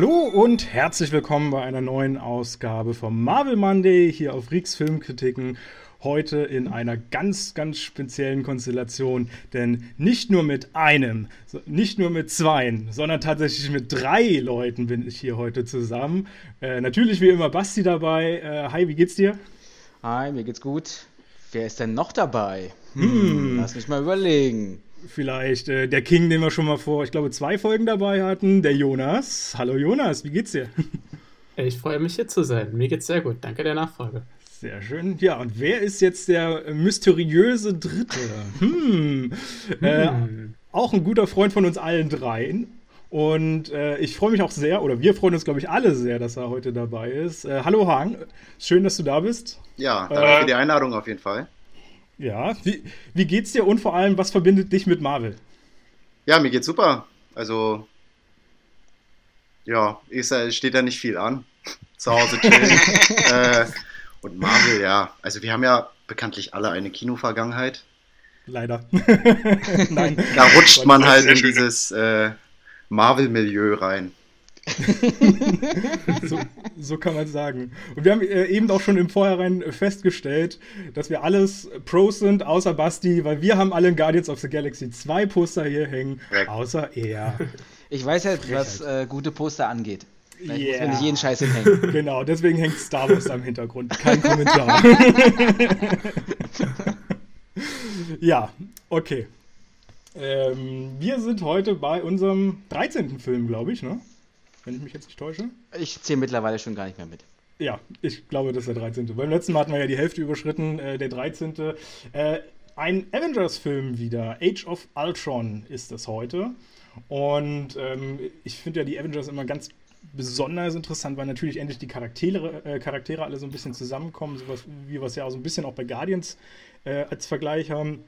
Hallo und herzlich willkommen bei einer neuen Ausgabe vom Marvel Monday hier auf Rix Filmkritiken. Heute in einer ganz, ganz speziellen Konstellation, denn nicht nur mit einem, nicht nur mit zweien, sondern tatsächlich mit drei Leuten bin ich hier heute zusammen. Äh, natürlich wie immer Basti dabei. Äh, hi, wie geht's dir? Hi, mir geht's gut. Wer ist denn noch dabei? Hm, lass mich mal überlegen. Vielleicht äh, der King, den wir schon mal vor, ich glaube, zwei Folgen dabei hatten, der Jonas. Hallo Jonas, wie geht's dir? Ich freue mich hier zu sein. Mir geht's sehr gut. Danke der Nachfrage. Sehr schön. Ja, und wer ist jetzt der mysteriöse Dritte? Hm. hm. Äh, auch ein guter Freund von uns allen dreien. Und äh, ich freue mich auch sehr, oder wir freuen uns, glaube ich, alle sehr, dass er heute dabei ist. Äh, hallo Hang, schön, dass du da bist. Ja, danke für die Einladung auf jeden Fall. Ja, wie, wie geht's dir und vor allem, was verbindet dich mit Marvel? Ja, mir geht's super. Also, ja, ist, steht da nicht viel an. Zu Hause chillen. äh, und Marvel, ja. Also, wir haben ja bekanntlich alle eine Kinovergangenheit. Leider. Nein. Da rutscht man halt in dieses äh, Marvel-Milieu rein. so, so, kann man sagen. Und wir haben äh, eben auch schon im Vorhinein festgestellt, dass wir alles Pros sind, außer Basti, weil wir haben alle in Guardians of the Galaxy 2 Poster hier hängen, außer er. Ich weiß halt, Frechheit. was äh, gute Poster angeht. Vielleicht yeah. muss man nicht jeden Scheiß hinhängen. Genau, deswegen hängt Star Wars am Hintergrund. Kein Kommentar. ja, okay. Ähm, wir sind heute bei unserem 13. Film, glaube ich, ne? Wenn ich mich jetzt nicht täusche. Ich zähle mittlerweile schon gar nicht mehr mit. Ja, ich glaube, das ist der 13. Beim letzten Mal hatten wir ja die Hälfte überschritten, äh, der 13. Äh, ein Avengers-Film wieder. Age of Ultron ist es heute. Und ähm, ich finde ja die Avengers immer ganz besonders interessant, weil natürlich endlich die Charaktere, äh, Charaktere alle so ein bisschen zusammenkommen, sowas, wie wir es ja auch so ein bisschen auch bei Guardians äh, als Vergleich haben.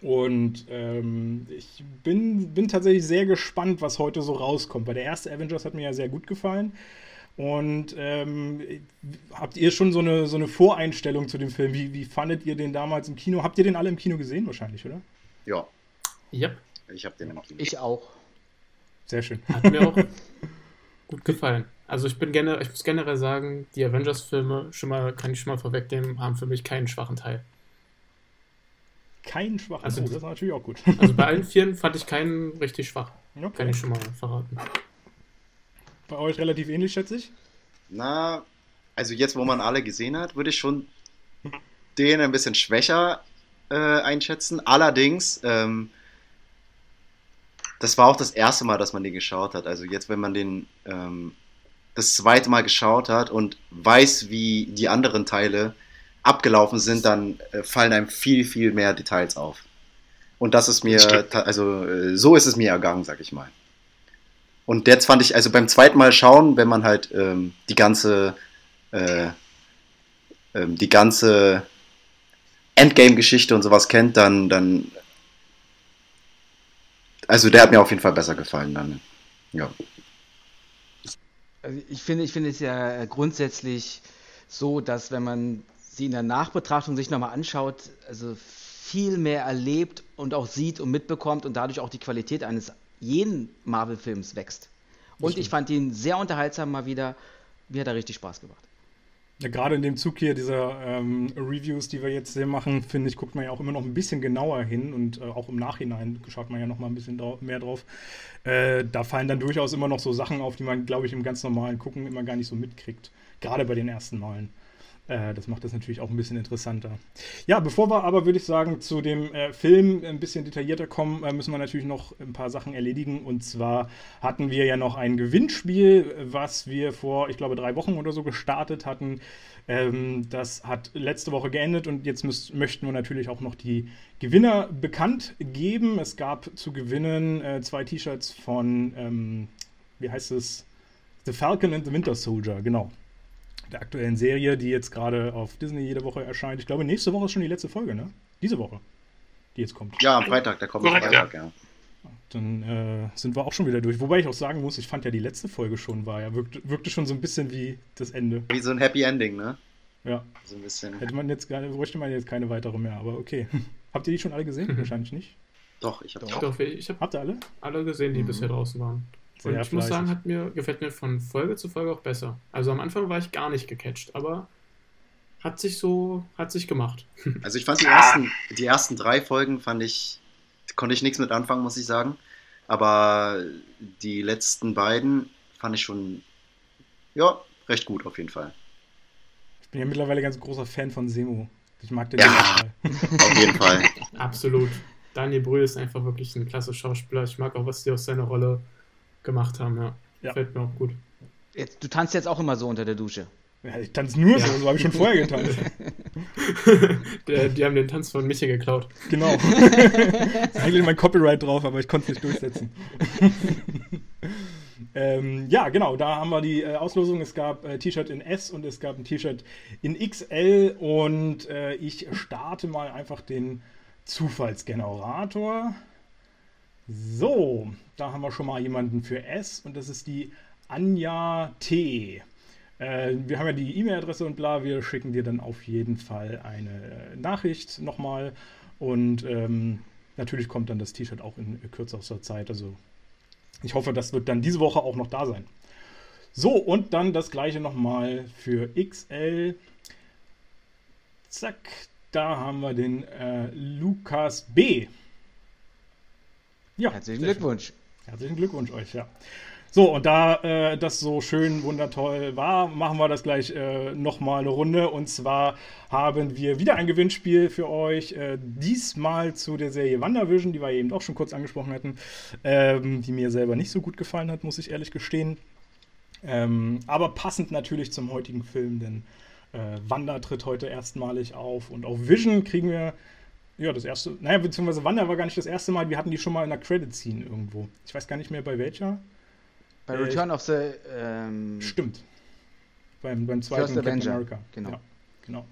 Und ähm, ich bin, bin tatsächlich sehr gespannt, was heute so rauskommt. Weil der erste Avengers hat mir ja sehr gut gefallen. Und ähm, habt ihr schon so eine, so eine Voreinstellung zu dem Film? Wie, wie fandet ihr den damals im Kino? Habt ihr den alle im Kino gesehen wahrscheinlich, oder? Ja. Ja. Ich habe den im Kino. Ich auch. Sehr schön. Hat mir auch gut gefallen. Also ich bin generell, ich muss generell sagen, die Avengers-Filme, schon mal, kann ich schon mal vorwegnehmen, haben für mich keinen schwachen Teil keinen schwachen. Also, oh, das ist natürlich auch gut. Also bei allen Vieren fand ich keinen richtig schwach. Okay. Kann ich schon mal verraten. Bei euch relativ ähnlich, schätze ich? Na, also jetzt, wo man alle gesehen hat, würde ich schon den ein bisschen schwächer äh, einschätzen. Allerdings, ähm, das war auch das erste Mal, dass man den geschaut hat. Also jetzt, wenn man den ähm, das zweite Mal geschaut hat und weiß, wie die anderen Teile abgelaufen sind, dann äh, fallen einem viel, viel mehr Details auf. Und das ist mir, also äh, so ist es mir ergangen, sag ich mal. Und jetzt fand ich, also beim zweiten Mal schauen, wenn man halt ähm, die ganze, äh, ähm, die ganze Endgame-Geschichte und sowas kennt, dann, dann, also der hat mir auf jeden Fall besser gefallen dann, ja. Also ich finde, ich finde es ja grundsätzlich so, dass wenn man sie in der Nachbetrachtung sich nochmal anschaut, also viel mehr erlebt und auch sieht und mitbekommt und dadurch auch die Qualität eines jeden Marvel-Films wächst. Und ich fand ihn sehr unterhaltsam mal wieder. Mir hat er richtig Spaß gemacht. Ja, gerade in dem Zug hier dieser ähm, Reviews, die wir jetzt hier machen, finde ich, guckt man ja auch immer noch ein bisschen genauer hin und äh, auch im Nachhinein schaut man ja noch mal ein bisschen drau mehr drauf. Äh, da fallen dann durchaus immer noch so Sachen auf, die man, glaube ich, im ganz normalen Gucken immer gar nicht so mitkriegt. Gerade bei den ersten Malen. Äh, das macht das natürlich auch ein bisschen interessanter. Ja, bevor wir aber, würde ich sagen, zu dem äh, Film ein bisschen detaillierter kommen, äh, müssen wir natürlich noch ein paar Sachen erledigen. Und zwar hatten wir ja noch ein Gewinnspiel, was wir vor, ich glaube, drei Wochen oder so gestartet hatten. Ähm, das hat letzte Woche geendet und jetzt müsst, möchten wir natürlich auch noch die Gewinner bekannt geben. Es gab zu gewinnen äh, zwei T-Shirts von, ähm, wie heißt es? The Falcon and the Winter Soldier, genau der aktuellen Serie, die jetzt gerade auf Disney jede Woche erscheint. Ich glaube, nächste Woche ist schon die letzte Folge, ne? Diese Woche, die jetzt kommt. Ja, am Freitag, der kommt am Freitag, ja. Dann äh, sind wir auch schon wieder durch. Wobei ich auch sagen muss, ich fand ja die letzte Folge schon war ja, wirkte, wirkte schon so ein bisschen wie das Ende. Wie so ein Happy Ending, ne? Ja. So ein bisschen. Hätte man jetzt bräuchte man jetzt keine weitere mehr, aber okay. Habt ihr die schon alle gesehen? Wahrscheinlich nicht. Doch, ich habe Doch, Doch, ich habe Habt ihr alle? Alle gesehen, die mhm. bisher draußen waren. Sehr und ich fleißig. muss sagen, hat mir, gefällt mir von Folge zu Folge auch besser. Also am Anfang war ich gar nicht gecatcht, aber hat sich so, hat sich gemacht. Also ich fand die ersten, die ersten drei Folgen fand ich, konnte ich nichts mit anfangen, muss ich sagen. Aber die letzten beiden fand ich schon, ja, recht gut auf jeden Fall. Ich bin ja mittlerweile ganz großer Fan von Semo. Ich mag den ja, auf jeden Fall. Absolut. Daniel Brühl ist einfach wirklich ein klasse Schauspieler. Ich mag auch, was die aus seiner Rolle gemacht haben. Ja. ja. Fällt mir auch gut. Jetzt, du tanzt jetzt auch immer so unter der Dusche. Ja, ich tanze nur ja. so, so habe ich schon vorher getanzt. die, die haben den Tanz von Micha geklaut. Genau. ist eigentlich mein Copyright drauf, aber ich konnte es nicht durchsetzen. ähm, ja, genau, da haben wir die äh, Auslosung. Es gab äh, T-Shirt in S und es gab ein T-Shirt in XL und äh, ich starte mal einfach den Zufallsgenerator. So, da haben wir schon mal jemanden für S und das ist die Anja T. Äh, wir haben ja die E-Mail-Adresse und bla, wir schicken dir dann auf jeden Fall eine Nachricht nochmal und ähm, natürlich kommt dann das T-Shirt auch in kürzester Zeit. Also ich hoffe, das wird dann diese Woche auch noch da sein. So, und dann das gleiche nochmal für XL. Zack, da haben wir den äh, Lukas B. Ja, herzlichen Glückwunsch. Schön. Herzlichen Glückwunsch euch, ja. So, und da äh, das so schön wundertoll war, machen wir das gleich äh, nochmal eine Runde. Und zwar haben wir wieder ein Gewinnspiel für euch. Äh, diesmal zu der Serie WandaVision, die wir eben auch schon kurz angesprochen hatten, ähm, die mir selber nicht so gut gefallen hat, muss ich ehrlich gestehen. Ähm, aber passend natürlich zum heutigen Film, denn äh, Wanda tritt heute erstmalig auf und auch Vision kriegen wir ja, das erste, naja, beziehungsweise Wanda war gar nicht das erste Mal, wir hatten die schon mal in der Credit-Scene irgendwo. Ich weiß gar nicht mehr bei welcher. Bei äh, Return of the. Ähm, stimmt. Beim, beim zweiten First Captain Avenger. America. Genau. Ja, genau.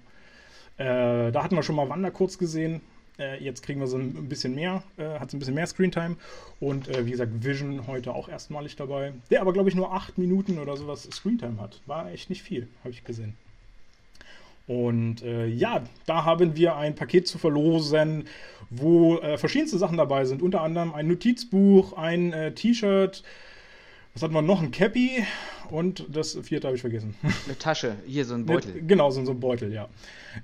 Äh, da hatten wir schon mal Wanda kurz gesehen. Äh, jetzt kriegen wir so ein bisschen mehr, äh, hat so ein bisschen mehr Screentime. Und äh, wie gesagt, Vision heute auch erstmalig dabei. Der aber, glaube ich, nur acht Minuten oder sowas Screentime hat. War echt nicht viel, habe ich gesehen. Und äh, ja, da haben wir ein Paket zu verlosen, wo äh, verschiedenste Sachen dabei sind. Unter anderem ein Notizbuch, ein äh, T-Shirt, was hatten wir noch? Ein Cappy und das vierte habe ich vergessen. Eine Tasche, hier so ein Beutel. Eine, genau, so, so ein Beutel, ja.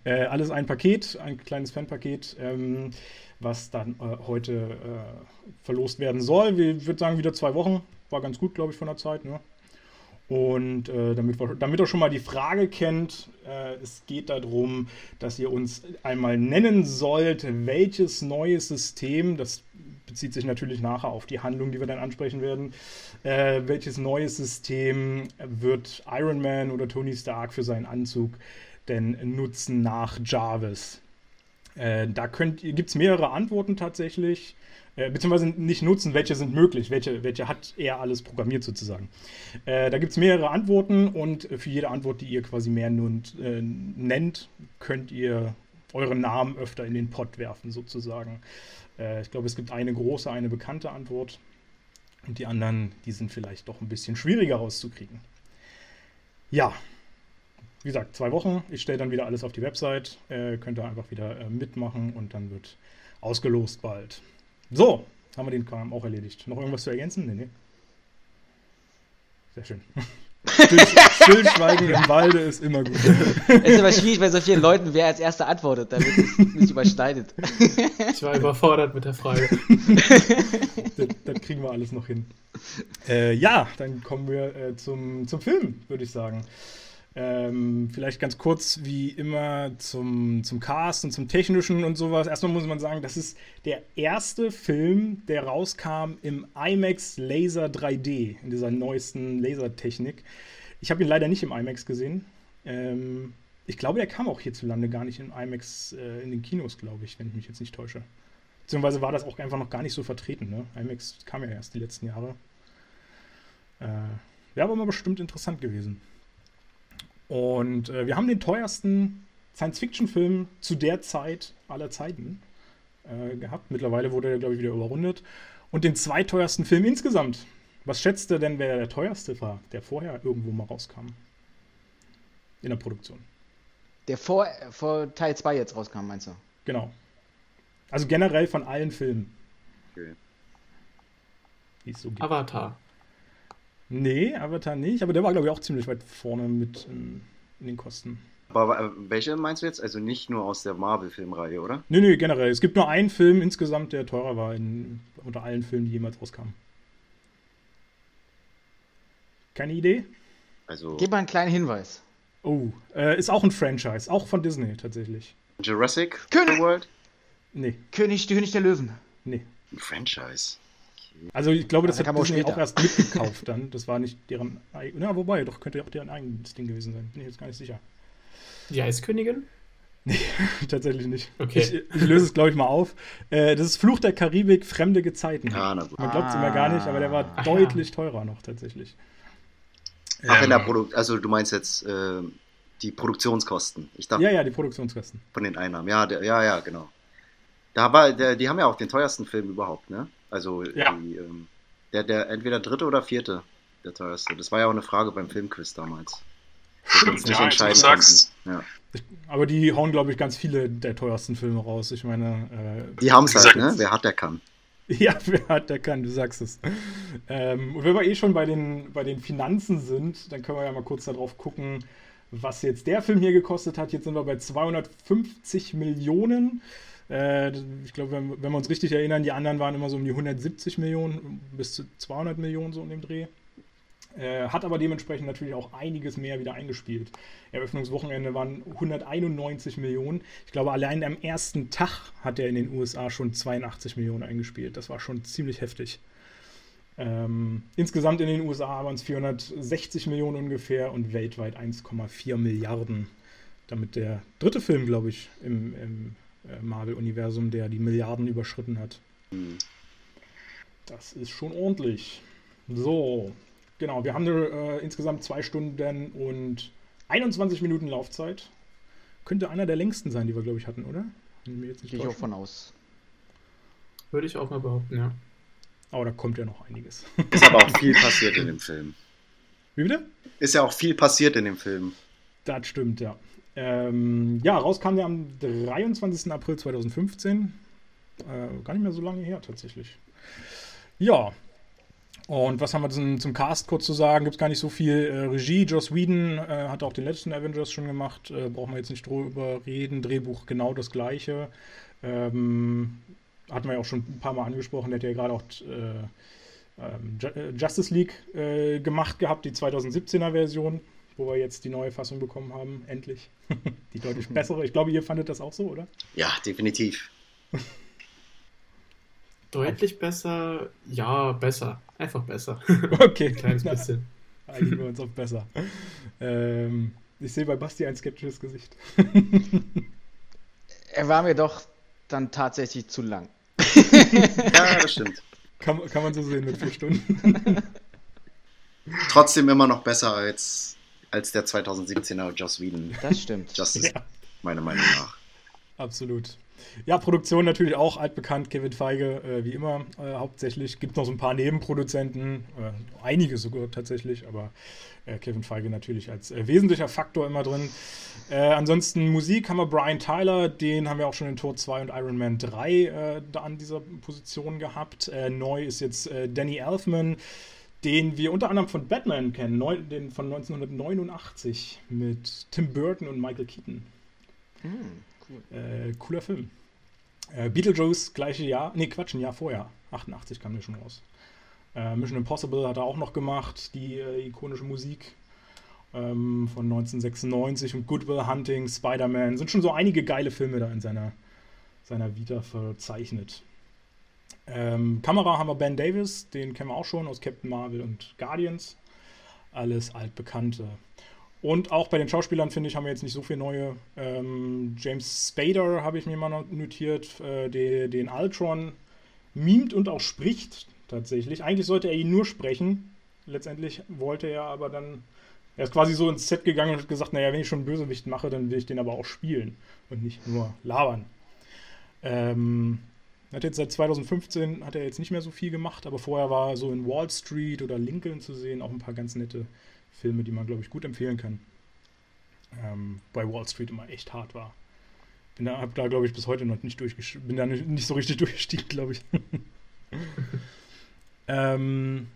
Äh, alles ein Paket, ein kleines Fanpaket, ähm, was dann äh, heute äh, verlost werden soll. Ich würde sagen, wieder zwei Wochen. War ganz gut, glaube ich, von der Zeit. Ne? Und äh, damit, damit ihr schon mal die Frage kennt, äh, es geht darum, dass ihr uns einmal nennen sollt, welches neues System, das bezieht sich natürlich nachher auf die Handlung, die wir dann ansprechen werden, äh, welches neues System wird Iron Man oder Tony Stark für seinen Anzug denn nutzen nach Jarvis? Äh, da gibt es mehrere Antworten tatsächlich. Äh, beziehungsweise nicht nutzen, welche sind möglich, welche, welche hat er alles programmiert sozusagen. Äh, da gibt es mehrere Antworten und für jede Antwort, die ihr quasi mehr nun, äh, nennt, könnt ihr euren Namen öfter in den Pott werfen sozusagen. Äh, ich glaube, es gibt eine große, eine bekannte Antwort und die anderen, die sind vielleicht doch ein bisschen schwieriger rauszukriegen. Ja, wie gesagt, zwei Wochen. Ich stelle dann wieder alles auf die Website. Äh, könnt ihr einfach wieder äh, mitmachen und dann wird ausgelost bald. So, haben wir den Kram auch erledigt. Noch irgendwas zu ergänzen? Nee, nee. Sehr schön. Stillschweigen im Walde ist immer gut. Es ist aber schwierig bei so vielen Leuten, wer als erster antwortet, damit es nicht überschneidet. Ich war überfordert mit der Frage. das, das kriegen wir alles noch hin. Äh, ja, dann kommen wir äh, zum, zum Film, würde ich sagen. Ähm, vielleicht ganz kurz wie immer zum, zum Cast und zum Technischen und sowas. Erstmal muss man sagen, das ist der erste Film, der rauskam im IMAX Laser 3D, in dieser neuesten Lasertechnik. Ich habe ihn leider nicht im IMAX gesehen. Ähm, ich glaube, der kam auch hierzulande gar nicht in IMAX äh, in den Kinos, glaube ich, wenn ich mich jetzt nicht täusche. Beziehungsweise war das auch einfach noch gar nicht so vertreten. Ne? IMAX kam ja erst die letzten Jahre. Äh, Wäre aber mal bestimmt interessant gewesen. Und äh, wir haben den teuersten Science-Fiction-Film zu der Zeit aller Zeiten äh, gehabt. Mittlerweile wurde er, glaube ich, wieder überrundet. Und den zweiteuersten Film insgesamt. Was schätzt ihr denn, wer der teuerste war, der vorher irgendwo mal rauskam? In der Produktion. Der vor, vor Teil 2 jetzt rauskam, meinst du? Genau. Also generell von allen Filmen. Okay. So Avatar. Nee, Avatar nicht, aber der war, glaube ich, auch ziemlich weit vorne mit in, in den Kosten. Aber äh, welche meinst du jetzt? Also nicht nur aus der Marvel-Filmreihe, oder? Nee, nee, generell. Es gibt nur einen Film insgesamt, der teurer war in, unter allen Filmen, die jemals rauskamen. Keine Idee? Also Gib mal einen kleinen Hinweis. Oh, äh, ist auch ein Franchise, auch von Disney tatsächlich. Jurassic König- World? Nee, König, König der Löwen. nee. Ein Franchise. Also ich glaube, das Also kam hat auch Disney später. auch erst mitgekauft dann. Das war nicht deren Na, wobei, doch könnte ja auch deren eigenes Ding gewesen sein. Bin ich jetzt gar nicht sicher. Die Eiskönigin? Tatsächlich nicht. Okay. Ich, ich löse es, glaube ich, mal auf. Äh, das ist Fluch der Karibik, fremde Gezeiten. Ah, na gut. Man glaubt es immer gar nicht, aber der war Ach ja. deutlich teurer noch tatsächlich. Ach, in der Ähm, Produ also du meinst jetzt äh, die Produktionskosten. Ich dachte Ja, ja, die Produktionskosten. von den Einnahmen. Ja, der, ja, ja, genau. Da war, der, die haben ja auch den teuersten Film überhaupt, ne? Also Ja. die, ähm, der, der entweder dritte oder vierte, der teuerste. Das war ja auch eine Frage beim Filmquiz damals. Stimmt, ja, konnten. sagst. Ja. Ich, aber die hauen, glaube ich, ganz viele der teuersten Filme raus. Ich meine, äh, Die haben es halt, ne? Wer hat, der kann. Ja, wer hat, der kann, du sagst es. Ähm, und wenn wir eh schon bei den, bei den Finanzen sind, dann können wir ja mal kurz darauf gucken, was jetzt der Film hier gekostet hat. Jetzt sind wir bei 250 Millionen. Äh, ich glaube, wenn, wenn wir uns richtig erinnern, die anderen waren immer so um die 170 Millionen bis zu 200 Millionen so in dem Dreh. Äh, hat aber dementsprechend natürlich auch einiges mehr wieder eingespielt. Eröffnungswochenende waren 191 Millionen. Ich glaube, allein am ersten Tag hat er in den USA schon 82 Millionen eingespielt. Das war schon ziemlich heftig. Ähm, insgesamt in den USA waren es 460 Millionen ungefähr und weltweit 1,4 Milliarden. Damit der dritte Film, glaube ich, im, im Marvel-Universum, der die Milliarden überschritten hat. Hm. Das ist schon ordentlich. So, genau, wir haben äh, insgesamt zwei Stunden und 21 Minuten Laufzeit. Könnte einer der längsten sein, die wir, glaube ich, hatten, oder? Gehe ich auch von aus. Würde ich auch mal behaupten, ja. Aber da kommt ja noch einiges. Ist aber auch viel passiert in dem Film. Wie bitte? Ist ja auch viel passiert in dem Film. Das stimmt, ja. Ähm, ja, rauskam der am 23. April 2015. Äh, gar nicht mehr so lange her, tatsächlich. Ja. Und was haben wir zum, zum Cast kurz zu sagen? Gibt es gar nicht so viel. Äh, Regie, Joss Whedon äh, hat auch den letzten Avengers schon gemacht. Äh, brauchen wir jetzt nicht drüber reden. Drehbuch genau das gleiche. Ähm, hatten wir ja auch schon ein paar Mal angesprochen. Der hat ja gerade auch äh, ähm, äh, Justice League äh, gemacht gehabt, die 2017er Version, wo wir jetzt die neue Fassung bekommen haben, endlich. die deutlich bessere. Ich glaube, ihr fandet das auch so, oder? Ja, definitiv. Deutlich besser, ja, besser. Einfach besser. Okay, Ein kleines bisschen. einigen wir uns auf besser. Ähm, ich sehe bei Basti ein skeptisches Gesicht. Er war mir doch dann tatsächlich zu lang. Ja, das stimmt. Kann, kann man so sehen mit vier Stunden. Trotzdem immer noch besser als, als der 2017er Joss Whedon Das stimmt. Justice, Ja. meiner Meinung nach. Absolut. Ja, Produktion natürlich auch altbekannt, Kevin Feige, äh, wie immer, äh, hauptsächlich. Gibt noch so ein paar Nebenproduzenten, äh, einige sogar tatsächlich, aber äh, Kevin Feige natürlich als äh, wesentlicher Faktor immer drin. Äh, ansonsten Musik haben wir Brian Tyler, den haben wir auch schon in Tor 2 und Iron Man 3 äh, da an dieser Position gehabt. Äh, neu ist jetzt äh, Danny Elfman, den wir unter anderem von Batman kennen, neu, den von 1989 mit Tim Burton und Michael Keaton. Hm, cool. Äh, cooler Film. Äh, Beetlejuice, gleiche Jahr. Nee, Quatsch, ein Jahr vorher. 88 kam der schon raus. Äh, Mission Impossible hat er auch noch gemacht, die äh, ikonische Musik ähm, von 1996 und Good Will Hunting, Spider-Man. Sind schon so einige geile Filme da in seiner, seiner Vita verzeichnet. Ähm, Kamera haben wir Ben Davis, den kennen wir auch schon aus Captain Marvel und Guardians. Alles altbekannte. Und auch bei den Schauspielern, finde ich, haben wir jetzt nicht so viel neue. Ähm, James Spader habe ich mir mal notiert, äh, den, den Ultron mimt und auch spricht tatsächlich. Eigentlich sollte er ihn nur sprechen. Letztendlich wollte er aber dann. Er ist quasi so ins Set gegangen und hat gesagt: Naja, wenn ich schon einen Bösewicht mache, dann will ich den aber auch spielen und nicht nur labern. Ähm, hat jetzt seit 2015 hat er jetzt nicht mehr so viel gemacht, aber vorher war er so in Wall Street oder Lincoln zu sehen, auch ein paar ganz nette Filme, die man, glaube ich, gut empfehlen kann. Ähm, bei Wall Street immer echt hart war. Bin da, hab da, glaube ich, bis heute noch nicht durchgestiegen, bin da nicht, nicht so richtig durchgestiegen, glaube ich. ähm,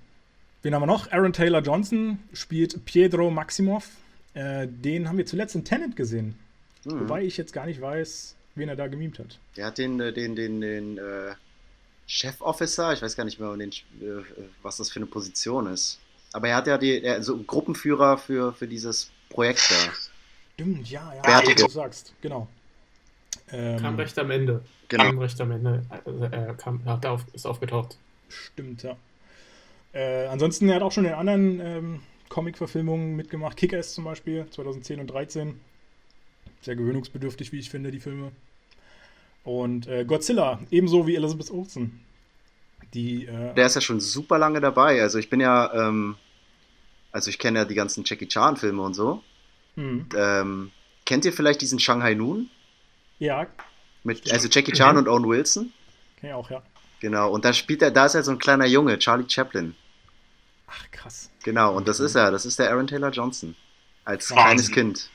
Wen haben wir noch? Aaron Taylor Johnson spielt Pietro Maximov. Äh, den haben wir zuletzt in Tenet gesehen. Mhm. Wobei ich jetzt gar nicht weiß, wen er da gemimt hat. Der hat den, äh, den, den, den äh, Chef-Officer, ich weiß gar nicht mehr, den, äh, was das für eine Position ist. Aber er hat ja die, er, so Gruppenführer für, für dieses Projekt da. Stimmt, ja, ja, Bärtige. du sagst, genau. Ähm, kam recht am Ende. Genau. Kam recht am Ende. Also er kam, hat auf, ist aufgetaucht. Stimmt, ja. Äh, ansonsten, er hat auch schon in anderen ähm, Comic-Verfilmungen mitgemacht. Kick-Ass zum Beispiel, 2010 und 2013. Sehr gewöhnungsbedürftig, wie ich finde, die Filme. Und äh, Godzilla, ebenso wie Elizabeth Olsen. Die, äh, Der ist ja schon super lange dabei. Also ich bin ja, ähm, also ich kenne ja die ganzen Jackie Chan-Filme und so. Mhm. Ähm, kennt ihr vielleicht diesen Shanghai Noon? Ja. Mit, also Jackie Chan mhm. und Owen Wilson? Kenn ich auch, ja. Genau, und da spielt er, da ist er so ein kleiner Junge, Charlie Chaplin. Ach, krass. Genau, und das ist er, das ist der Aaron Taylor Johnson. Als Wahnsinn. kleines Kind.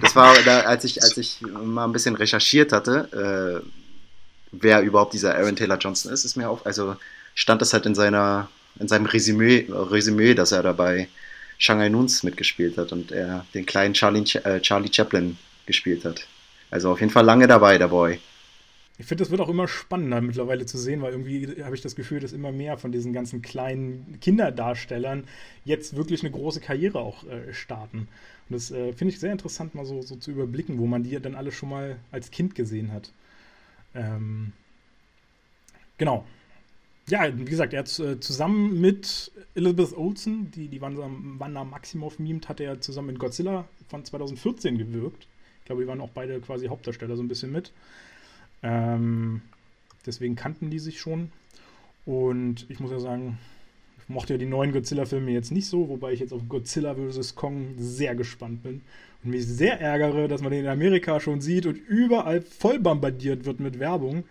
Das war, als, ich, als ich mal ein bisschen recherchiert hatte, äh, wer überhaupt dieser Aaron Taylor Johnson ist, ist mir auf, also stand das halt in seiner, in seinem Resümee, Resümee dass er dabei Shanghai Noons mitgespielt hat und er den kleinen Charlie, äh, Charlie Chaplin gespielt hat. Also auf jeden Fall lange dabei, der Boy. Ich finde, das wird auch immer spannender mittlerweile zu sehen, weil irgendwie habe ich das Gefühl, dass immer mehr von diesen ganzen kleinen Kinderdarstellern jetzt wirklich eine große Karriere auch äh, starten. Und das äh, finde ich sehr interessant, mal so, so, zu überblicken, wo man die dann alle schon mal als Kind gesehen hat. Ähm, genau. Ja, wie gesagt, er hat äh, zusammen mit Elizabeth Olsen, die die Wanda Maximoff mimt, hat er zusammen in Godzilla von 2014 gewirkt. Ich glaube, die waren auch beide quasi Hauptdarsteller so ein bisschen mit. Ähm, deswegen kannten die sich schon. Und ich muss ja sagen, ich mochte ja die neuen Godzilla-Filme jetzt nicht so, wobei ich jetzt auf Godzilla vs. Kong sehr gespannt bin. Und mich sehr ärgere, dass man den in Amerika schon sieht und überall voll bombardiert wird mit Werbung.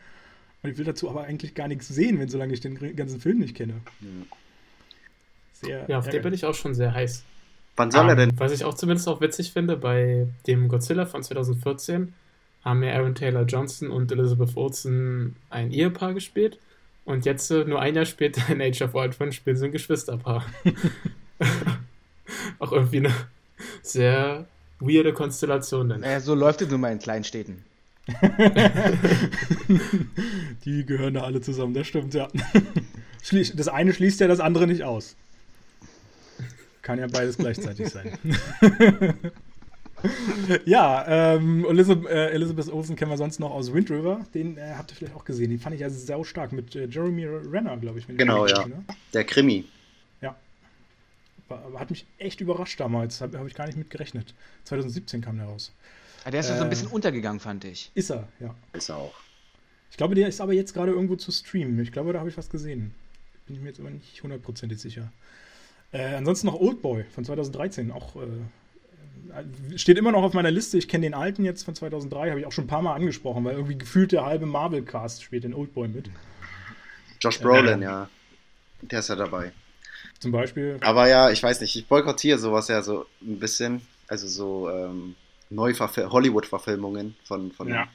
Und ich will dazu aber eigentlich gar nichts sehen, wenn solange ich den ganzen Film nicht kenne. Sehr ja, auf ärgerlich. den bin ich auch schon sehr heiß. Wann soll um, er denn? Was ich auch zumindest auch witzig finde, bei dem Godzilla von 2014 haben ja Aaron Taylor Johnson und Elizabeth Olsen ein Ehepaar gespielt. Und jetzt, äh, nur ein Jahr später, in Age of Ultron, spielen sie ein Geschwisterpaar. Auch irgendwie eine sehr weirde Konstellation. Denn. Äh, so läuft es nun mal in Kleinstädten. Die gehören da alle zusammen, das stimmt, ja. Das eine schließt ja das andere nicht aus. Kann ja beides gleichzeitig sein. ja, ähm, Elizabeth, äh, Elizabeth Olsen kennen wir sonst noch aus Wind River. Den äh, habt ihr vielleicht auch gesehen. Den fand ich ja sau stark mit äh, Jeremy Renner, glaube ich. genau, ja. Ne? Der Krimi. Ja. War, hat mich echt überrascht damals. Habe hab ich gar nicht mit gerechnet. 2017 kam der raus. Ja, der ist so ein bisschen untergegangen, fand ich. Ist er, ja. Ist er auch. Ich glaube, der ist aber jetzt gerade irgendwo zu streamen. Ich glaube, da habe ich was gesehen. Bin ich mir jetzt aber nicht hundertprozentig sicher. Äh, ansonsten noch Oldboy von 2013, auch äh, steht immer noch auf meiner Liste. Ich kenne den alten jetzt von 2003, habe ich auch schon ein paar Mal angesprochen, weil irgendwie gefühlt der halbe Marvel-Cast spielt in Oldboy mit. Josh Brolin, äh, ja. Der ist ja dabei. Zum Beispiel. Aber ja, ich weiß nicht, ich boykottiere sowas ja so ein bisschen. Also so ähm, Hollywood-Verfilmungen von, von, ja.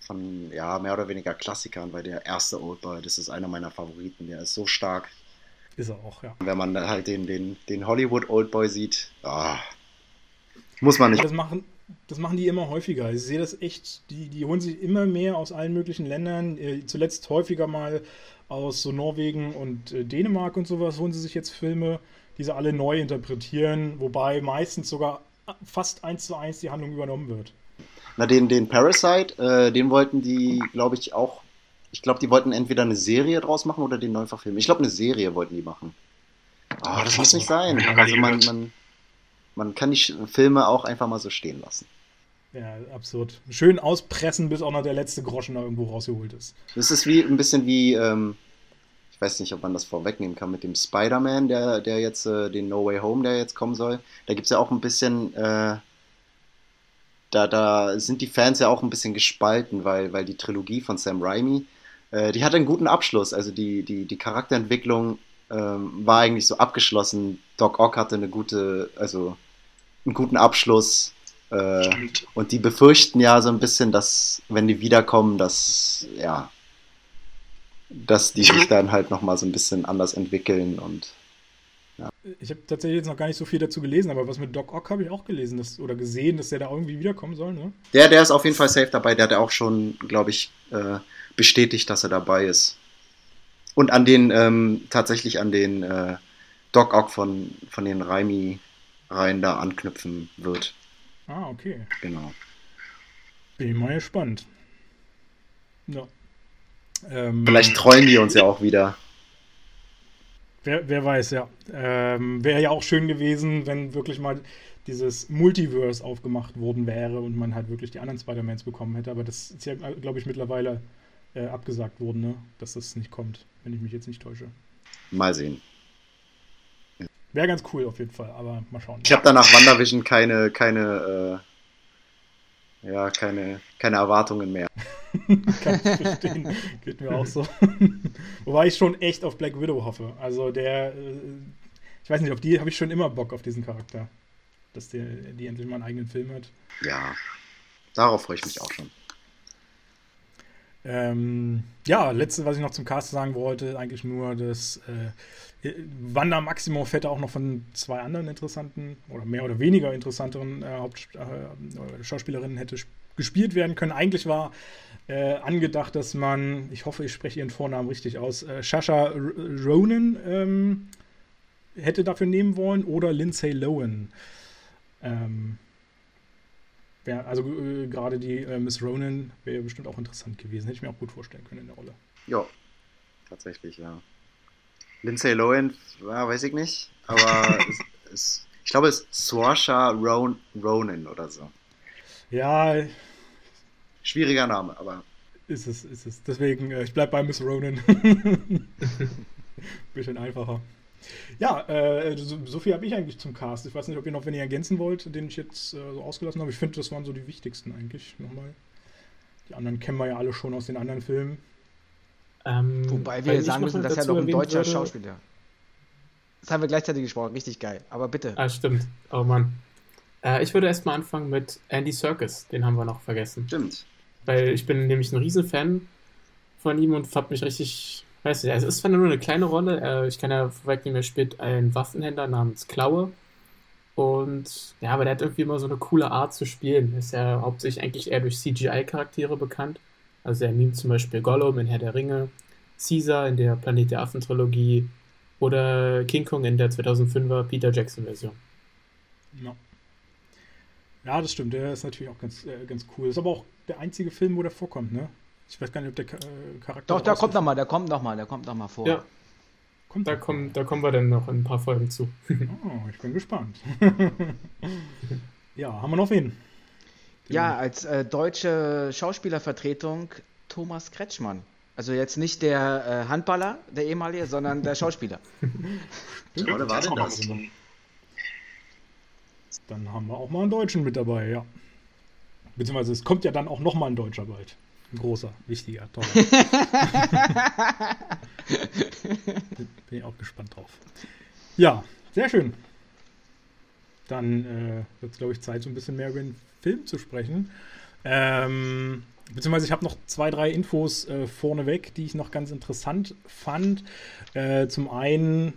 von, ja, mehr oder weniger Klassikern, weil der erste Oldboy, das ist einer meiner Favoriten, der ist so stark. Ist er auch, ja. Wenn man halt den, den, den Hollywood Oldboy sieht, ah, muss man nicht. Das machen, das machen die immer häufiger. Ich sehe das echt, die, die holen sich immer mehr aus allen möglichen Ländern. Äh, zuletzt häufiger mal aus so Norwegen und äh, Dänemark und sowas holen sie sich jetzt Filme, die sie alle neu interpretieren, wobei meistens sogar fast eins zu eins die Handlung übernommen wird. Na, den, den Parasite, äh, den wollten die, glaube ich, auch. Ich glaube, die wollten entweder eine Serie draus machen oder den neu verfilmen. Ich glaube, eine Serie wollten die machen. Oh, das muss nicht sein. Also man, man, man kann die Filme auch einfach mal so stehen lassen. Ja, absurd. Schön auspressen, bis auch noch der letzte Groschen da irgendwo rausgeholt ist. Das ist wie ein bisschen wie, ähm, ich weiß nicht, ob man das vorwegnehmen kann, mit dem Spider-Man, der, der jetzt, äh, den No Way Home, der jetzt kommen soll. Da gibt es ja auch ein bisschen, äh, da, da sind die Fans ja auch ein bisschen gespalten, weil, weil die Trilogie von Sam Raimi, äh, die hat einen guten Abschluss. Also die, die, die Charakterentwicklung ähm, war eigentlich so abgeschlossen. Doc Ock hatte eine gute, also einen guten Abschluss. Äh, und die befürchten ja so ein bisschen, dass, wenn die wiederkommen, dass, ja, dass die sich dann halt nochmal so ein bisschen anders entwickeln und Ich habe tatsächlich jetzt noch gar nicht so viel dazu gelesen, aber was mit Doc Ock habe ich auch gelesen dass, oder gesehen, dass der da irgendwie wiederkommen soll, ne? Der, der ist auf jeden Fall safe dabei. Der hat auch schon, glaube ich, äh, bestätigt, dass er dabei ist. Und an den, ähm, tatsächlich an den äh, Doc Ock von, von den Raimi-Reihen da anknüpfen wird. Ah, okay. Genau. Bin ich mal gespannt. Ja. Ähm, Vielleicht trollen die uns ja auch wieder. Wer, wer weiß, ja. Ähm, Wäre ja auch schön gewesen, wenn wirklich mal dieses Multiverse aufgemacht worden wäre und man halt wirklich die anderen Spider-Mans bekommen hätte. Aber das ist ja, glaube ich, mittlerweile äh, abgesagt worden, ne? dass das nicht kommt, wenn ich mich jetzt nicht täusche. Mal sehen. Wäre ganz cool auf jeden Fall, aber mal schauen. Ich habe da nach WandaVision keine, keine, äh, ja, keine, keine Erwartungen mehr. Kann ich verstehen. Geht mir auch so. Wobei ich schon echt auf Black Widow hoffe. Also der, äh, ich weiß nicht, auf die habe ich schon immer Bock auf diesen Charakter. Dass der, die endlich mal einen eigenen Film hat. Ja, darauf freue ich mich auch schon. Ähm, ja, letzte, was ich noch zum Cast sagen wollte, eigentlich nur, dass äh, Wanda Maximoff hätte auch noch von zwei anderen interessanten oder mehr oder weniger interessanteren äh, Haupt äh, Schauspielerinnen hätte gespielt werden können. Eigentlich war äh, angedacht, dass man, ich hoffe, ich spreche ihren Vornamen richtig aus, äh, Shasha Ronan ähm, hätte dafür nehmen wollen oder Lindsay Lohan. Ähm, wär, also äh, gerade die äh, Miss Ronan wäre bestimmt auch interessant gewesen. Hätte ich mir auch gut vorstellen können in der Rolle. Ja, tatsächlich, ja. Lindsay Lohan, ja, weiß ich nicht, aber es, es, ich glaube, es ist Swarsha Ron, Ronan oder so. Ja. Schwieriger Name, aber. Ist es, ist es. Deswegen, äh, ich bleibe bei Miss Ronan. Bisschen einfacher. Ja, äh, so, so, viel habe ich eigentlich zum Cast. Ich weiß nicht, ob ihr noch wenn ihr ergänzen wollt, den ich jetzt äh, so ausgelassen habe. Ich finde, das waren so die wichtigsten eigentlich nochmal. Die anderen kennen wir ja alle schon aus den anderen Filmen. Ähm, Wobei wir sagen müssen, dass ja noch ein deutscher würde... Schauspieler. Das haben wir gleichzeitig gesprochen, richtig geil. Aber bitte. Ah, stimmt. Oh Mann. Äh, ich würde erstmal anfangen mit Andy Serkis, den haben wir noch vergessen. Stimmt. Weil ich bin nämlich ein Riesenfan von ihm und hab mich richtig, weiß nicht, also es ist zwar nur eine kleine Rolle, äh, ich kann ja vorwegnehmen, er spielt einen Waffenhändler namens Klaue. Und ja, aber der hat irgendwie immer so eine coole Art zu spielen. Ist ja hauptsächlich eigentlich eher durch CGI-Charaktere bekannt. Also er nimmt zum Beispiel Gollum in Herr der Ringe, Caesar in der Planet der Affen-Trilogie oder King Kong in der 2005er Peter Jackson-Version. Ja. Ja, das stimmt. Der ist natürlich auch ganz, äh, ganz cool. Ist aber auch der einzige Film, wo der vorkommt, ne? Ich weiß gar nicht, ob der äh, Charakter. Doch, da kommt nochmal, der kommt nochmal, der kommt nochmal vor. Ja. Kommt da, kommen, da kommen wir dann noch in ein paar Folgen zu. oh, ich bin gespannt. ja, haben wir noch wen? Ja, als äh, deutsche Schauspielervertretung Thomas Kretschmann. Also jetzt nicht der äh, Handballer, der ehemalige, sondern der Schauspieler. Oder war denn das? Dann haben wir auch mal einen Deutschen mit dabei, ja. Beziehungsweise es kommt ja dann auch noch mal ein Deutscher bald. Ein großer, wichtiger, toller. Bin ich auch gespannt drauf. Ja, sehr schön. Dann äh, wird es, glaube ich, Zeit, so ein bisschen mehr über den Film zu sprechen. Ähm, beziehungsweise ich habe noch zwei, drei Infos äh, vorneweg, die ich noch ganz interessant fand. Äh, zum einen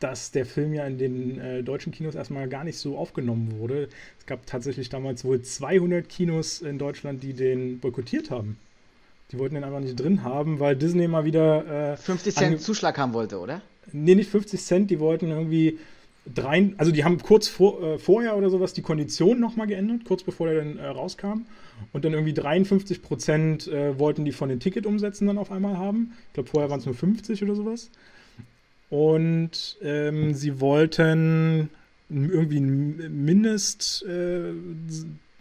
dass der Film ja in den äh, deutschen Kinos erstmal gar nicht so aufgenommen wurde. Es gab tatsächlich damals wohl 200 Kinos in Deutschland, die den boykottiert haben. Die wollten den einfach nicht drin haben, weil Disney mal wieder. Äh, 50 Cent Zuschlag haben wollte, oder? Nee, nicht 50 Cent, die wollten irgendwie. Drei, also die haben kurz vor, äh, vorher oder sowas die Kondition nochmal geändert, kurz bevor der dann äh, rauskam. Und dann irgendwie 53 Prozent äh, wollten die von den Ticketumsätzen dann auf einmal haben. Ich glaube, vorher waren es nur 50 oder sowas. Und ähm, sie wollten irgendwie einen Mindest, äh,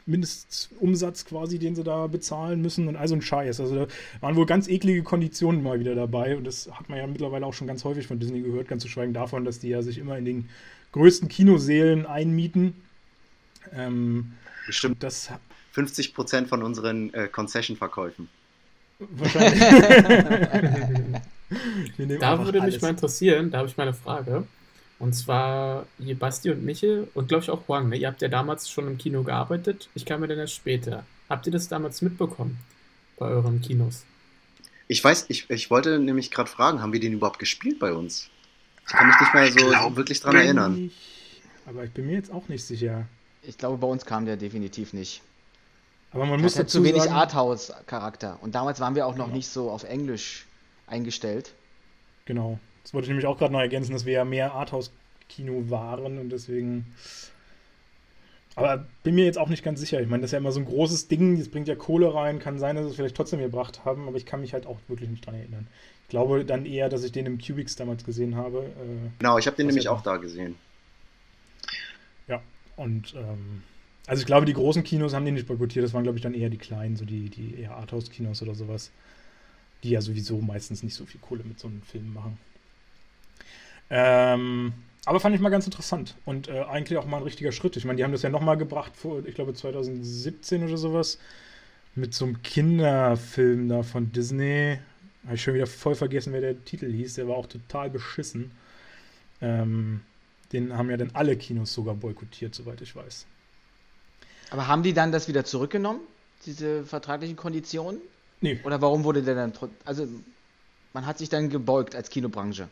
Mindestumsatz quasi, den sie da bezahlen müssen und all so ein Scheiß. Also da waren wohl ganz eklige Konditionen mal wieder dabei und das hat man ja mittlerweile auch schon ganz häufig von Disney gehört, ganz zu schweigen davon, dass die ja sich immer in den größten Kinosälen einmieten. Ähm, Bestimmt das 50 Prozent von unseren äh, Concession-Verkäufen. Wahrscheinlich. da würde alles. mich mal interessieren, da habe ich mal eine Frage. Und zwar, ihr Basti und Michel und glaube ich auch Huang, ne? ihr habt ja damals schon im Kino gearbeitet. Ich kam mir dann erst später. Habt ihr das damals mitbekommen bei euren Kinos? Ich weiß, ich, ich wollte nämlich gerade fragen, haben wir den überhaupt gespielt bei uns? Ich kann mich nicht mehr so glaub, wirklich dran erinnern. Ich, aber ich bin mir jetzt auch nicht sicher. Ich glaube, bei uns kam der definitiv nicht. Aber man Er muss hat dazu zu wenig Arthouse-Charakter. Und damals waren wir auch noch Genau. nicht so auf Englisch eingestellt. Genau. Das wollte ich nämlich auch gerade noch ergänzen, dass wir ja mehr Arthouse-Kino waren und deswegen. Aber bin mir jetzt auch nicht ganz sicher. Ich meine, das ist ja immer so ein großes Ding, das bringt ja Kohle rein. Kann sein, dass es vielleicht trotzdem gebracht haben, aber ich kann mich halt auch wirklich nicht dran erinnern. Ich glaube dann eher, dass ich den im Cubics damals gesehen habe. Äh, Genau, ich habe den nämlich auch da gesehen. ja, und ähm, also ich glaube, die großen Kinos haben den nicht boykottiert. Das waren, glaube ich, dann eher die kleinen, so die, die eher Arthouse-Kinos oder sowas, die ja sowieso meistens nicht so viel Kohle mit so einem Film machen. Ähm, aber fand ich mal ganz interessant und äh, eigentlich auch mal ein richtiger Schritt. Ich meine, die haben das ja nochmal gebracht vor, ich glaube, 2017 oder sowas, mit so einem Kinderfilm da von Disney. Habe ich schon wieder voll vergessen, wer der Titel hieß. Der war auch total beschissen. Ähm, den haben ja dann alle Kinos sogar boykottiert, soweit ich weiß. Aber haben die dann das wieder zurückgenommen, diese vertraglichen Konditionen? Nee, Oder warum wurde der dann. Also, man hat sich dann gebeugt als Kinobranche.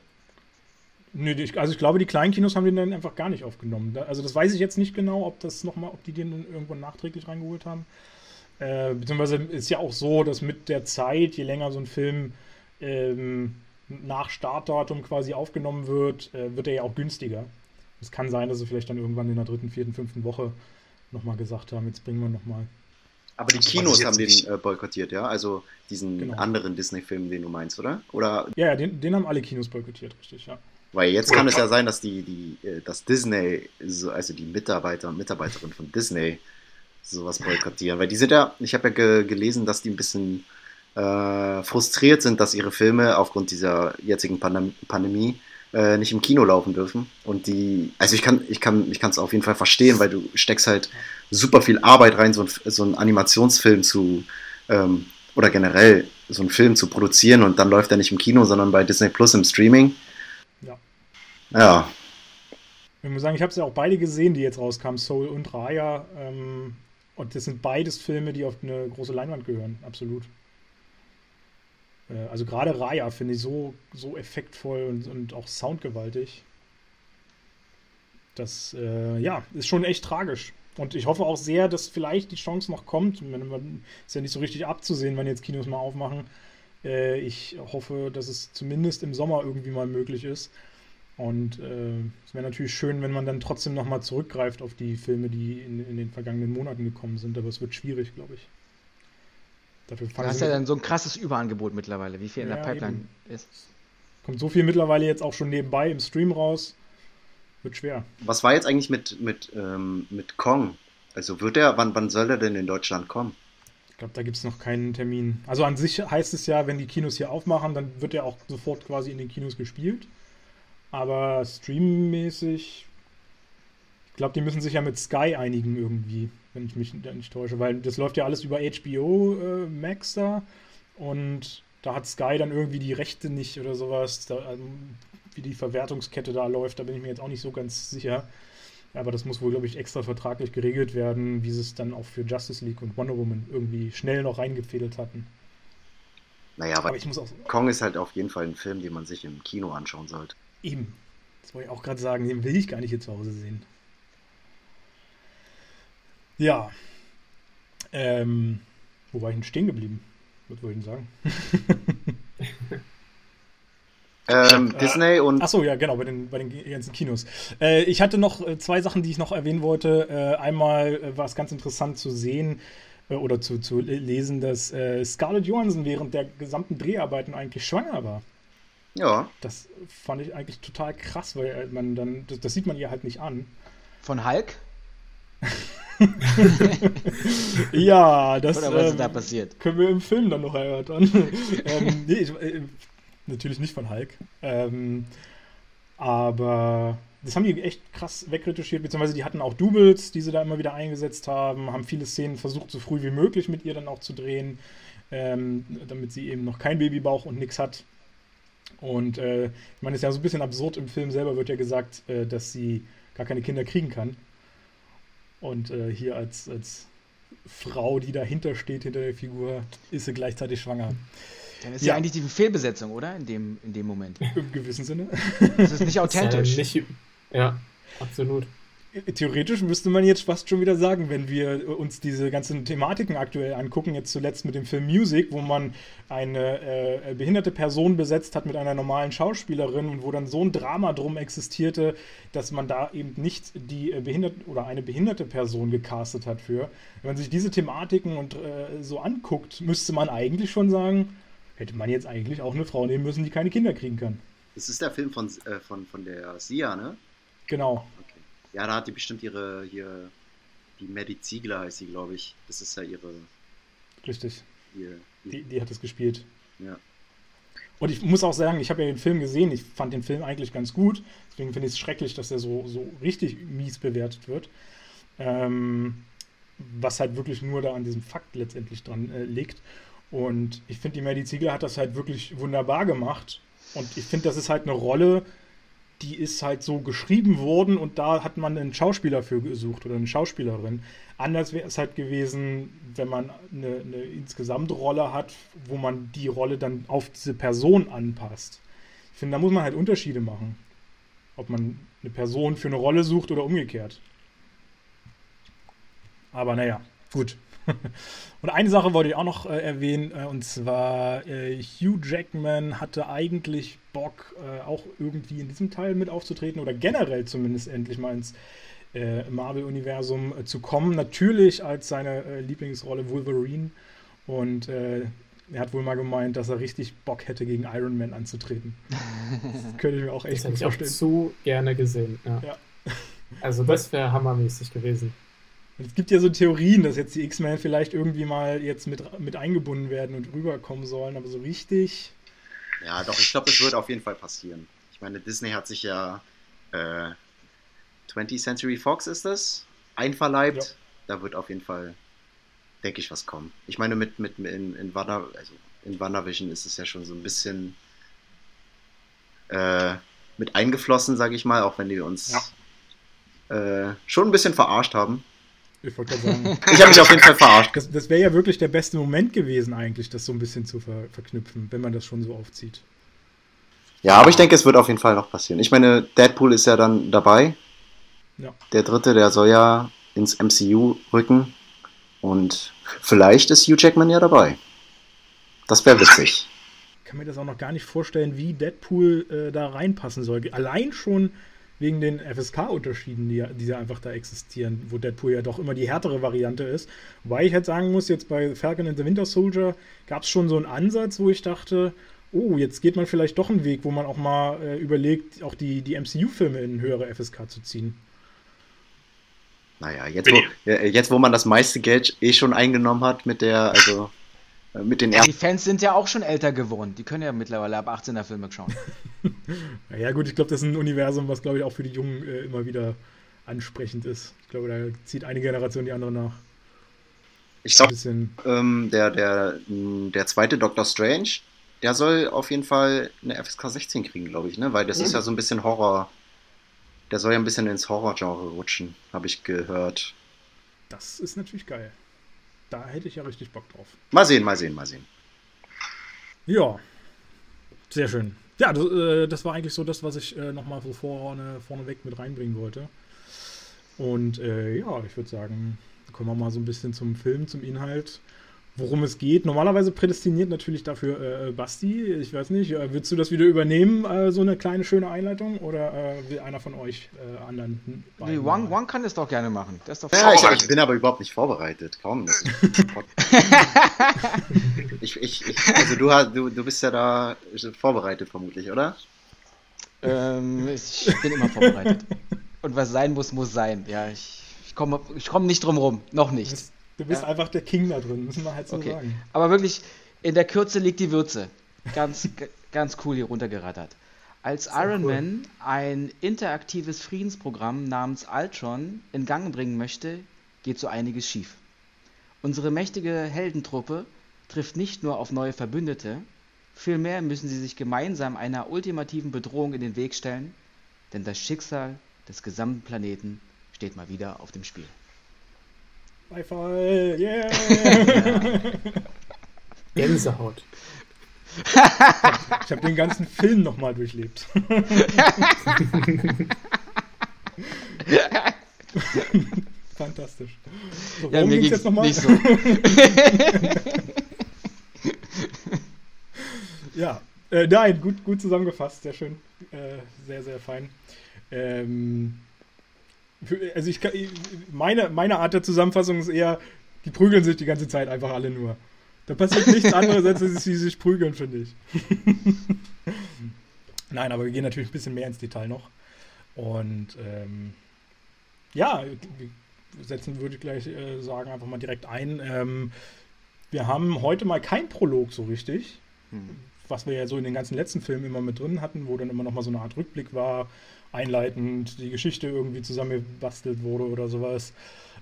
Nö, ich, also ich glaube, die kleinen Kinos haben den dann einfach gar nicht aufgenommen. Also das weiß ich jetzt nicht genau, ob das noch mal, ob die den dann irgendwo nachträglich reingeholt haben. Äh, beziehungsweise ist ja auch so, dass mit der Zeit, je länger so ein Film ähm, nach Startdatum quasi aufgenommen wird, äh, wird er ja auch günstiger. Es kann sein, dass sie vielleicht dann irgendwann in der dritten, vierten, fünften Woche nochmal gesagt haben, jetzt bringen wir nochmal. Aber die weiß Kinos haben den äh, boykottiert, ja? Also diesen Genau. anderen Disney-Film, den du meinst, oder? Oder Ja, ja, den, den haben alle Kinos boykottiert, richtig, ja. weil jetzt Oder kann es ja sein, dass die, die, äh, dass Disney, so, also die Mitarbeiter und Mitarbeiterin von Disney sowas boykottieren. Weil die sind ja, ich habe ja ge gelesen, dass die ein bisschen äh, frustriert sind, dass ihre Filme aufgrund dieser jetzigen Pandem Pandemie äh, nicht im Kino laufen dürfen. Und die, also ich kann, ich kann, ich kann es auf jeden Fall verstehen, weil du steckst halt super viel Arbeit rein, so, ein, so einen Animationsfilm zu ähm, oder generell so einen Film zu produzieren und dann läuft er nicht im Kino, sondern bei Disney Plus im Streaming. Ja. Ja, Ich muss sagen, ich habe es ja auch beide gesehen, die jetzt rauskamen, Soul und Raya. Ähm, und das sind beides Filme, die auf eine große Leinwand gehören, absolut. Äh, also gerade Raya finde ich so, so effektvoll und, und auch soundgewaltig. Das, äh, ja, ist schon echt tragisch. Und ich hoffe auch sehr, dass vielleicht die Chance noch kommt. Man- Ist ja nicht so richtig abzusehen, wenn jetzt Kinos mal aufmachen. Äh, ich hoffe, dass es zumindest im Sommer irgendwie mal möglich ist. Und äh, es wäre natürlich schön, wenn man dann trotzdem nochmal zurückgreift auf die Filme, die in, in den vergangenen Monaten gekommen sind. Aber es wird schwierig, glaube ich. Dafür Du hast ja dann so ein krasses Überangebot mittlerweile, wie viel in der Ja, Pipeline eben. ist. kommt so viel mittlerweile jetzt auch schon nebenbei im Stream raus. Wird schwer. was war jetzt eigentlich mit, mit, ähm, mit Kong? Also wird er, wann, wann soll er denn in Deutschland kommen? Ich glaube, da gibt es noch keinen Termin. Also an sich heißt es ja, wenn die Kinos hier aufmachen, dann wird er auch sofort quasi in den Kinos gespielt. Aber streammäßig, ich glaube, die müssen sich ja mit Sky einigen irgendwie, wenn ich mich da nicht täusche, weil das läuft ja alles über HBO äh, Max da und da hat Sky dann irgendwie die Rechte nicht oder sowas. Da, ähm, wie die Verwertungskette da läuft, da bin ich mir jetzt auch nicht so ganz sicher. Aber das muss wohl, glaube ich, extra vertraglich geregelt werden, wie sie es dann auch für Justice League und Wonder Woman irgendwie schnell noch reingefädelt hatten. Naja, Aber aber ich muss auch Kong ist halt auf jeden Fall ein Film, den man sich im Kino anschauen sollte. eben, das wollte ich auch gerade sagen, den will ich gar nicht hier zu Hause sehen. Ja. Ähm, wo war ich denn stehen geblieben? Was wollte ich denn sagen? Ähm, Äh, Disney und Achso, ja, genau, bei den, bei den ganzen Kinos. Äh, ich hatte noch äh, zwei Sachen, die ich noch erwähnen wollte. Äh, einmal äh, war es ganz interessant zu sehen äh, oder zu, zu lesen, dass äh, Scarlett Johansson während der gesamten Dreharbeiten eigentlich schwanger war. ja, Das fand ich eigentlich total krass, weil man dann, das, das sieht man ihr halt nicht an. Von Hulk? Ja, das Oder was ist ähm, da passiert? können wir im Film dann noch erörtern. ähm, nee, ich, äh, natürlich nicht von Hulk. Ähm, aber das haben die echt krass wegretuschiert, beziehungsweise die hatten auch Doubles, die sie da immer wieder eingesetzt haben, haben viele Szenen versucht, so früh wie möglich mit ihr dann auch zu drehen, ähm, damit sie eben noch kein Babybauch und nix hat. Und äh, ich meine, es ist ja so ein bisschen absurd, im Film selber wird ja gesagt, äh, dass sie gar keine Kinder kriegen kann. Und äh, hier als, als Frau, die dahinter steht, hinter der Figur, ist sie gleichzeitig schwanger. Dann ist ja, ja eigentlich die Fehlbesetzung, oder? In dem, in dem Moment. Im gewissen Sinne. Das ist nicht authentisch. Ist ja, nicht, ja, absolut. Theoretisch müsste man jetzt fast schon wieder sagen, wenn wir uns diese ganzen Thematiken aktuell angucken, jetzt zuletzt mit dem Film Music, wo man eine äh, behinderte Person besetzt hat mit einer normalen Schauspielerin und wo dann so ein Drama drum existierte, dass man da eben nicht die äh, behinderte oder eine behinderte Person gecastet hat für. Wenn man sich diese Thematiken und äh, so anguckt, müsste man eigentlich schon sagen, hätte man jetzt eigentlich auch eine Frau nehmen müssen, die keine Kinder kriegen kann. Das ist der Film von, äh, von, von der Sia, ne? Genau. Ja, da hat die bestimmt ihre, hier, die Maddie Ziegler heißt sie, glaube ich. Das ist ja ihre. Richtig. Ihr, die, die hat es gespielt. Ja. Und ich muss auch sagen, ich habe ja den Film gesehen, ich fand den Film eigentlich ganz gut. Deswegen finde ich es schrecklich, dass er so, so richtig mies bewertet wird. Ähm, was halt wirklich nur da an diesem Fakt letztendlich dran äh, liegt. Und ich finde, die Maddie Ziegler hat das halt wirklich wunderbar gemacht. Und ich finde, das ist halt eine Rolle, die ist halt so geschrieben worden und da hat man einen Schauspieler für gesucht oder eine Schauspielerin. Anders wäre es halt gewesen, wenn man eine, eine Insgesamtrolle hat, wo man die Rolle dann auf diese Person anpasst. Ich finde, da muss man halt Unterschiede machen. Ob man eine Person für eine Rolle sucht oder umgekehrt. Aber naja, gut. und eine Sache wollte ich auch noch äh, erwähnen, äh, und zwar äh, Hugh Jackman hatte eigentlich Bock, äh, auch irgendwie in diesem Teil mit aufzutreten oder generell zumindest endlich mal ins äh, Marvel-Universum äh, zu kommen. Natürlich als seine Lieblingsrolle Wolverine und er hat wohl mal gemeint, dass er richtig Bock hätte, gegen Iron Man anzutreten. Das könnte ich mir auch echt das gut vorstellen. Ich auch zu gerne gesehen. Ja. ja. Also das wäre hammermäßig gewesen. Es gibt ja so Theorien, dass jetzt die X-Men vielleicht irgendwie mal jetzt mit, mit eingebunden werden und rüberkommen sollen, aber so richtig. Ja, doch, ich glaube, das wird auf jeden Fall passieren. Ich meine, Disney hat sich ja äh, 20th Century Fox ist das, einverleibt. Ja. Da wird auf jeden Fall, denke ich, was kommen. Ich meine, mit, mit in, in, Wanda, also in WandaVision ist es ja schon so ein bisschen äh, mit eingeflossen, sage ich mal, auch wenn die uns ja. äh, schon ein bisschen verarscht haben. Ich wollte gerade sagen. ich habe mich auf jeden Fall verarscht. Das, das wäre ja wirklich der beste Moment gewesen, eigentlich, das so ein bisschen zu ver verknüpfen, wenn man das schon so aufzieht. Ja, aber ich denke, es wird auf jeden Fall noch passieren. Ich meine, Deadpool ist ja dann dabei. Ja. Der dritte, der soll ja ins MCU rücken. Und vielleicht ist Hugh Jackman ja dabei. Das wäre witzig. Ich kann mir das auch noch gar nicht vorstellen, wie Deadpool äh, da reinpassen soll. Allein schon wegen den FSK-Unterschieden, die, die ja einfach da existieren, wo Deadpool ja doch immer die härtere Variante ist. Wobei ich halt sagen muss, jetzt bei Falcon and the Winter Soldier gab es schon so einen Ansatz, wo ich dachte, oh, jetzt geht man vielleicht doch einen Weg, wo man auch mal äh, überlegt, auch die, die MCU-Filme in höhere FSK zu ziehen. Naja, jetzt wo, jetzt wo man das meiste Geld eh schon eingenommen hat mit der, also äh, mit den ja, die Fans sind ja auch schon älter geworden. Die können ja mittlerweile ab 18er Filme schauen. ja, gut, ich glaube, das ist ein Universum, was, glaube ich, auch für die Jungen äh, immer wieder ansprechend ist. Ich glaube, da zieht eine Generation die andere nach. Ich glaube, ähm, der, der, der zweite Doctor Strange, der soll auf jeden Fall eine FSK 16 kriegen, glaube ich, ne? Weil das mhm. ist ja so ein bisschen Horror. Der soll ja ein bisschen ins Horror-Genre rutschen, habe ich gehört. Das ist natürlich geil da hätte ich ja richtig Bock drauf. Mal sehen, mal sehen, mal sehen. Ja, sehr schön. Ja, das, äh, das war eigentlich so das, was ich äh, nochmal so vorne, vorneweg mit reinbringen wollte. Und äh, ja, ich würde sagen, kommen wir mal so ein bisschen zum Film, zum Inhalt worum es geht. Normalerweise prädestiniert natürlich dafür äh, äh, Basti. Ich weiß nicht, äh, willst du das wieder übernehmen, äh, so eine kleine schöne Einleitung? Oder äh, will einer von euch äh, anderen? Nee, One, One kann das doch gerne machen. Das ist doch ja, ich, ich, bin aber überhaupt nicht vorbereitet. Kaum. ich, ich, ich, also du, du, du bist ja da vorbereitet vermutlich, oder? Ähm, ich bin immer vorbereitet. Und was sein muss, muss sein. Ja, ich, ich komme ich komm nicht drum rum. Noch nicht. Du bist ja. einfach der King da drin, müssen wir halt so okay. sagen. Aber wirklich, in der Kürze liegt die Würze. Ganz, ganz cool hier runtergerattert. Als Iron cool. Man ein interaktives Friedensprogramm namens Ultron in Gang bringen möchte, geht so einiges schief. Unsere mächtige Heldentruppe trifft nicht nur auf neue Verbündete, vielmehr müssen sie sich gemeinsam einer ultimativen Bedrohung in den Weg stellen, denn das Schicksal des gesamten Planeten steht mal wieder auf dem Spiel. Beifall, yeah! Gänsehaut. ich habe hab den ganzen Film nochmal durchlebt. Fantastisch. So, ja, mir ging jetzt nochmal? Nicht so. ja, äh, nein, gut, gut zusammengefasst, sehr schön. Äh, sehr, sehr fein. Ähm, also ich kann, meine, meine Art der Zusammenfassung ist eher, die prügeln sich die ganze Zeit einfach alle nur. Da passiert nichts anderes, als dass sie sich prügeln, finde ich. Nein, aber wir gehen natürlich ein bisschen mehr ins Detail noch. Und ähm, ja, setzen würde ich gleich äh, sagen, einfach mal direkt ein. Ähm, wir haben heute mal kein Prolog so richtig, hm. was wir ja so in den ganzen letzten Filmen immer mit drin hatten, wo dann immer noch mal so eine Art Rückblick war, einleitend die Geschichte irgendwie zusammengebastelt wurde oder sowas.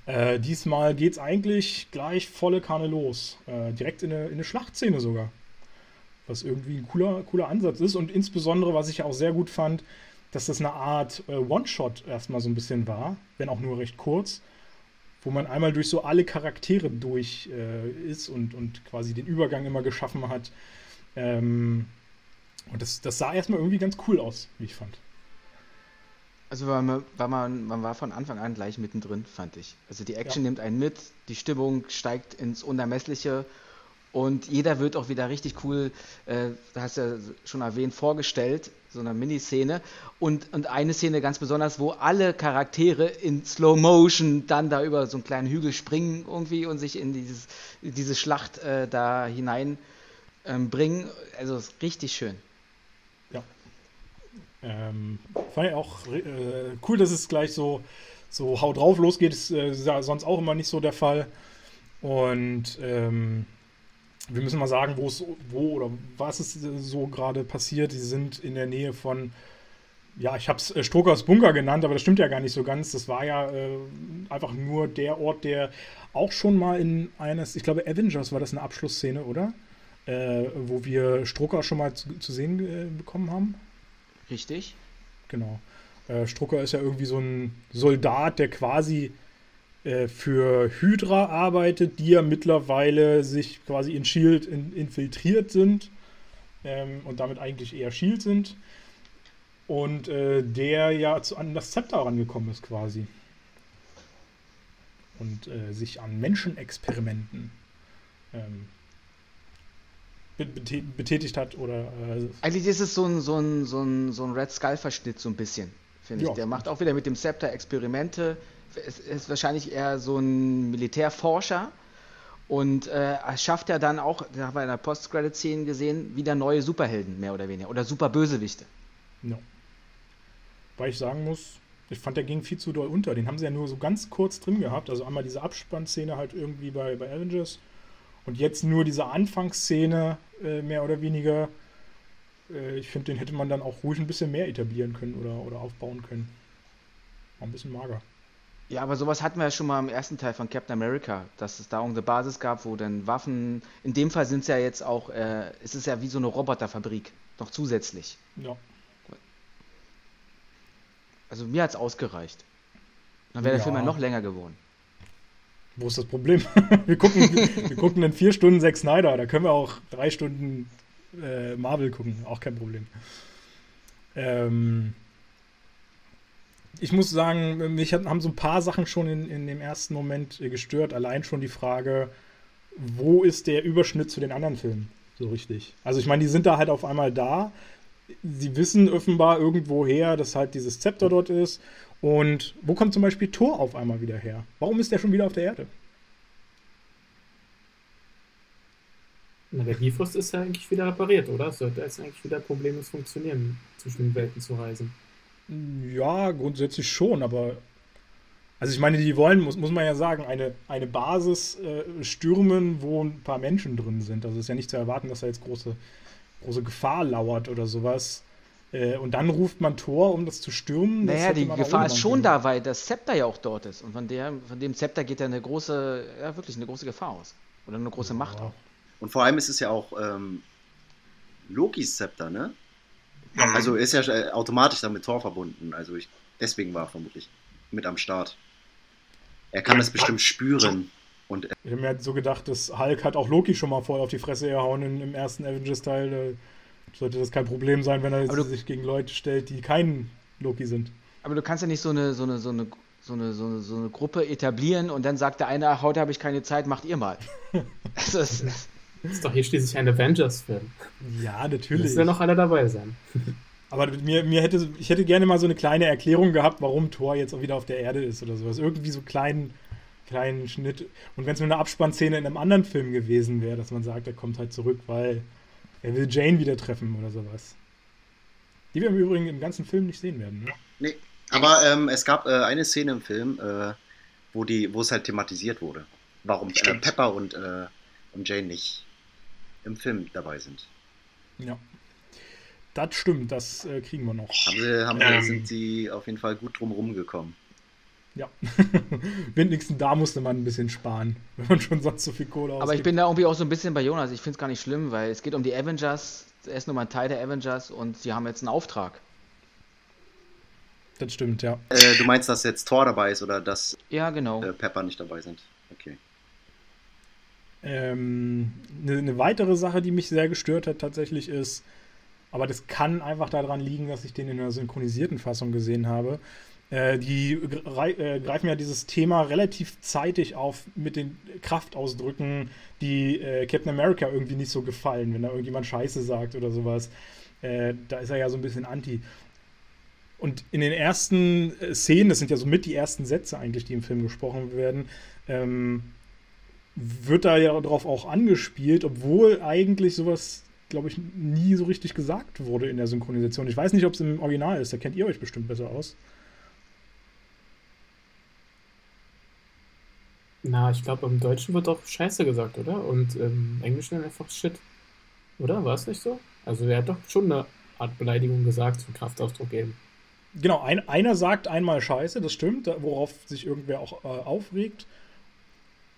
Äh, diesmal geht es eigentlich gleich volle Kanne los. Äh, direkt in eine, in eine Schlachtszene sogar. Was irgendwie ein cooler, cooler Ansatz ist und insbesondere, was ich auch sehr gut fand, dass das eine Art äh, One-Shot erstmal so ein bisschen war, wenn auch nur recht kurz, wo man einmal durch so alle Charaktere durch äh, ist und, und quasi den Übergang immer geschaffen hat. Ähm, und das, das sah erstmal irgendwie ganz cool aus, wie ich fand. Also war man, war man, man war von Anfang an gleich mittendrin, fand ich. Also die Action ja. nimmt einen mit, die Stimmung steigt ins Unermessliche und jeder wird auch wieder richtig cool, äh, hast du ja schon erwähnt, vorgestellt, so eine Miniszene. Und, und eine Szene ganz besonders, wo alle Charaktere in Slow Motion dann da über so einen kleinen Hügel springen irgendwie und sich in dieses, in diese Schlacht äh, da hinein ähm, bringen. Also ist richtig schön. Ähm, fand ich auch äh, cool, dass es gleich so, so haut drauf losgeht. Das äh, ist ja sonst auch immer nicht so der Fall. Und ähm, wir müssen mal sagen, wo oder was ist so gerade passiert. Sie sind in der Nähe von, ja, ich habe es äh, Strokers Bunker genannt, aber das stimmt ja gar nicht so ganz. Das war ja äh, einfach nur der Ort, der auch schon mal in eines, ich glaube, Avengers war das eine Abschlussszene, oder? Äh, wo wir Stroker schon mal zu, zu sehen äh, bekommen haben. Richtig. Genau. Äh, Strucker ist ja irgendwie so ein Soldat, der quasi äh, für Hydra arbeitet, die ja mittlerweile sich quasi in Shield in, infiltriert sind ähm, und damit eigentlich eher Shield sind. Und äh, der ja zu, an das Zepter rangekommen ist quasi. Und äh, sich an Menschenexperimenten ähm, betätigt hat oder. Äh Eigentlich ist es so ein, so ein, so ein, so ein Red Skull-Verschnitt, so ein bisschen, finde ich. Der macht auch wieder mit dem Scepter Experimente. Es ist wahrscheinlich eher so ein Militärforscher. Und äh, schafft er dann auch, da haben wir in der Post-Credit-Szene gesehen, wieder neue Superhelden, mehr oder weniger. Oder Superbösewichte. Ja. Weil ich sagen muss, ich fand, der ging viel zu doll unter. Den haben sie ja nur so ganz kurz drin gehabt. Also einmal diese Abspannszene halt irgendwie bei, bei Avengers und jetzt nur diese Anfangsszene, äh, mehr oder weniger. Äh, ich finde, den hätte man dann auch ruhig ein bisschen mehr etablieren können oder, oder aufbauen können. War ein bisschen mager. Ja, aber sowas hatten wir ja schon mal im ersten Teil von Captain America, dass es da eine Basis gab, wo dann Waffen. In dem Fall sind es ja jetzt auch, äh, es ist ja wie so eine Roboterfabrik, noch zusätzlich. Ja. Also mir hat es ausgereicht. Dann wäre ja. der Film ja noch länger geworden. Wo ist das Problem? wir, gucken, wir gucken in vier Stunden Zack Snyder, da können wir auch drei Stunden äh, Marvel gucken, auch kein Problem. Ähm, ich muss sagen, mich haben so ein paar Sachen schon in, in dem ersten Moment gestört. Allein schon die Frage, wo ist der Überschnitt zu den anderen Filmen so richtig? Also ich meine, die sind da halt auf einmal da. Sie wissen offenbar irgendwoher, dass halt dieses Zepter dort ist und wo kommt zum Beispiel Thor auf einmal wieder her? Warum ist der schon wieder auf der Erde? Na, der Bifrost ist ja eigentlich wieder repariert, oder? Sollte jetzt eigentlich wieder problemlos funktionieren, zwischen den Welten zu reisen. Ja, grundsätzlich schon, aber. Also ich meine, die wollen, muss, muss man ja sagen, eine, eine Basis äh, stürmen, wo ein paar Menschen drin sind. Also es ist ja nicht zu erwarten, dass da jetzt große, große Gefahr lauert oder sowas. Äh, und dann ruft man Tor, um das zu stürmen. Das naja, die Gefahr ist schon da, weil das Zepter ja auch dort ist. Und von, der, von dem Zepter geht ja eine große, ja wirklich eine große Gefahr aus. Oder eine große ja. Macht auch. Und vor allem ist es ja auch ähm, Lokis Zepter, ne? Also ist ja äh, automatisch dann mit Tor verbunden. Also ich, deswegen war er vermutlich mit am Start. Er kann das bestimmt spüren. Und Ich habe mir halt so gedacht, dass Hulk hat auch Loki schon mal voll auf die Fresse gehauen im ersten Avengers-Teil. Sollte das kein Problem sein, wenn er du- sich gegen Leute stellt, die kein Loki sind. Aber du kannst ja nicht so eine, so eine, so eine, so eine, so eine, so eine Gruppe etablieren und dann sagt der eine, ach, heute habe ich keine Zeit, macht ihr mal. Also, es, Das ist doch hier schließlich ein Avengers-Film. Ja, Müssen natürlich. ja noch alle dabei sein. Aber mir, mir hätte, ich hätte gerne mal so eine kleine Erklärung gehabt, warum Thor jetzt auch wieder auf der Erde ist oder sowas. Irgendwie so kleinen, kleinen Schnitt. Und wenn es nur eine Abspannszene in einem anderen Film gewesen wäre, dass man sagt, er kommt halt zurück, weil er will Jane wieder treffen oder sowas. Die wir im Übrigen im ganzen Film nicht sehen werden. Ne? nee. Aber ähm, es gab äh, eine Szene im Film, äh, wo, die, wo es halt thematisiert wurde. Warum äh. Pepper und, äh, und Jane nicht im Film dabei sind. Ja. Das stimmt, das äh, kriegen wir noch. Haben sie, haben Ähm. sind sie auf jeden Fall gut drum rumgekommen. Ja. Wenigstens da musste man ein bisschen sparen, wenn man schon sonst so viel Kohle aber ich bin da irgendwie auch so ein bisschen bei Jonas. Ich finde es gar nicht schlimm, weil es geht um die Avengers. Er ist nur mal ein Teil der Avengers und sie haben jetzt einen Auftrag. Das stimmt, ja. Äh, du meinst, dass jetzt Thor dabei ist oder dass Ja, genau. äh, Pepper nicht dabei sind? Okay. Ähm, eine, eine weitere Sache, die mich sehr gestört hat, tatsächlich ist, aber das kann einfach daran liegen, dass ich den in der synchronisierten Fassung gesehen habe. Äh, die äh, greifen ja dieses Thema relativ zeitig auf mit den Kraftausdrücken, die äh, Captain America irgendwie nicht so gefallen, wenn da irgendjemand Scheiße sagt oder sowas. Äh, da ist er ja so ein bisschen anti. Und in den ersten Szenen, das sind ja so mit die ersten Sätze eigentlich, die im Film gesprochen werden, ähm, wird da ja darauf auch angespielt, obwohl eigentlich sowas, glaube ich, nie so richtig gesagt wurde in der Synchronisation. Ich weiß nicht, ob es im Original ist, da kennt ihr euch bestimmt besser aus. Na, ich glaube, im Deutschen wird auch Scheiße gesagt, oder? Und im Englischen dann einfach Shit. Oder? War es nicht so? Also er hat doch schon eine Art Beleidigung gesagt, einen Kraftausdruck eben. Genau, ein, einer sagt einmal Scheiße, das stimmt, worauf sich irgendwer auch äh, aufregt.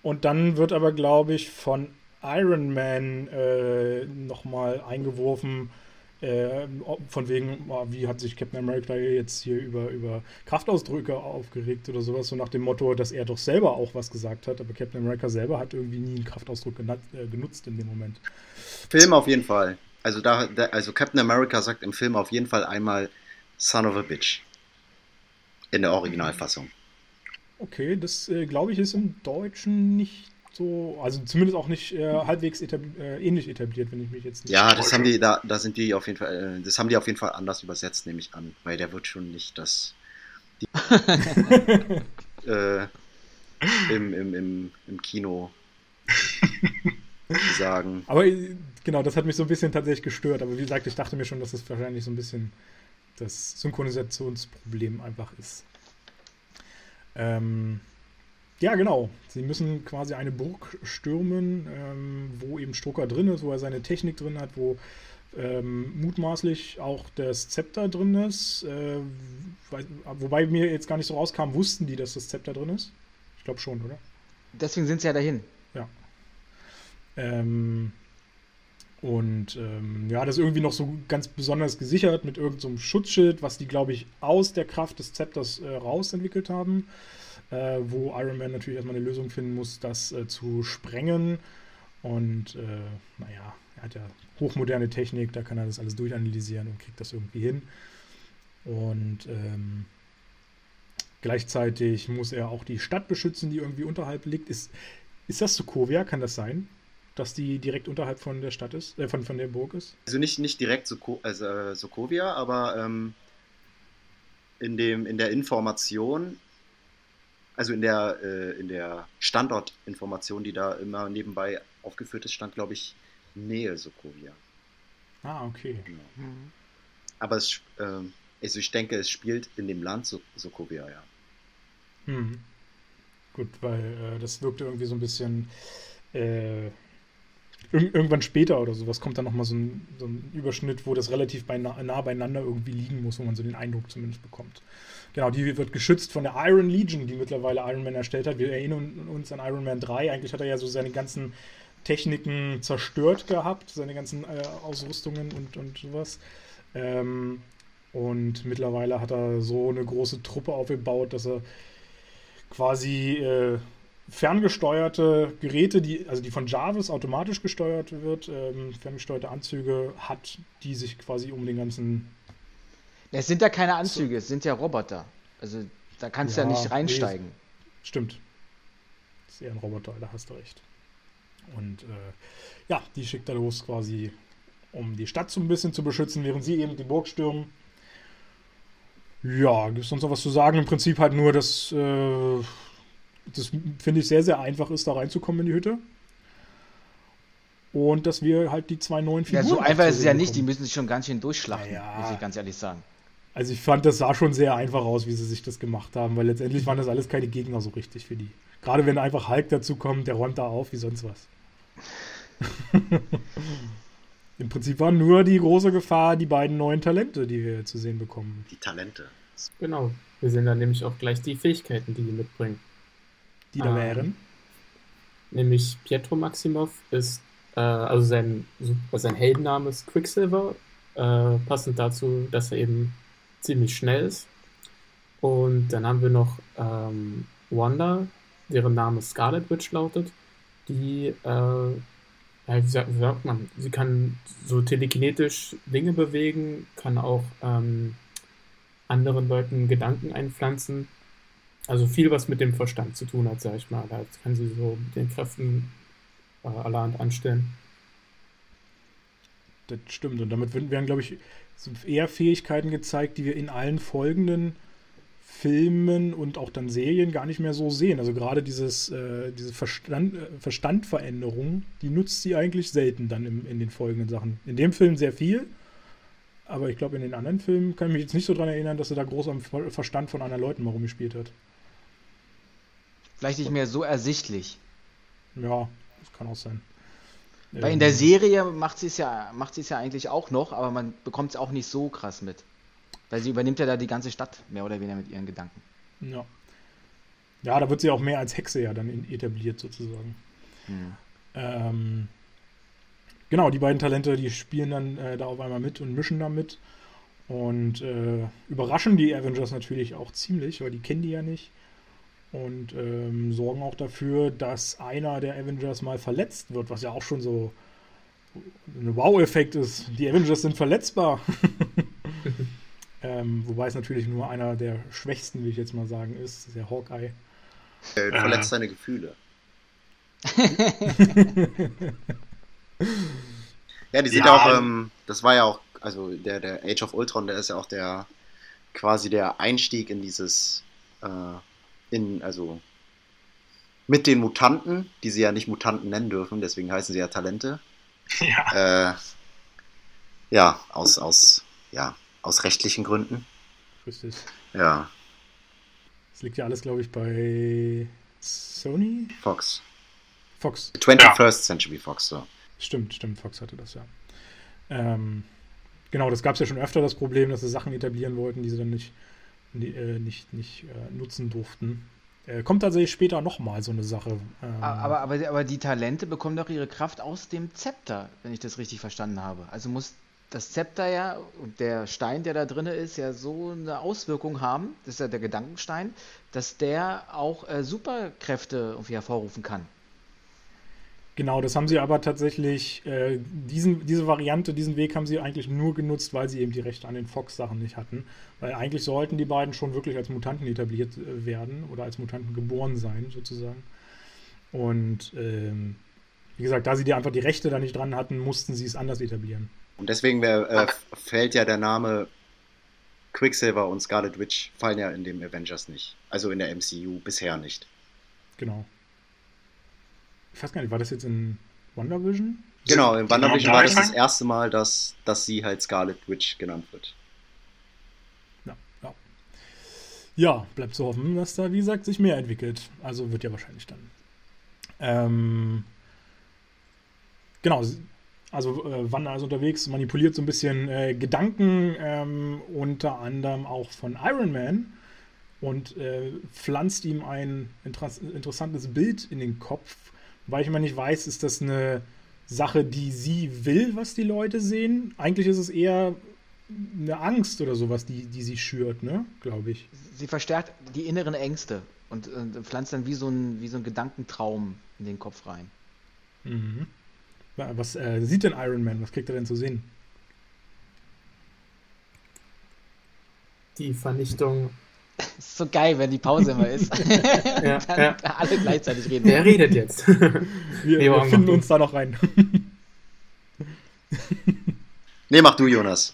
Und dann wird aber, glaube ich, von Iron Man äh, nochmal eingeworfen, äh, ob- von wegen, oh, wie hat sich Captain America jetzt hier über, über Kraftausdrücke aufgeregt oder sowas, so nach dem Motto, dass er doch selber auch was gesagt hat, aber Captain America selber hat irgendwie nie einen Kraftausdruck äh, genutzt in dem Moment. Film auf jeden Fall. Also, da, da, also Captain America sagt im Film auf jeden Fall einmal Son of a Bitch. In der Originalfassung. Okay, das äh, glaube ich ist im Deutschen nicht so, also zumindest auch nicht äh, halbwegs etabli äh, ähnlich etabliert, wenn ich mich jetzt nicht. Ja, das haben die, da, da sind die auf jeden Fall, äh, das haben die auf jeden Fall anders übersetzt, nehme ich an. Weil der wird schon nicht das äh, im, im, im, im Kino sagen. Aber äh, genau, das hat mich so ein bisschen tatsächlich gestört. Aber wie gesagt, ich dachte mir schon, dass das wahrscheinlich so ein bisschen das Synchronisationsproblem einfach ist. Ähm, ja, genau. Sie müssen quasi eine Burg stürmen, ähm, wo eben Strucker drin ist, wo er seine Technik drin hat, wo ähm, mutmaßlich auch das Zepter drin ist. Äh, wobei mir jetzt gar nicht so rauskam, wussten die, dass das Zepter drin ist? Ich glaube schon, oder? Deswegen sind sie ja dahin. Ähm, und ähm, ja, das ist irgendwie noch so ganz besonders gesichert mit irgendeinem so Schutzschild, was die, glaube ich, aus der Kraft des Zepters äh, raus entwickelt haben. Äh, wo Iron Man natürlich erstmal eine Lösung finden muss, das äh, zu sprengen. Und äh, naja, er hat ja hochmoderne Technik, da kann er das alles durchanalysieren und kriegt das irgendwie hin. Und ähm, gleichzeitig muss er auch die Stadt beschützen, die irgendwie unterhalb liegt. Ist, ist das Sokovia? Kann das sein? Dass die direkt unterhalb von der Stadt ist, äh, von, von der Burg ist? Also nicht, nicht direkt Soko, also, äh, Sokovia, aber ähm, in, dem, in der Information, also in der, äh, in der Standortinformation, die da immer nebenbei aufgeführt ist, stand, glaube ich, Nähe Sokovia. Ah, okay. Genau. Aber es, ähm, also ich denke, es spielt in dem Land so Sokovia, ja. Hm. Gut, weil äh, das wirkte irgendwie so ein bisschen äh, ir irgendwann später oder sowas kommt dann nochmal so ein, so ein Überschnitt, wo das relativ bei, nah, nah beieinander irgendwie liegen muss, wo man so den Eindruck zumindest bekommt. Genau, die wird geschützt von der Iron Legion, die mittlerweile Iron Man erstellt hat. Wir erinnern uns an Iron Man 3. Eigentlich hat er ja so seine ganzen Techniken zerstört gehabt, seine ganzen äh, Ausrüstungen und, und sowas. Ähm, und mittlerweile hat er so eine große Truppe aufgebaut, dass er quasi äh, ferngesteuerte Geräte, die, also die von Jarvis automatisch gesteuert wird, ähm, ferngesteuerte Anzüge hat, die sich quasi um den ganzen. Es sind ja keine Anzüge, es sind ja Roboter. Also da kannst du ja, ja nicht reinsteigen. Nee, stimmt. Das ist eher ein Roboter, da hast du recht. Und äh, ja, die schickt er los quasi, um die Stadt so ein bisschen zu beschützen, während sie eben die Burg stürmen. Ja, gibt es sonst noch was zu sagen? Im Prinzip halt nur, dass äh, das finde ich sehr, sehr einfach ist, da reinzukommen in die Hütte. Und dass wir halt die zwei neuen Figuren. Ja, so einfach ist es ja nicht, die müssen sich schon ganz schön durchschlachten, ja. muss ich ganz ehrlich sagen. Also ich fand, das sah schon sehr einfach aus, wie sie sich das gemacht haben, weil letztendlich waren das alles keine Gegner so richtig für die. Gerade wenn einfach Hulk dazu kommt, der räumt da auf wie sonst was. Im Prinzip war nur die große Gefahr die beiden neuen Talente, die wir zu sehen bekommen. Die Talente. Genau. Wir sehen dann nämlich auch gleich die Fähigkeiten, die die mitbringen. Die da ähm, wären? Nämlich Pietro Maximov ist, äh, also sein, sein Heldenname ist Quicksilver, äh, passend dazu, dass er eben ziemlich schnell ist. Und dann haben wir noch ähm, Wanda, deren Name Scarlet Witch lautet, die, äh, ja, wie, sagt, wie, sagt, man, sie kann so telekinetisch Dinge bewegen, kann auch ähm, anderen Leuten Gedanken einpflanzen. Also viel, was mit dem Verstand zu tun hat, sag ich mal. Da kann sie so mit den Kräften äh, allerhand anstellen. Das stimmt. Und damit werden, glaube ich, eher Fähigkeiten gezeigt, die wir in allen folgenden Filmen und auch dann Serien gar nicht mehr so sehen. Also gerade dieses, äh, diese Verstand, äh, Verstandveränderung, die nutzt sie eigentlich selten dann im, in den folgenden Sachen. In dem Film sehr viel, aber ich glaube, in den anderen Filmen kann ich mich jetzt nicht so daran erinnern, dass er da groß am Verstand von anderen Leuten mal rumgespielt hat. Vielleicht nicht mehr so ersichtlich. Ja, das kann auch sein. Weil in der ähm. Serie macht sie es ja, es ja eigentlich auch noch, aber man bekommt es auch nicht so krass mit. Weil sie übernimmt ja da die ganze Stadt, mehr oder weniger mit ihren Gedanken. Ja. Ja, da wird sie auch mehr als Hexe ja dann etabliert sozusagen. Hm. Ähm, genau, die beiden Talente, die spielen dann äh, da auf einmal mit und mischen da mit. Und äh, überraschen die Avengers natürlich auch ziemlich, weil die kennen die ja nicht und ähm, sorgen auch dafür, dass einer der Avengers mal verletzt wird, was ja auch schon so ein Wow-Effekt ist. Die Avengers sind verletzbar. ähm, wobei es natürlich nur einer der schwächsten, wie ich jetzt mal sagen, ist, der Hawkeye. Er verletzt seine Gefühle. ja, die sind ja auch, ähm, das war ja auch, also der, der Age of Ultron, der ist ja auch der quasi der Einstieg in dieses äh, in, also mit den Mutanten, die sie ja nicht Mutanten nennen dürfen, deswegen heißen sie ja Talente. Ja. Äh, ja, aus, aus, ja, aus rechtlichen Gründen. Richtig. Ja. Das liegt ja alles, glaube ich, bei Sony? Fox. Fox. 21st ja. Century Fox, so. Stimmt, stimmt, Fox hatte das ja. Ähm, genau, das gab es ja schon öfter, das Problem, dass sie Sachen etablieren wollten, die sie dann nicht äh, nicht, nicht äh, nutzen durften. Äh, kommt tatsächlich später nochmal so eine Sache. Ähm, aber, aber, aber die Talente bekommen doch ihre Kraft aus dem Zepter, wenn ich das richtig verstanden habe. Also muss das Zepter ja und der Stein, der da drin ist, ja so eine Auswirkung haben, das ist ja der Gedankenstein, dass der auch äh, Superkräfte irgendwie hervorrufen kann. Genau, das haben sie aber tatsächlich, äh, diesen, diese Variante, diesen Weg haben sie eigentlich nur genutzt, weil sie eben die Rechte an den Fox-Sachen nicht hatten. Weil eigentlich sollten die beiden schon wirklich als Mutanten etabliert äh, werden oder als Mutanten geboren sein, sozusagen. Und ähm, wie gesagt, da sie die einfach die Rechte da nicht dran hatten, mussten sie es anders etablieren. Und deswegen wär, äh, fällt ja der Name Quicksilver und Scarlet Witch fallen ja in dem Avengers nicht. Also in der MCU bisher nicht. Genau ich weiß gar nicht, war das jetzt in WandaVision? Genau, in WandaVision genau, war das das erste Mal, dass, dass sie halt Scarlet Witch genannt wird. Ja, ja. Ja, bleibt zu hoffen, dass da, wie gesagt, sich mehr entwickelt. Also wird ja wahrscheinlich dann. Ähm, genau, also äh, Wanda ist unterwegs, manipuliert so ein bisschen äh, Gedanken, ähm, unter anderem auch von Iron Man und äh, pflanzt ihm ein inter interessantes Bild in den Kopf, weil ich immer nicht weiß, ist das eine Sache, die sie will, was die Leute sehen? Eigentlich ist es eher eine Angst oder sowas, die, die sie schürt, ne? Glaube ich. Sie verstärkt die inneren Ängste. und, und pflanzt dann wie so, ein, wie so ein Gedankentraum in den Kopf rein. Mhm. Was äh, sieht denn Iron Man? Was kriegt er denn zu sehen? Die Vernichtung. Ist so geil, wenn die Pause immer ist. ja, dann ja. alle gleichzeitig reden. Wer redet jetzt? Wir, Nee, wir finden uns da noch rein. Nee, mach du, Jonas.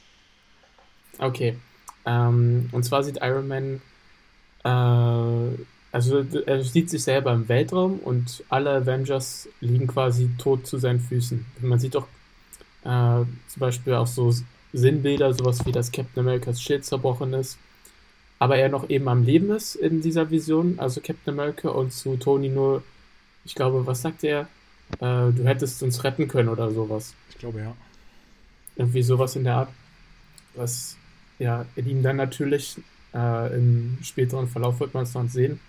Okay. Ähm, und zwar sieht Iron Man, äh, also er sieht sich selber im Weltraum und alle Avengers liegen quasi tot zu seinen Füßen. Man sieht auch äh, zum Beispiel auch so Sinnbilder, sowas wie das Captain Americas Schild zerbrochen ist. Aber er noch eben am Leben ist in dieser Vision, also Captain America, und zu Tony nur, ich glaube, was sagt er? Äh, du hättest uns retten können oder sowas. Ich glaube, ja. Irgendwie sowas in der Art, was ja in ihm dann natürlich äh, im späteren Verlauf wird man es noch sehen,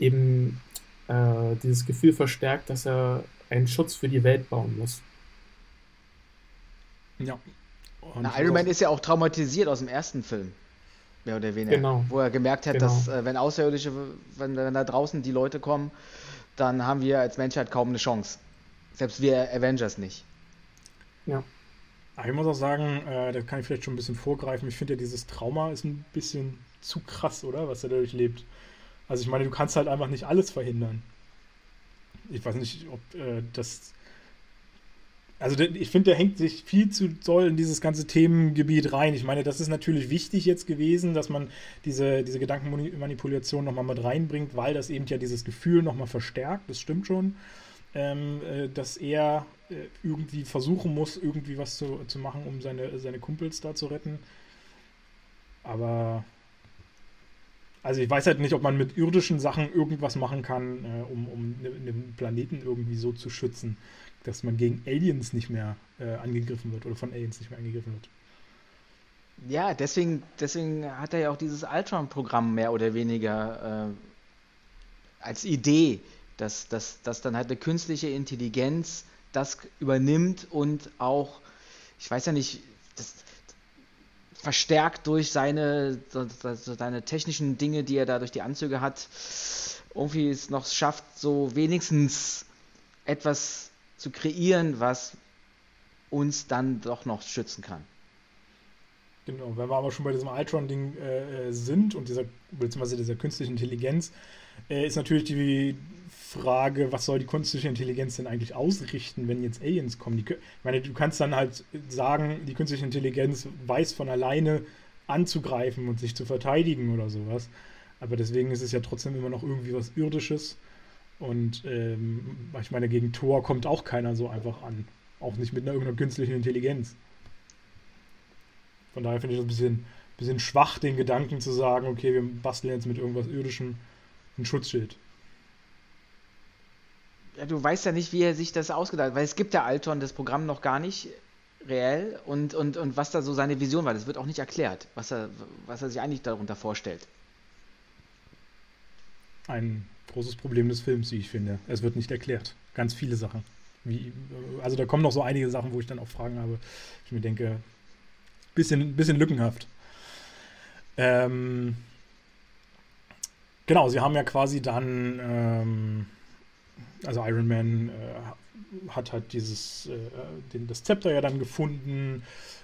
eben äh, dieses Gefühl verstärkt, dass er einen Schutz für die Welt bauen muss. Ja. Und Na, Iron Man ist ja auch traumatisiert aus dem ersten Film. Mehr oder weniger. Genau. Wo er gemerkt hat, Genau. dass äh, wenn Außerirdische, wenn, wenn da draußen die Leute kommen, dann haben wir als Menschheit kaum eine Chance. Selbst wir Avengers nicht. Ja. Aber ich muss auch sagen, äh, da kann ich vielleicht schon ein bisschen vorgreifen. Ich finde ja, dieses Trauma ist ein bisschen zu krass, oder? Was er dadurch lebt. Also ich meine, du kannst halt einfach nicht alles verhindern. Ich weiß nicht, ob äh, das. Also ich finde, der hängt sich viel zu doll in dieses ganze Themengebiet rein. Ich meine, das ist natürlich wichtig jetzt gewesen, dass man diese, diese Gedankenmanipulation nochmal mit reinbringt, weil das eben ja dieses Gefühl nochmal verstärkt. Das stimmt schon. Ähm, äh, dass er äh, irgendwie versuchen muss, irgendwie was zu, zu machen, um seine, seine Kumpels da zu retten. Aber also ich weiß halt nicht, ob man mit irdischen Sachen irgendwas machen kann, äh, um, um ne- einen Planeten irgendwie so zu schützen, dass man gegen Aliens nicht mehr äh, angegriffen wird oder von Aliens nicht mehr angegriffen wird. Ja, deswegen, deswegen hat er ja auch dieses Ultron-Programm mehr oder weniger äh, als Idee, dass, dass, dass dann halt eine künstliche Intelligenz das übernimmt und auch, ich weiß ja nicht, das, verstärkt durch seine, seine technischen Dinge, die er da durch die Anzüge hat, irgendwie es noch schafft, so wenigstens etwas zu kreieren, was uns dann doch noch schützen kann. Genau, wenn wir aber schon bei diesem Ultron-Ding äh, äh, sind und dieser, beziehungsweise dieser künstlichen Intelligenz, äh, ist natürlich die Frage, was soll die künstliche Intelligenz denn eigentlich ausrichten, wenn jetzt Aliens kommen? Die, ich meine, du kannst dann halt sagen, die künstliche Intelligenz weiß von alleine anzugreifen und sich zu verteidigen oder sowas. Aber deswegen ist es ja trotzdem immer noch irgendwie was Irdisches. Und ähm, ich meine, gegen Thor kommt auch keiner so einfach an. Auch nicht mit einer irgendeiner künstlichen Intelligenz. Von daher finde ich das ein bisschen, bisschen schwach, den Gedanken zu sagen, okay, wir basteln jetzt mit irgendwas Irdischem ein Schutzschild. Ja, du weißt ja nicht, wie er sich das ausgedacht hat, weil es gibt ja Alton das Programm noch gar nicht reell und, und, und was da so seine Vision war, das wird auch nicht erklärt, was er, was er sich eigentlich darunter vorstellt. Ein großes Problem des Films, wie ich finde. Es wird nicht erklärt. Ganz viele Sachen. Wie, also da kommen noch so einige Sachen, wo ich dann auch Fragen habe. Ich mir denke, bisschen, bisschen lückenhaft. Ähm, genau, sie haben ja quasi dann, ähm, also Iron Man äh, hat halt dieses, äh, den, das Zepter ja dann gefunden.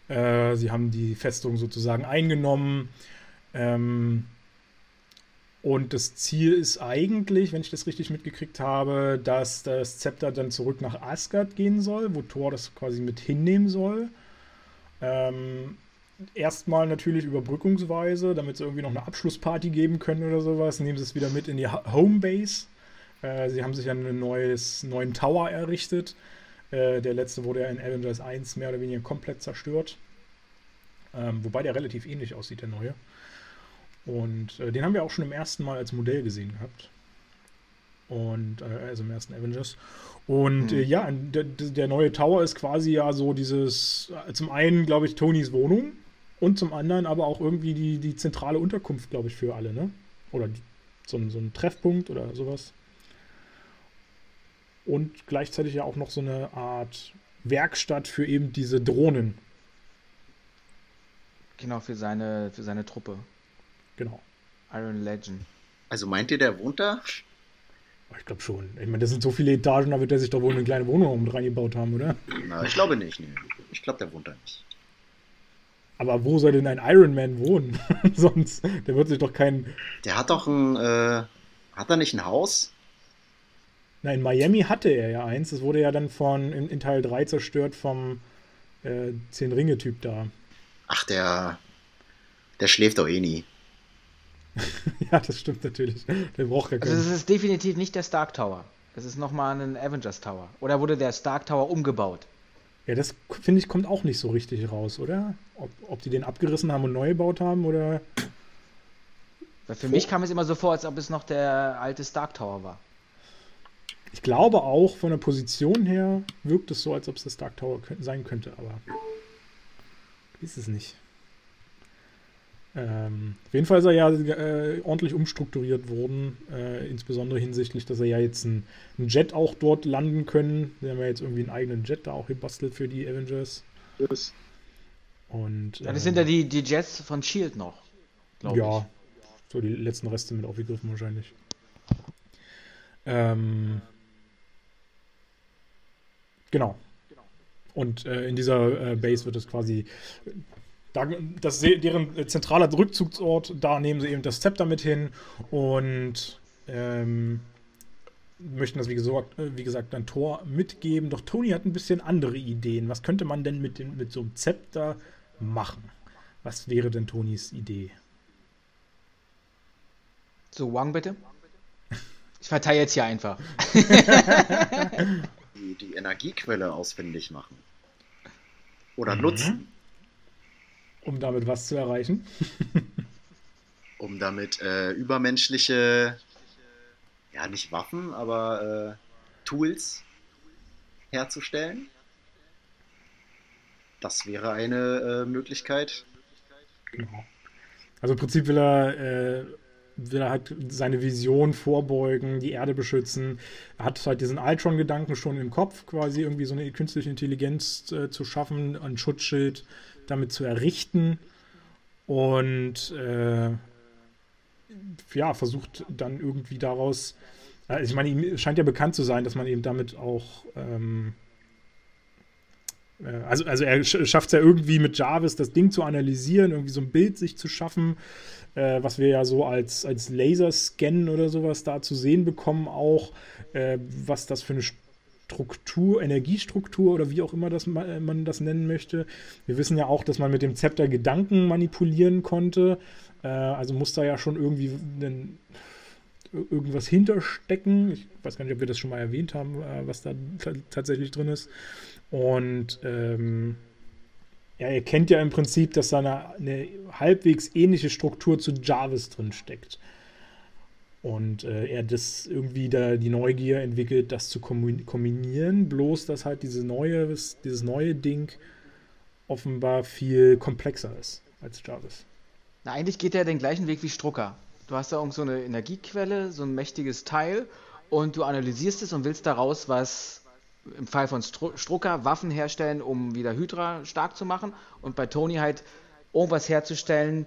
Äh, sie haben die Festung sozusagen eingenommen. Ähm, und das Ziel ist eigentlich, wenn ich das richtig mitgekriegt habe, dass das Zepter dann zurück nach Asgard gehen soll, wo Thor das quasi mit hinnehmen soll. Ähm, erstmal natürlich überbrückungsweise, damit sie irgendwie noch eine Abschlussparty geben können oder sowas, nehmen sie es wieder mit in die Homebase. Äh, sie haben sich ja einen neuen Tower errichtet. Äh, der letzte wurde ja in Avengers 1 mehr oder weniger komplett zerstört. Ähm, wobei der relativ ähnlich aussieht, der neue. Und äh, den haben wir auch schon im ersten Mal als Modell gesehen gehabt. Und äh, also im ersten Avengers. Und Hm. äh, ja, der, der neue Tower ist quasi ja so dieses, äh, zum einen, glaube ich, Tonys Wohnung und zum anderen aber auch irgendwie die, die zentrale Unterkunft, glaube ich, für alle, ne? Oder die, so, ein, so ein Treffpunkt oder sowas. Und gleichzeitig ja auch noch so eine Art Werkstatt für eben diese Drohnen. Genau, für seine, für seine Truppe. Genau. Iron Legend. Also meint ihr, der wohnt da? Ich glaube schon. Ich meine, das sind so viele Etagen, da wird er sich doch wohl eine kleine Wohnung mit reingebaut haben, oder? Na, ich glaube nicht. Nee. Ich glaube, der wohnt da nicht. Aber wo soll denn ein Iron Man wohnen? Sonst, der wird sich doch kein. Der hat doch ein. Äh, hat er nicht ein Haus? Na, in Miami hatte er ja eins. Das wurde ja dann von in, in Teil 3 zerstört vom äh, Zehn-Ringe-Typ da. Ach, der. Der schläft doch eh nie. ja, das stimmt natürlich. Der braucht ja Also es ist definitiv nicht der Stark Tower. Es ist nochmal ein Avengers Tower. Oder wurde der Stark Tower umgebaut? Ja, das finde ich kommt auch nicht so richtig raus, oder? Ob, ob die den abgerissen haben und neu gebaut haben oder. Weil für mich kam es immer so vor, als ob es noch der alte Stark Tower war. Ich glaube auch von der Position her wirkt es so, als ob es der Stark Tower sein könnte, aber ist es nicht. Ähm, auf jeden Fall ist er ja äh, ordentlich umstrukturiert worden, äh, insbesondere hinsichtlich, dass er ja jetzt ein, ein Jet auch dort landen können. Wir haben ja jetzt irgendwie einen eigenen Jet da auch gebastelt für die Avengers. Und Ja, das sind ja die, die Jets von Shield noch. ja, so die letzten Reste mit aufgegriffen wahrscheinlich. Ähm, genau. Und äh, in dieser äh, Base wird es quasi, da, das deren äh, zentraler Rückzugsort, da nehmen sie eben das Zepter mit hin und ähm, möchten das, wie gesagt, äh, wie gesagt, dann Tor mitgeben. Doch Tony hat ein bisschen andere Ideen. Was könnte man denn mit, dem, mit so einem Zepter machen? Was wäre denn Tonys Idee? So, Wang bitte. Ich verteile jetzt hier einfach. Die, die Energiequelle ausfindig machen. Oder Mhm. nutzen, Um damit was zu erreichen? um damit äh, übermenschliche, ja nicht Waffen, aber äh, Tools herzustellen. Das wäre eine äh, Möglichkeit. Genau. Also im Prinzip will er, äh, will er halt seine Vision vorbeugen, die Erde beschützen. Er hat halt diesen Ultron-Gedanken schon im Kopf, quasi irgendwie so eine künstliche Intelligenz äh, zu schaffen, ein Schutzschild damit zu errichten. Und äh, ja, versucht dann irgendwie daraus. Also ich meine, ihm scheint ja bekannt zu sein, dass man eben damit auch. Ähm, äh, also, also er sch- schafft es ja irgendwie mit Jarvis das Ding zu analysieren, irgendwie so ein Bild sich zu schaffen, äh, was wir ja so als, als Laserscan oder sowas da zu sehen bekommen, auch äh, was das für eine Struktur, Energiestruktur oder wie auch immer das äh, man das nennen möchte. Wir wissen ja auch, dass man mit dem Zepter Gedanken manipulieren konnte. Äh, also muss da ja schon irgendwie einen, irgendwas hinterstecken. Ich weiß gar nicht, ob wir das schon mal erwähnt haben, äh, was da tatsächlich drin ist. Und ähm, ja, ihr kennt ja im Prinzip, dass da eine, eine halbwegs ähnliche Struktur zu Jarvis drin steckt. Und äh, er das irgendwie da die Neugier entwickelt, das zu kombinieren, bloß dass halt diese neue, dieses neue Ding offenbar viel komplexer ist als Jarvis. Na, eigentlich geht er den gleichen Weg wie Strucker. Du hast da irgend so eine Energiequelle, so ein mächtiges Teil und du analysierst es und willst daraus was, im Fall von Stru Strucker, Waffen herstellen, um wieder Hydra stark zu machen und bei Tony halt irgendwas herzustellen,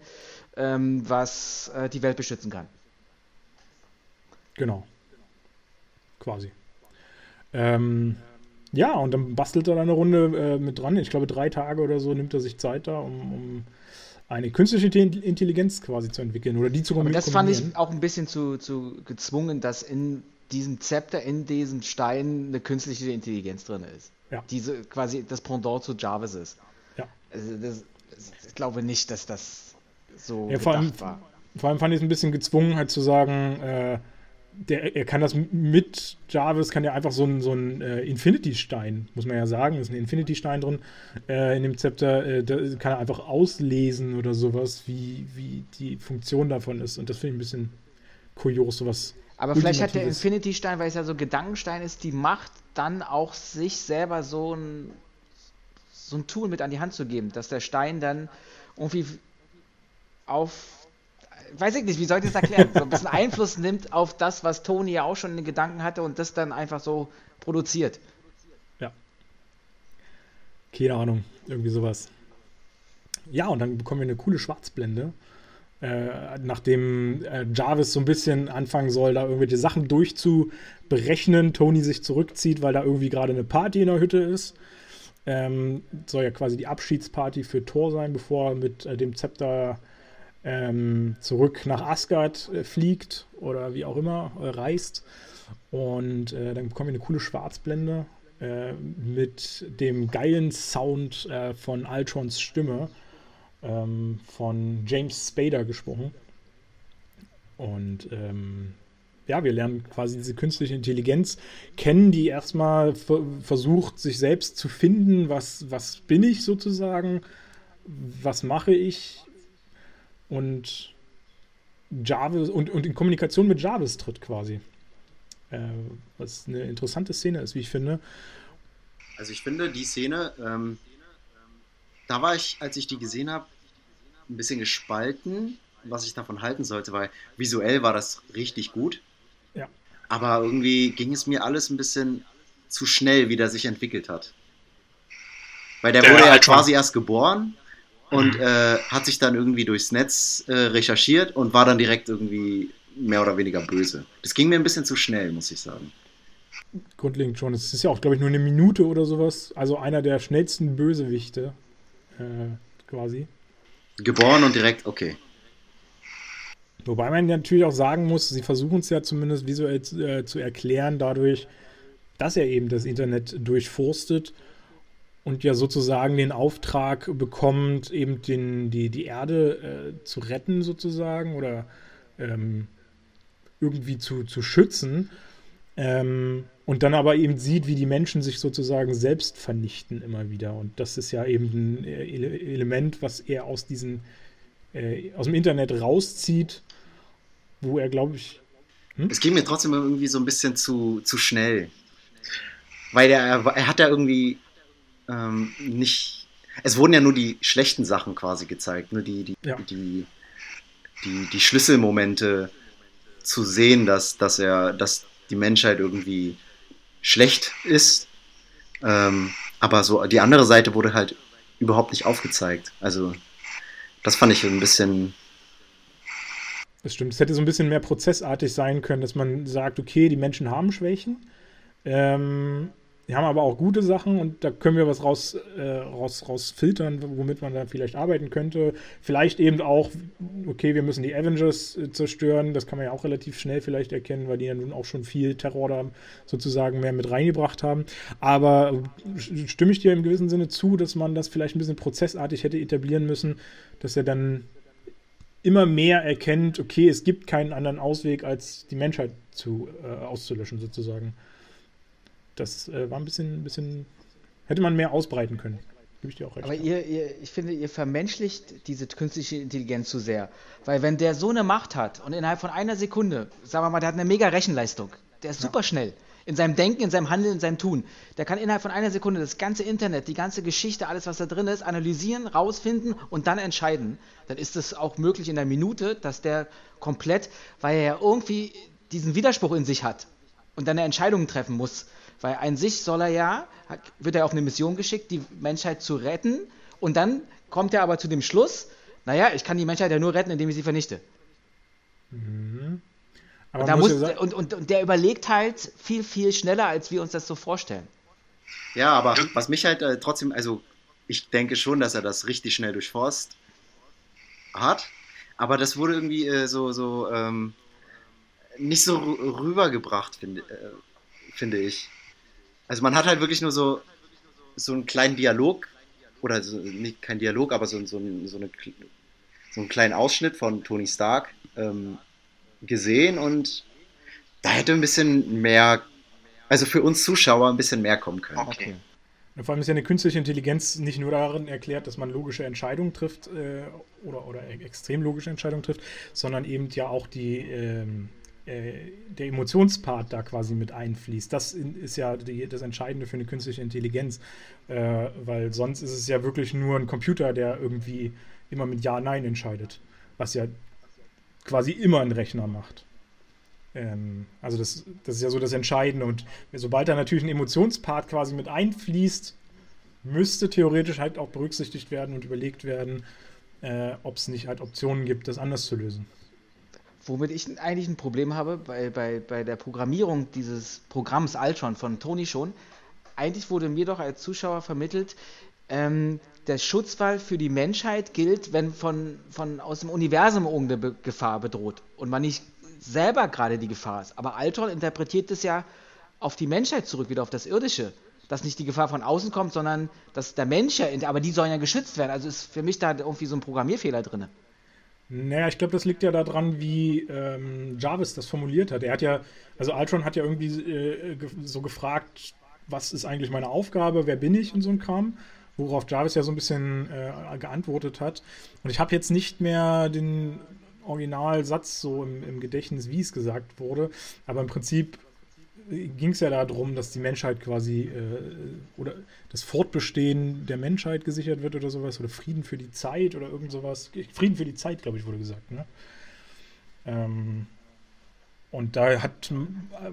ähm, was äh, die Welt beschützen kann. Genau. Quasi. Ähm, ja, und dann bastelt er da eine Runde äh, mit dran. Ich glaube, drei Tage oder so nimmt er sich Zeit da, um, um eine künstliche Intelli- Intelligenz quasi zu entwickeln oder die zu Aber das fand ich auch ein bisschen zu, zu gezwungen, dass in diesem Zepter, in diesem Stein eine künstliche Intelligenz drin ist. Ja. Diese quasi das Pendant zu Jarvis ist. Ja. Also das, ich glaube nicht, dass das so Ja, vor allem- war. Vor allem fand ich es ein bisschen gezwungen, halt zu sagen, äh, der, er kann das mit Jarvis, kann ja einfach so ein, so ein äh, Infinity-Stein, muss man ja sagen, ist ein Infinity-Stein drin äh, in dem Zepter, äh, da kann er einfach auslesen oder sowas, wie, wie die Funktion davon ist. Und das finde ich ein bisschen kurios, sowas. Aber vielleicht hat der. Infinity-Stein, weil es ja so Gedankenstein ist, die Macht, dann auch sich selber so ein, so ein Tool mit an die Hand zu geben, dass der Stein dann irgendwie auf, weiß ich nicht, wie soll ich das erklären, so ein bisschen Einfluss nimmt auf das, was Tony ja auch schon in den Gedanken hatte und das dann einfach so produziert. Keine Ahnung, irgendwie sowas. Ja, und dann bekommen wir eine coole Schwarzblende, Äh, nachdem äh, Jarvis so ein bisschen anfangen soll, da irgendwelche Sachen durchzuberechnen, Tony sich zurückzieht, weil da irgendwie gerade eine Party in der Hütte ist. Ähm, soll ja quasi die Abschiedsparty für Thor sein, bevor er mit äh, dem Zepter ähm, zurück nach Asgard äh, fliegt oder wie auch immer äh, reist. Und äh, dann bekommen wir eine coole Schwarzblende äh, mit dem geilen Sound äh, von Altrons Stimme ähm, von James Spader gesprochen. Und ähm, ja, wir lernen quasi diese künstliche Intelligenz kennen, die erstmal versucht, sich selbst zu finden, was, was bin ich sozusagen, was mache ich und Jarvis und, und in Kommunikation mit Jarvis tritt quasi. Äh, was eine interessante Szene ist, wie ich finde. Also ich finde die Szene, ähm, da war ich, als ich die gesehen habe, ein bisschen gespalten, was ich davon halten sollte, weil visuell war das richtig gut. Ja. Aber irgendwie ging es mir alles ein bisschen zu schnell, wie der sich entwickelt hat. Weil der, der wurde ja quasi erst geboren und mhm. äh, hat sich dann irgendwie durchs Netz äh, recherchiert und war dann direkt irgendwie mehr oder weniger böse. Das ging mir ein bisschen zu schnell, muss ich sagen. Grundlegend schon. Es ist ja auch, glaube ich, nur eine Minute oder sowas. Also einer der schnellsten Bösewichte äh, quasi. Geboren und direkt, okay. Wobei man natürlich auch sagen muss, sie versuchen es ja zumindest visuell äh, zu erklären, dadurch, dass er eben das Internet durchforstet und ja sozusagen den Auftrag bekommt, eben den, die, die Erde äh, zu retten, sozusagen, oder ähm, irgendwie zu, zu schützen. Ähm, und dann aber eben sieht, wie die Menschen sich sozusagen selbst vernichten immer wieder. Und das ist ja eben ein äh, Ele Element, was er aus diesen äh, aus dem Internet rauszieht, wo er, glaube ich. Hm? Es ging mir trotzdem irgendwie so ein bisschen zu, zu schnell. Weil er, er hat ja irgendwie ähm, nicht. Es wurden ja nur die schlechten Sachen quasi gezeigt, nur die, die, ja. die, die, die Schlüsselmomente zu sehen, dass, dass er, dass die Menschheit irgendwie schlecht ist. Ähm, aber so die andere Seite wurde halt überhaupt nicht aufgezeigt. Also das fand ich ein bisschen. Das stimmt. Es hätte so ein bisschen mehr prozessartig sein können, dass man sagt, okay, die Menschen haben Schwächen. Ähm, die haben aber auch gute Sachen und da können wir was raus, äh, raus, raus filtern, womit man dann vielleicht arbeiten könnte. Vielleicht eben auch, okay, wir müssen die Avengers äh, zerstören. Das kann man ja auch relativ schnell vielleicht erkennen, weil die ja nun auch schon viel Terror da sozusagen mehr mit reingebracht haben. Aber äh, stimme ich dir im gewissen Sinne zu, dass man das vielleicht ein bisschen prozessartig hätte etablieren müssen, dass er dann immer mehr erkennt, okay, es gibt keinen anderen Ausweg, als die Menschheit zu, äh, auszulöschen, sozusagen. Das äh, war ein bisschen, bisschen, hätte man mehr ausbreiten können. Aber ihr, ihr, ich finde, ihr vermenschlicht diese künstliche Intelligenz zu sehr. Weil wenn der so eine Macht hat und innerhalb von einer Sekunde, sagen wir mal, der hat eine mega Rechenleistung, der ist ja. super schnell in seinem Denken, in seinem Handeln, in seinem Tun. Der kann innerhalb von einer Sekunde das ganze Internet, die ganze Geschichte, alles, was da drin ist, analysieren, rausfinden und dann entscheiden. Dann ist es auch möglich in einer Minute, dass der komplett, weil er ja irgendwie diesen Widerspruch in sich hat und dann eine Entscheidung treffen muss, weil an sich soll er ja, wird er auf eine Mission geschickt, die Menschheit zu retten. Und dann kommt er aber zu dem Schluss, naja, ich kann die Menschheit ja nur retten, indem ich sie vernichte. Mhm. Und, muss, ja und, und, und, der überlegt halt viel, viel schneller, als wir uns das so vorstellen. Ja, aber was mich halt äh, trotzdem, also ich denke schon, dass er das richtig schnell durchforst hat, aber das wurde irgendwie äh, so, so ähm, nicht so rübergebracht, finde, äh, finde ich. Also man hat halt wirklich nur so, so einen kleinen Dialog, oder so, nicht kein Dialog, aber so, so, so, eine, so einen kleinen Ausschnitt von Tony Stark ähm, gesehen und da hätte ein bisschen mehr, also für uns Zuschauer ein bisschen mehr kommen können. Okay. Vor allem ist ja eine künstliche Intelligenz nicht nur darin erklärt, dass man logische Entscheidungen trifft äh, oder, oder extrem logische Entscheidungen trifft, sondern eben ja auch die, ähm, äh, der Emotionspart da quasi mit einfließt. Das ist ja die, das Entscheidende für eine künstliche Intelligenz, äh, weil sonst ist es ja wirklich nur ein Computer, der irgendwie immer mit Ja, Nein entscheidet, was ja quasi immer ein Rechner macht. Ähm, also das, das ist ja so das Entscheidende und sobald da natürlich ein Emotionspart quasi mit einfließt, müsste theoretisch halt auch berücksichtigt werden und überlegt werden, äh, ob es nicht halt Optionen gibt, das anders zu lösen. Womit ich eigentlich ein Problem habe bei, bei, bei der Programmierung dieses Programms Altron von Tony schon, eigentlich wurde mir doch als Zuschauer vermittelt, ähm, der Schutzwall für die Menschheit gilt, wenn von, von aus dem Universum irgendeine Be Gefahr bedroht und man nicht selber gerade die Gefahr ist. Aber Altron interpretiert es ja auf die Menschheit zurück, wieder auf das Irdische. Dass nicht die Gefahr von außen kommt, sondern dass der Mensch ja, aber die sollen ja geschützt werden. Also ist für mich da irgendwie so ein Programmierfehler drin. Naja, ich glaube, das liegt ja daran, wie ähm, Jarvis das formuliert hat. Er hat ja, also Altron hat ja irgendwie äh, so gefragt, was ist eigentlich meine Aufgabe, wer bin ich und so ein Kram, worauf Jarvis ja so ein bisschen äh, geantwortet hat. Und ich habe jetzt nicht mehr den Originalsatz so im, im Gedächtnis, wie es gesagt wurde, aber im Prinzip ging es ja darum, dass die Menschheit quasi äh, oder das Fortbestehen der Menschheit gesichert wird oder sowas oder Frieden für die Zeit oder irgend sowas. Frieden für die Zeit, glaube ich, wurde gesagt. Ne? Ähm, und da hat,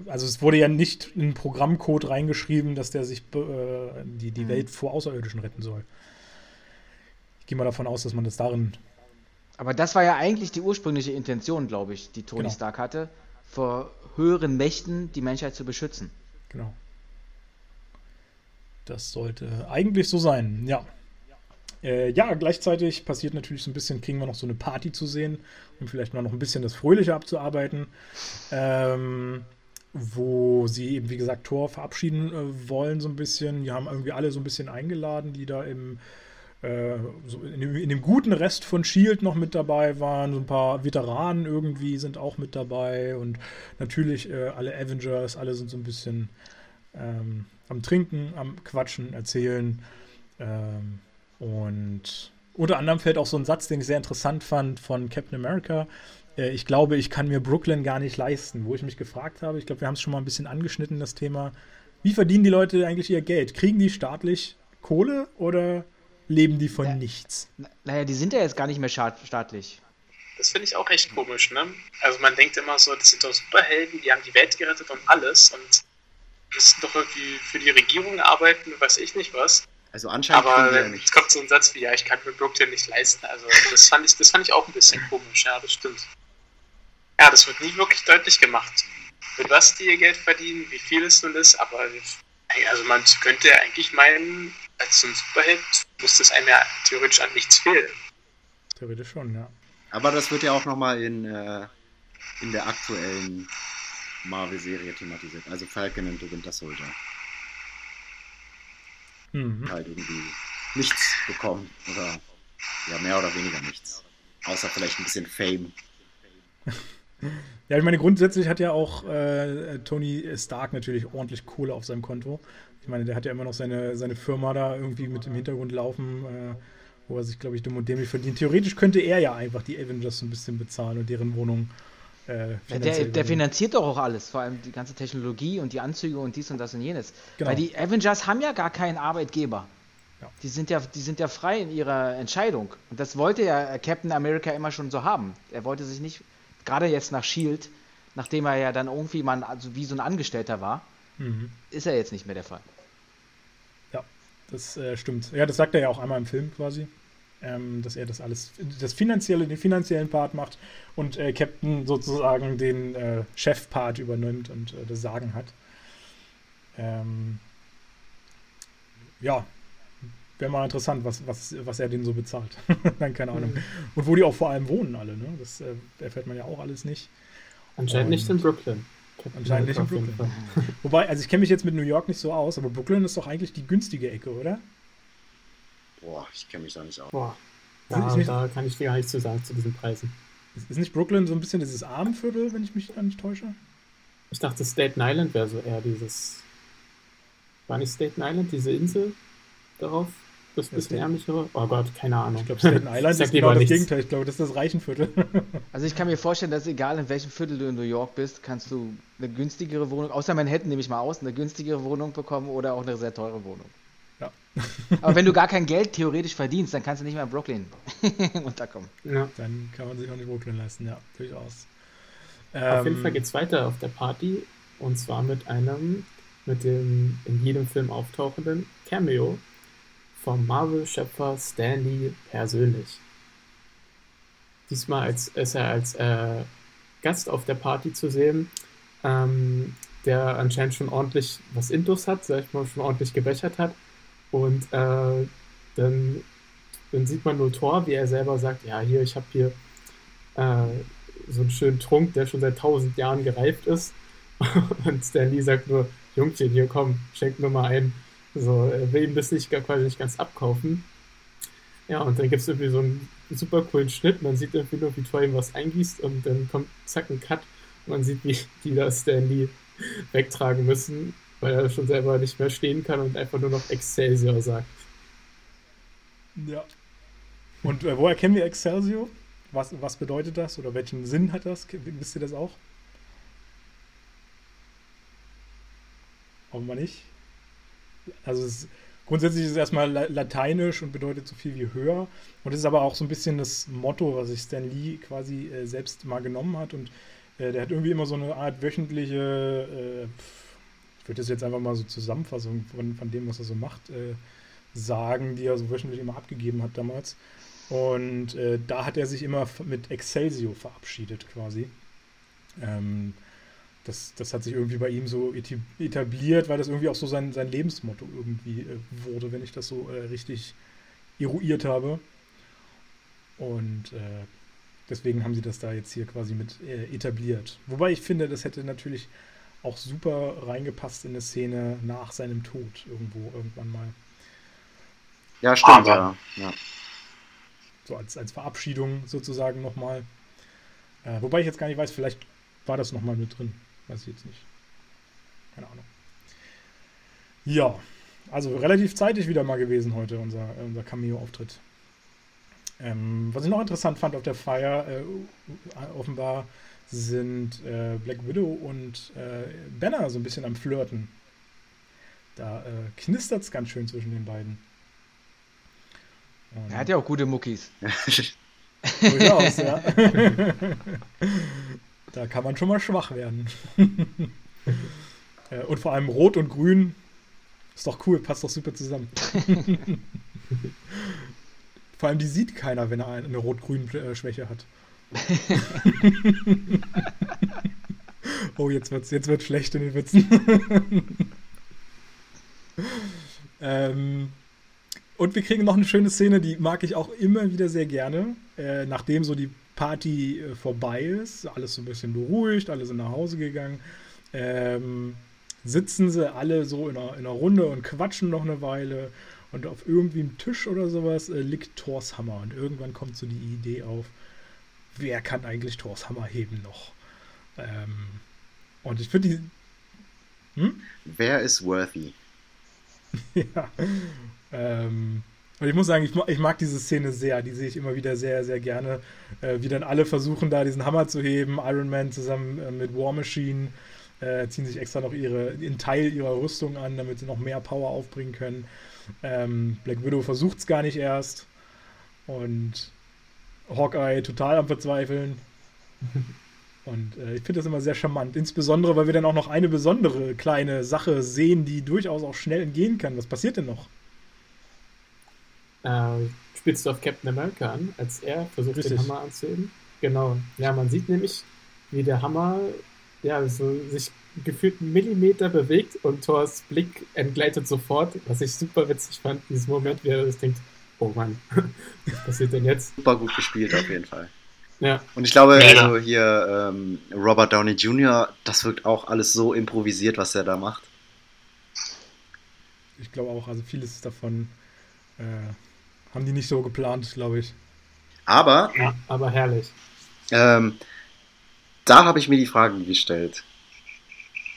also es wurde ja nicht in den Programmcode reingeschrieben, dass der sich äh, die, die mhm. Welt vor Außerirdischen retten soll. Ich gehe mal davon aus, dass man das darin. Aber das war ja eigentlich die ursprüngliche Intention, glaube ich, die Tony genau. Stark hatte vor höheren Mächten die Menschheit zu beschützen. Genau. Das sollte eigentlich so sein, ja. Äh, ja, gleichzeitig passiert natürlich so ein bisschen, kriegen wir noch so eine Party zu sehen, um vielleicht mal noch ein bisschen das Fröhliche abzuarbeiten. Ähm, wo sie eben, wie gesagt, Thor verabschieden äh, wollen, so ein bisschen. Die haben irgendwie alle so ein bisschen eingeladen, die da im in, dem, in, dem, guten Rest von Shield noch mit dabei waren. So ein paar Veteranen irgendwie sind auch mit dabei und natürlich äh, alle Avengers, alle sind so ein bisschen ähm, am Trinken, am Quatschen, erzählen. Ähm, und unter anderem fällt auch so ein Satz, den ich sehr interessant fand von Captain America. Äh, ich glaube, ich kann mir Brooklyn gar nicht leisten, wo ich mich gefragt habe. Ich glaube, wir haben es schon mal ein bisschen angeschnitten, das Thema. Wie verdienen die Leute eigentlich ihr Geld? Kriegen die staatlich Kohle oder leben die von ja, nichts. Naja, die sind ja jetzt gar nicht mehr staatlich. Das finde ich auch echt komisch, ne? Also man denkt immer so, das sind doch Superhelden, die haben die Welt gerettet und alles und müssen doch irgendwie für die Regierung arbeiten, weiß ich nicht was. Also anscheinend Aber ja jetzt kommt so ein Satz wie, ja, ich kann mir Brooklyn nicht leisten. Also das fand ich, das fand ich auch ein bisschen komisch, ja, das stimmt. Ja, das wird nie wirklich deutlich gemacht, mit was die ihr Geld verdienen, wie viel es nun ist, aber also man könnte eigentlich meinen, als so ein Superheld muss das einem ja theoretisch an nichts fehlen. Theoretisch schon, ja. Aber das wird ja auch nochmal in, äh, in der aktuellen Marvel-Serie thematisiert. Also Falcon und The Winter Soldier. Mhm. Halt irgendwie nichts bekommen. Oder ja, mehr oder weniger nichts. Außer vielleicht ein bisschen Fame. Ja, ich meine, grundsätzlich hat ja auch äh, Tony Stark natürlich ordentlich Kohle auf seinem Konto. Ich meine, der hat ja immer noch seine, seine Firma da irgendwie mit im Hintergrund laufen, äh, wo er sich, glaube ich, dumm und dämlich verdient. Theoretisch könnte er ja einfach die Avengers so ein bisschen bezahlen und deren Wohnung. Äh, der, der finanziert doch auch alles, vor allem die ganze Technologie und die Anzüge und dies und das und jenes. Genau. Weil die Avengers haben ja gar keinen Arbeitgeber. Ja. Die, sind ja, die sind ja frei in ihrer Entscheidung. Und das wollte ja Captain America immer schon so haben. Er wollte sich nicht gerade jetzt nach Shield, nachdem er ja dann irgendwie mal also wie so ein Angestellter war, mhm. ist er jetzt nicht mehr der Fall. Ja, das äh, stimmt. Ja, das sagt er ja auch einmal im Film quasi. Ähm, dass er das alles, das finanzielle, den finanziellen Part macht und äh, Captain sozusagen den äh, Chef-Part übernimmt und äh, das Sagen hat. Ähm, ja, wäre mal interessant, was, was, was er denen so bezahlt. Nein, keine Ahnung. Mhm. Und wo die auch vor allem wohnen alle, ne? Das äh, erfährt man ja auch alles nicht. Anscheinend Und nicht in Brooklyn. Anscheinend nicht in Brooklyn. Wobei, also ich kenne mich jetzt mit New York nicht so aus, aber Brooklyn ist doch eigentlich die günstige Ecke, oder? Boah, ich kenne mich da nicht aus. Boah. Da, nicht, da kann ich dir gar nichts zu sagen zu diesen Preisen. Ist nicht Brooklyn so ein bisschen dieses Armenviertel, wenn ich mich da nicht täusche? Ich dachte, Staten Island wäre so eher dieses. War nicht Staten Island diese Insel darauf? Das bisschen ärmlichere? Oh Gott, keine Ahnung. Ich glaube, Staten Island ist genau das nichts. Gegenteil. Ich glaube, das ist das Reichenviertel. also ich kann mir vorstellen, dass egal in welchem Viertel du in New York bist, kannst du eine günstigere Wohnung, außer Manhattan nehme ich mal aus, eine günstigere Wohnung bekommen oder auch eine sehr teure Wohnung. Ja. Aber wenn du gar kein Geld theoretisch verdienst, dann kannst du nicht mehr in Brooklyn unterkommen. Ja. Dann kann man sich auch nicht Brooklyn leisten, ja, durchaus. Auf jeden Fall ähm, geht es weiter auf der Party und zwar mit einem, mit dem in jedem Film auftauchenden Cameo vom Marvel-Schöpfer Stanley persönlich. diesmal als, ist er als äh, Gast auf der Party zu sehen, ähm, der anscheinend schon ordentlich was Intus hat, ich mal, schon ordentlich gebechert hat. Und äh, dann, dann sieht man nur Thor, wie er selber sagt, ja, hier, ich habe hier äh, so einen schönen Trunk, der schon seit tausend Jahren gereift ist. Und Stan Lee sagt nur, Jungchen, hier komm, schenk mir mal ein. So, er will ihm das nicht, quasi nicht ganz abkaufen. Ja, und dann gibt es irgendwie so einen super coolen Schnitt. Man sieht irgendwie nur, wie Thor ihm was eingießt und dann kommt zack ein Cut. Und man sieht, wie die das Stan Lee wegtragen müssen, weil er schon selber nicht mehr stehen kann und einfach nur noch Excelsior sagt. Ja. Und äh, woher kennen wir Excelsior? Was, was bedeutet das oder welchen Sinn hat das? Wisst ihr das auch? Offenbar nicht. Also es, grundsätzlich ist es erstmal lateinisch und bedeutet so viel wie höher. Und es ist aber auch so ein bisschen das Motto, was sich Stan Lee quasi äh, selbst mal genommen hat. Und äh, der hat irgendwie immer so eine Art wöchentliche, äh, ich würde das jetzt einfach mal so Zusammenfassung von, von dem, was er so macht, äh, sagen, die er so wöchentlich immer abgegeben hat damals. Und äh, da hat er sich immer mit Excelsior verabschiedet quasi. Ähm, das, das hat sich irgendwie bei ihm so etabliert, weil das irgendwie auch so sein, sein Lebensmotto irgendwie äh, wurde, wenn ich das so äh, richtig eruiert habe. Und äh, deswegen haben sie das da jetzt hier quasi mit äh, etabliert. Wobei ich finde, das hätte natürlich auch super reingepasst in eine Szene nach seinem Tod irgendwo irgendwann mal. Ja, stimmt, ja. ja so als, als Verabschiedung sozusagen nochmal. Äh, wobei ich jetzt gar nicht weiß, vielleicht war das nochmal mit drin. Weiß ich jetzt nicht. Keine Ahnung. Ja, also relativ zeitig wieder mal gewesen heute, unser, unser Cameo-Auftritt. Ähm, was ich noch interessant fand auf der Feier, äh, offenbar sind äh, Black Widow und äh, Banner so ein bisschen am Flirten. Da äh, knistert es ganz schön zwischen den beiden. Er hat ja auch gute Muckis. Durchaus, ja. da kann man schon mal schwach werden. Äh, und vor allem Rot und Grün ist doch cool, passt doch super zusammen. vor allem die sieht keiner, wenn er eine Rot-Grün-Schwäche hat. oh, jetzt wird's, jetzt wird's schlecht in den Witzen. ähm, und wir kriegen noch eine schöne Szene, die mag ich auch immer wieder sehr gerne. Äh, nachdem so die Party äh, vorbei ist, alles so ein bisschen beruhigt, alle sind nach Hause gegangen, ähm, sitzen sie alle so in einer, in einer, Runde und quatschen noch eine Weile. Und auf irgendwie einem Tisch oder sowas äh, liegt Thors Hammer. Und irgendwann kommt so die Idee auf, wer kann eigentlich Thors Hammer heben noch? Ähm, und ich finde die. Hm? Wer ist worthy? ja. Ähm, und ich muss sagen, ich, ich, mag diese Szene sehr. Die sehe ich immer wieder sehr, sehr gerne. Äh, wie dann alle versuchen, da diesen Hammer zu heben. Iron Man zusammen äh, mit War Machine äh, ziehen sich extra noch ihre, einen Teil ihrer Rüstung an, damit sie noch mehr Power aufbringen können. Ähm, Black Widow versucht es gar nicht erst. Und Hawkeye total am Verzweifeln. Und äh, ich finde das immer sehr charmant. Insbesondere, weil wir dann auch noch eine besondere kleine Sache sehen, die durchaus auch schnell entgehen kann. Was passiert denn noch? Äh, spielst du auf Captain America an, als er versucht, Richtig. den Hammer anzuheben. Genau. Ja, man sieht nämlich, wie der Hammer ja, so sich gefühlt einen Millimeter bewegt und Thors Blick entgleitet sofort, was ich super witzig fand, in diesem Moment, wie er das denkt, oh Mann, was passiert denn jetzt? Super gut gespielt auf jeden Fall. Ja. Und ich glaube, ja. also hier ähm, Robert Downey Jr., das wirkt auch alles so improvisiert, was er da macht. Ich glaube auch, also vieles davon äh, haben die nicht so geplant, glaube ich. Aber. Ja, aber herrlich. Ähm, da habe ich mir die Frage gestellt.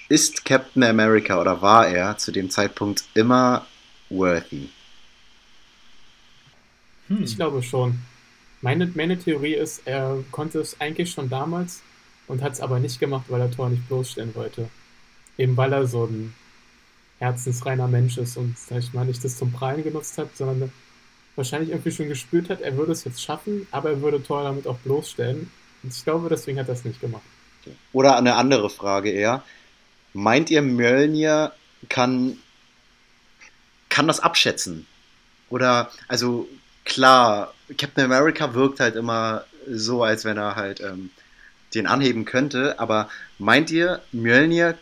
Ist Captain America oder war er zu dem Zeitpunkt immer worthy? Hm. Ich glaube schon. Meine, meine Theorie ist, er konnte es eigentlich schon damals und hat es aber nicht gemacht, weil er Thor nicht bloßstellen wollte. Eben weil er so ein herzensreiner Mensch ist und, sag ich mal, nicht das zum Prallen genutzt hat, sondern wahrscheinlich irgendwie schon gespürt hat, er würde es jetzt schaffen, aber er würde Thor damit auch bloßstellen. Und ich glaube, deswegen hat er es nicht gemacht. Oder eine andere Frage eher. Meint ihr, Mjölnir kann, kann das abschätzen? Oder, also klar, Captain America wirkt halt immer so, als wenn er halt ähm, den anheben könnte. Aber meint ihr, Mjölnir,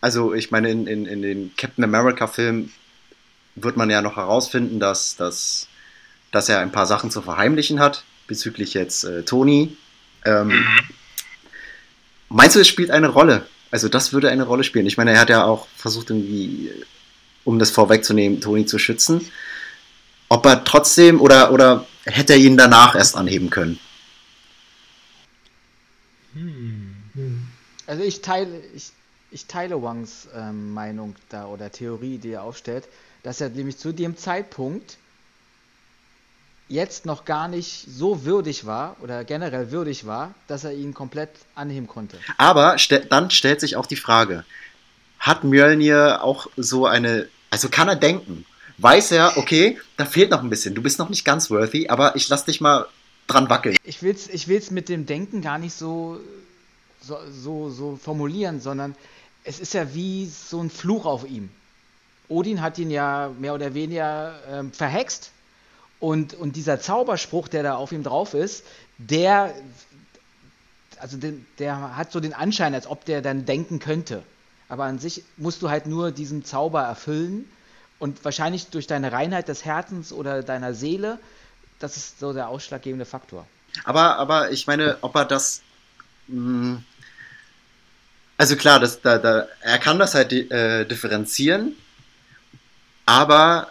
also ich meine, in, in, in den Captain America-Filmen wird man ja noch herausfinden, dass, dass, dass er ein paar Sachen zu verheimlichen hat, bezüglich jetzt äh, Tony. Ähm. Meinst du, es spielt eine Rolle? Also das würde eine Rolle spielen. Ich meine, er hat ja auch versucht, irgendwie, um das vorwegzunehmen, Tony zu schützen. Ob er trotzdem oder, oder hätte er ihn danach erst anheben können? Hm. Also ich teile, ich, ich teile Wangs ähm, Meinung da oder Theorie, die er aufstellt, dass er nämlich zu dem Zeitpunkt jetzt noch gar nicht so würdig war oder generell würdig war, dass er ihn komplett anheben konnte. Aber st dann stellt sich auch die Frage, hat Mjölnir auch so eine, also kann er denken? Weiß er, okay, da fehlt noch ein bisschen, du bist noch nicht ganz worthy, aber ich lass dich mal dran wackeln. Ich will's, ich will's mit dem Denken gar nicht so, so, so, so formulieren, sondern es ist ja wie so ein Fluch auf ihm. Odin hat ihn ja mehr oder weniger ähm, verhext und, und dieser Zauberspruch, der da auf ihm drauf ist, der, also den, der hat so den Anschein, als ob der dann denken könnte. Aber an sich musst du halt nur diesen Zauber erfüllen und wahrscheinlich durch deine Reinheit des Herzens oder deiner Seele, das ist so der ausschlaggebende Faktor. Aber, aber ich meine, ob er das. Mh, hm, also klar, das, da, da, er kann das halt äh, differenzieren, aber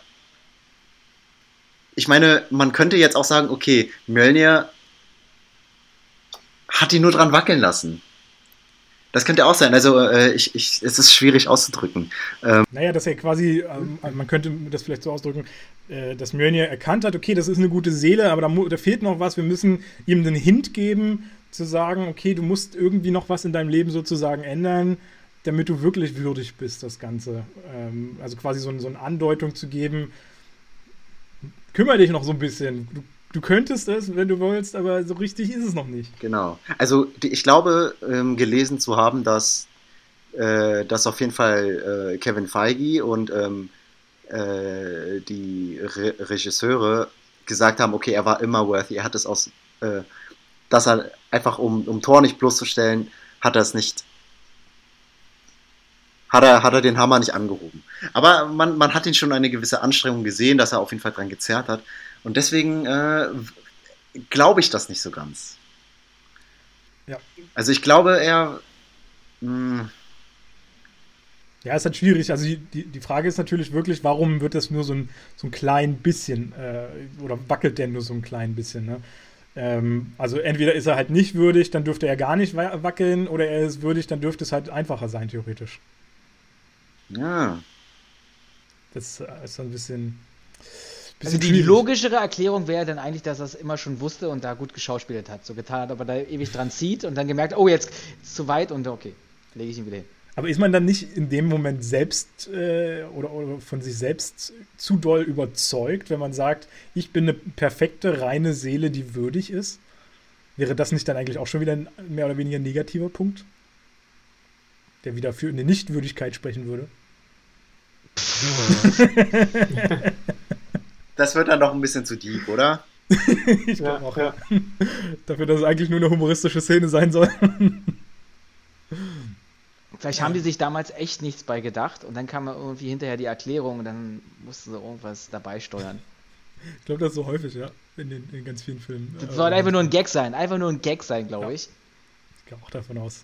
ich meine, man könnte jetzt auch sagen, okay, Mjölnir hat ihn nur dran wackeln lassen. Das könnte auch sein. Also äh, ich, ich, es ist schwierig auszudrücken. Ähm, naja, dass er quasi, ähm, man könnte das vielleicht so ausdrücken, äh, dass Mjölnir erkannt hat, okay, das ist eine gute Seele, aber da, da, fehlt noch was. Wir müssen ihm den Hint geben, zu sagen, okay, du musst irgendwie noch was in deinem Leben sozusagen ändern, damit du wirklich würdig bist, das Ganze. Ähm, also quasi so, so eine Andeutung zu geben, kümmere dich noch so ein bisschen. Du, du könntest es, wenn du willst, aber so richtig ist es noch nicht. Genau. Also ich glaube, ähm, gelesen zu haben, dass, äh, dass auf jeden Fall äh, Kevin Feige und ähm, äh, die Re Regisseure gesagt haben, okay, er war immer worthy, er hat es aus, äh, dass er einfach, um, um Tor nicht bloßzustellen, hat er es nicht hat er, hat er den Hammer nicht angehoben. Aber man, man hat ihn schon eine gewisse Anstrengung gesehen, dass er auf jeden Fall dran gezerrt hat. Und deswegen äh, glaube ich das nicht so ganz. Ja. Also ich glaube, er. Mh, hm, ja, ist halt schwierig. Also die, die, die Frage ist natürlich wirklich, warum wird das nur so ein, so ein klein bisschen äh, oder wackelt der nur so ein klein bisschen? Ne? Ähm, also entweder ist er halt nicht würdig, dann dürfte er gar nicht wackeln, oder er ist würdig, dann dürfte es halt einfacher sein, theoretisch. Ja. Das äh, ist so ein bisschen. bisschen also die schwierig. logischere Erklärung wäre dann eigentlich, dass er es immer schon wusste und da gut geschauspielert hat. So getan hat, aber da ewig dran zieht und dann gemerkt, oh, jetzt ist es zu weit und okay, lege ich ihn wieder hin. Aber ist man dann nicht in dem Moment selbst äh, oder, oder, von sich selbst zu doll überzeugt, wenn man sagt, ich bin eine perfekte, reine Seele, die würdig ist? Wäre das nicht dann eigentlich auch schon wieder ein mehr oder weniger negativer Punkt? Der wieder für eine Nichtwürdigkeit sprechen würde. das wird dann doch ein bisschen zu deep, oder? ich glaube ja, auch, ja. Dafür, dass es eigentlich nur eine humoristische Szene sein soll. Vielleicht haben die sich damals echt nichts bei gedacht und dann kam irgendwie hinterher die Erklärung und dann mussten sie irgendwas dabei steuern. Ich glaube, das ist so häufig, ja, in, den, in ganz vielen Filmen. Das soll einfach nur ein Gag sein, einfach nur ein Gag sein, glaube ja. ich. Ich gehe auch davon aus.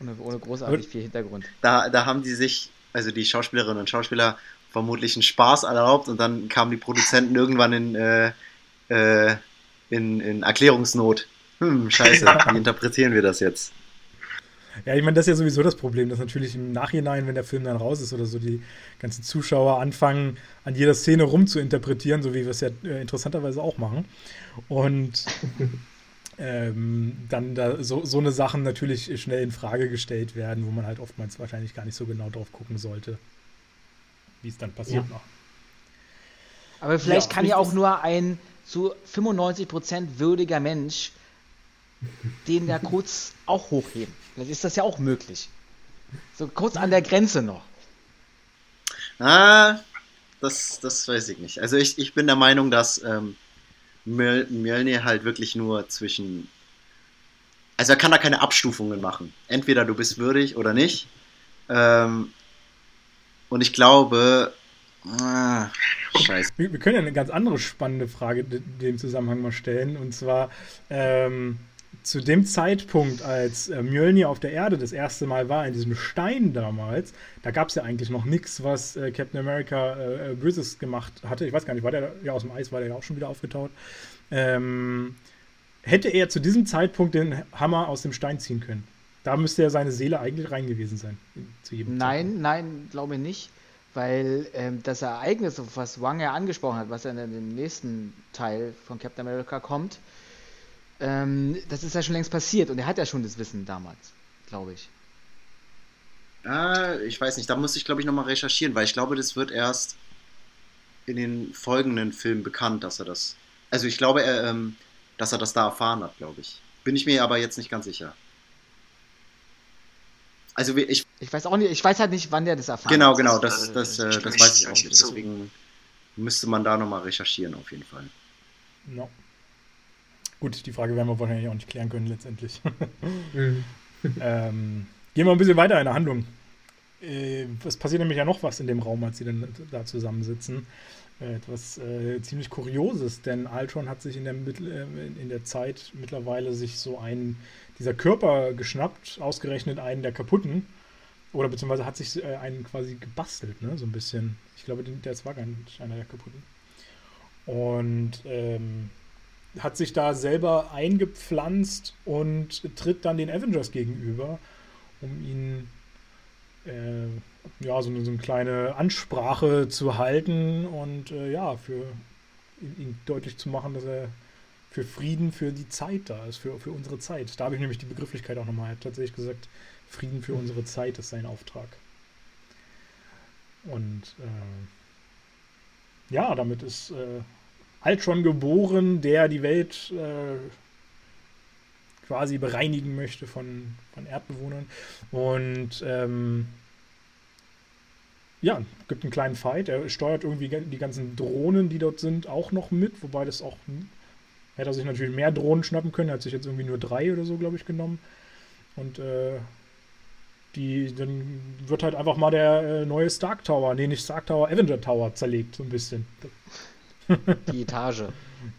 Ohne, ohne großartig viel Hintergrund. Da, da haben die sich, also die Schauspielerinnen und Schauspieler, vermutlich einen Spaß erlaubt und dann kamen die Produzenten irgendwann in, äh, äh, in, in Erklärungsnot. Hm, scheiße, wie interpretieren wir das jetzt? Ja, ich meine, das ist ja sowieso das Problem, dass natürlich im Nachhinein, wenn der Film dann raus ist oder so, die ganzen Zuschauer anfangen, an jeder Szene rumzuinterpretieren, so wie wir es ja äh, interessanterweise auch machen. Und ähm, dann da so, so eine Sachen natürlich schnell in Frage gestellt werden, wo man halt oftmals wahrscheinlich gar nicht so genau drauf gucken sollte, wie es dann passiert ja. noch. Aber vielleicht ja, kann ja auch nur ein zu 95% würdiger Mensch den da kurz auch hochheben. Vielleicht ist das ja auch möglich. So kurz an der Grenze noch. Ah, das, das weiß ich nicht. Also ich, ich bin der Meinung, dass ähm, Mjöl Mjölnir halt wirklich nur zwischen. Also er kann da keine Abstufungen machen. Entweder du bist würdig oder nicht. Ähm, und ich glaube. Ah, scheiße. Wir, wir, können ja eine ganz andere spannende Frage in dem Zusammenhang mal stellen. Und zwar. Ähm, zu dem Zeitpunkt, als äh, Mjölnir auf der Erde das erste Mal war, in diesem Stein damals, da gab es ja eigentlich noch nichts, was äh, Captain America äh, äh, Böses gemacht hatte. Ich weiß gar nicht, war der ja aus dem Eis, war der ja auch schon wieder aufgetaut. Ähm, hätte er zu diesem Zeitpunkt den Hammer aus dem Stein ziehen können? Da müsste ja seine Seele eigentlich rein gewesen sein. nein, Zeitpunkt. nein, glaube ich nicht. Weil ähm, das Ereignis, was Wang ja angesprochen hat, was ja in dem nächsten Teil von Captain America kommt, ähm, das ist ja schon längst passiert und er hat ja schon das Wissen damals, glaube ich. Ah, ich weiß nicht, da muss ich glaube ich nochmal recherchieren, weil ich glaube, das wird erst in den folgenden Filmen bekannt, dass er das. Also ich glaube, er, ähm, dass er das da erfahren hat, glaube ich. Bin ich mir aber jetzt nicht ganz sicher. Also ich. Ich weiß auch nicht, ich weiß halt nicht, wann der das erfahren genau, hat. Genau, genau, das, das, äh, das, das weiß ich auch nicht. Deswegen müsste man da nochmal recherchieren, auf jeden Fall. No. Gut, die Frage werden wir wahrscheinlich auch nicht klären können letztendlich. mhm. ähm, gehen wir ein bisschen weiter in der Handlung. Äh, es passiert nämlich ja noch was in dem Raum, als sie dann da zusammensitzen. Äh, etwas äh, ziemlich Kurioses, denn Ultron hat sich in der, äh, in der Zeit mittlerweile sich so einen dieser Körper geschnappt, ausgerechnet einen der kaputten. Oder beziehungsweise hat sich äh, einen quasi gebastelt, ne? So ein bisschen. Ich glaube, der war gar nicht einer der kaputten. Und ähm, hat sich da selber eingepflanzt und tritt dann den Avengers gegenüber, um ihnen äh, ja, so eine, so eine, kleine Ansprache zu halten und äh, ja, für ihn deutlich zu machen, dass er für Frieden für die Zeit da ist, für, für unsere Zeit. Da habe ich nämlich die Begrifflichkeit auch nochmal tatsächlich gesagt, Frieden für unsere Zeit ist sein Auftrag. Und äh, ja, damit ist äh, Ultron geboren, der die Welt äh, quasi bereinigen möchte von, von Erdbewohnern. Und ähm, ja, gibt einen kleinen Fight. Er steuert irgendwie die ganzen Drohnen, die dort sind, auch noch mit, wobei das auch. Hätte er sich natürlich mehr Drohnen schnappen können. Er hat sich jetzt irgendwie nur drei oder so, glaube ich, genommen. Und äh, die, dann wird halt einfach mal der äh, neue Stark Tower, nee, nicht Stark Tower, Avenger Tower zerlegt, so ein bisschen. Die Etage.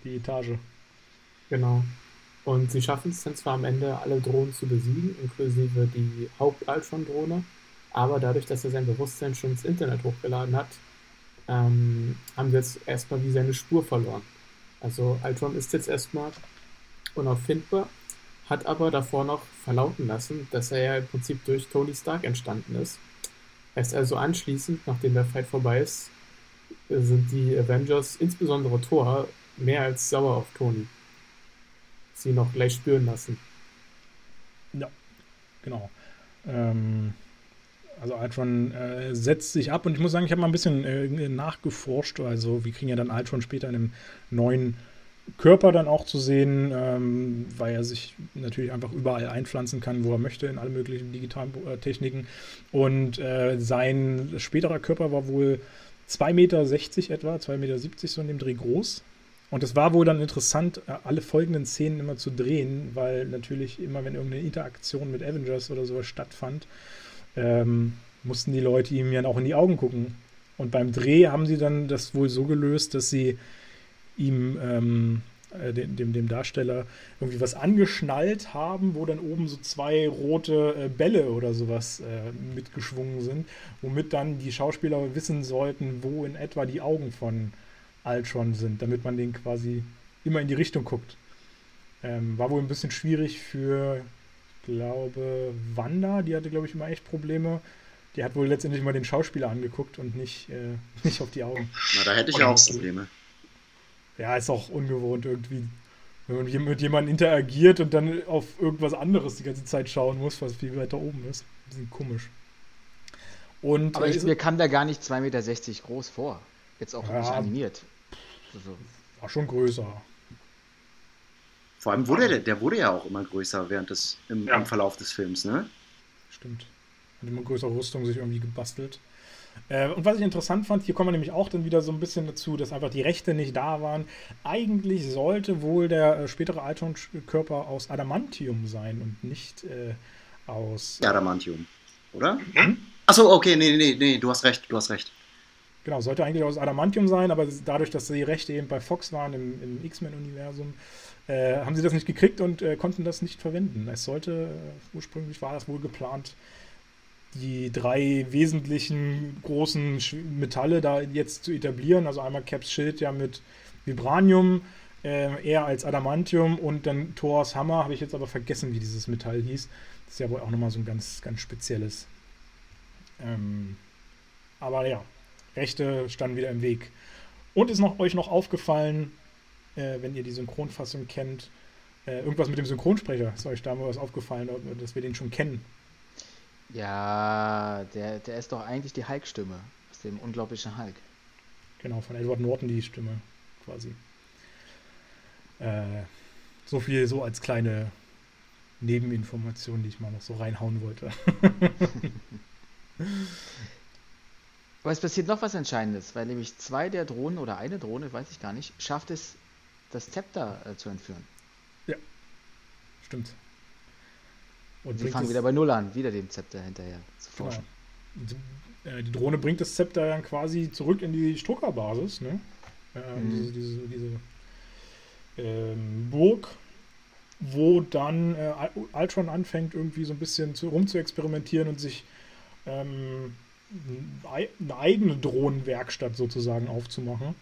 Die Etage. Genau. Und sie schaffen es dann zwar am Ende, alle Drohnen zu besiegen, inklusive die Haupt-Ultron-Drohne, aber dadurch, dass er sein Bewusstsein schon ins Internet hochgeladen hat, ähm, haben sie jetzt erstmal wie seine Spur verloren. Also Ultron ist jetzt erstmal unauffindbar, hat aber davor noch verlauten lassen, dass er ja im Prinzip durch Tony Stark entstanden ist. Erst also anschließend, nachdem der Fight vorbei ist, sind die Avengers, insbesondere Thor, mehr als sauer auf Tony. Sie noch gleich spüren lassen. Ja, genau. Ähm, also Ultron äh, setzt sich ab und ich muss sagen, ich habe mal ein bisschen äh, nachgeforscht. Also wir kriegen ja dann Ultron später in einem neuen Körper dann auch zu sehen, ähm, weil er sich natürlich einfach überall einpflanzen kann, wo er möchte, in alle möglichen digitalen äh, Techniken. Und äh, sein späterer Körper war wohl 2,60 Meter etwa, 2,70 Meter so in dem Dreh groß. Und es war wohl dann interessant, äh, alle folgenden Szenen immer zu drehen, weil natürlich immer, wenn irgendeine Interaktion mit Avengers oder sowas stattfand, ähm, mussten die Leute ihm ja auch in die Augen gucken. Und beim Dreh haben sie dann das wohl so gelöst, dass sie ihm ähm, äh, dem, dem, dem, Darsteller irgendwie was angeschnallt haben, wo dann oben so zwei rote äh, Bälle oder sowas äh, mitgeschwungen sind, womit dann die Schauspieler wissen sollten, wo in etwa die Augen von Ultron sind, damit man den quasi immer in die Richtung guckt. Ähm, war wohl ein bisschen schwierig für, ich glaube, Wanda, die hatte, glaube ich, immer echt Probleme. Die hat wohl letztendlich mal den Schauspieler angeguckt und nicht, äh, nicht auf die Augen. Na, da hätte ich ja auch Probleme. Ja, ist auch ungewohnt irgendwie. Wenn man mit jemandem interagiert und dann auf irgendwas anderes die ganze Zeit schauen muss, was viel weiter oben ist. Ein bisschen komisch. Und, Aber ich, mir kam da gar nicht 2,60 Meter groß vor. Jetzt auch ja, nicht animiert. Also, war schon größer. Vor allem wurde der, der wurde ja auch immer größer während des, im, ja. im Verlauf des Films, ne? Stimmt. Hat immer größere Rüstung sich irgendwie gebastelt. Äh, und was ich interessant fand, hier kommen wir nämlich auch dann wieder so ein bisschen dazu, dass einfach die Rechte nicht da waren. Eigentlich sollte wohl der äh, spätere Alton-Körper aus Adamantium sein und nicht äh, aus. Adamantium, oder? Hm? Achso, okay, nee, nee, nee, du hast recht, du hast recht. Genau, sollte eigentlich aus Adamantium sein, aber dadurch, dass die Rechte eben bei Fox waren im, im X-Men-Universum, äh, haben sie das nicht gekriegt und äh, konnten das nicht verwenden. Es sollte, äh, ursprünglich war das wohl geplant, die drei wesentlichen großen Metalle da jetzt zu etablieren. Also einmal Caps Schild ja mit Vibranium, äh, eher als Adamantium und dann Thors Hammer, habe ich jetzt aber vergessen, wie dieses Metall hieß. Das ist ja wohl auch nochmal so ein ganz, ganz spezielles. Ähm, aber ja, Rechte standen wieder im Weg. Und ist noch, euch noch aufgefallen, äh, wenn ihr die Synchronfassung kennt, äh, irgendwas mit dem Synchronsprecher. Ist euch da mal was aufgefallen, dass wir den schon kennen? Ja, der, der ist doch eigentlich die Hulk-Stimme aus dem unglaublichen Hulk. Genau, von Edward Norton die Stimme quasi. Äh, so viel so als kleine Nebeninformation, die ich mal noch so reinhauen wollte. Aber es passiert noch was Entscheidendes, weil nämlich zwei der Drohnen oder eine Drohne, weiß ich gar nicht, schafft es, das Zepter äh, zu entführen. Ja, stimmt. Und sie fangen wieder bei Null an, wieder den Zepter hinterher zu genau. forschen. Genau. Die, äh, die, Drohne bringt das Zepter dann quasi zurück in die Struckerbasis, ne? Äh, mhm. Diese, diese, diese ähm, Burg, wo dann äh, Ultron anfängt, irgendwie so ein bisschen zu, rum zu experimentieren und sich ähm, eine eigene Drohnenwerkstatt sozusagen aufzumachen.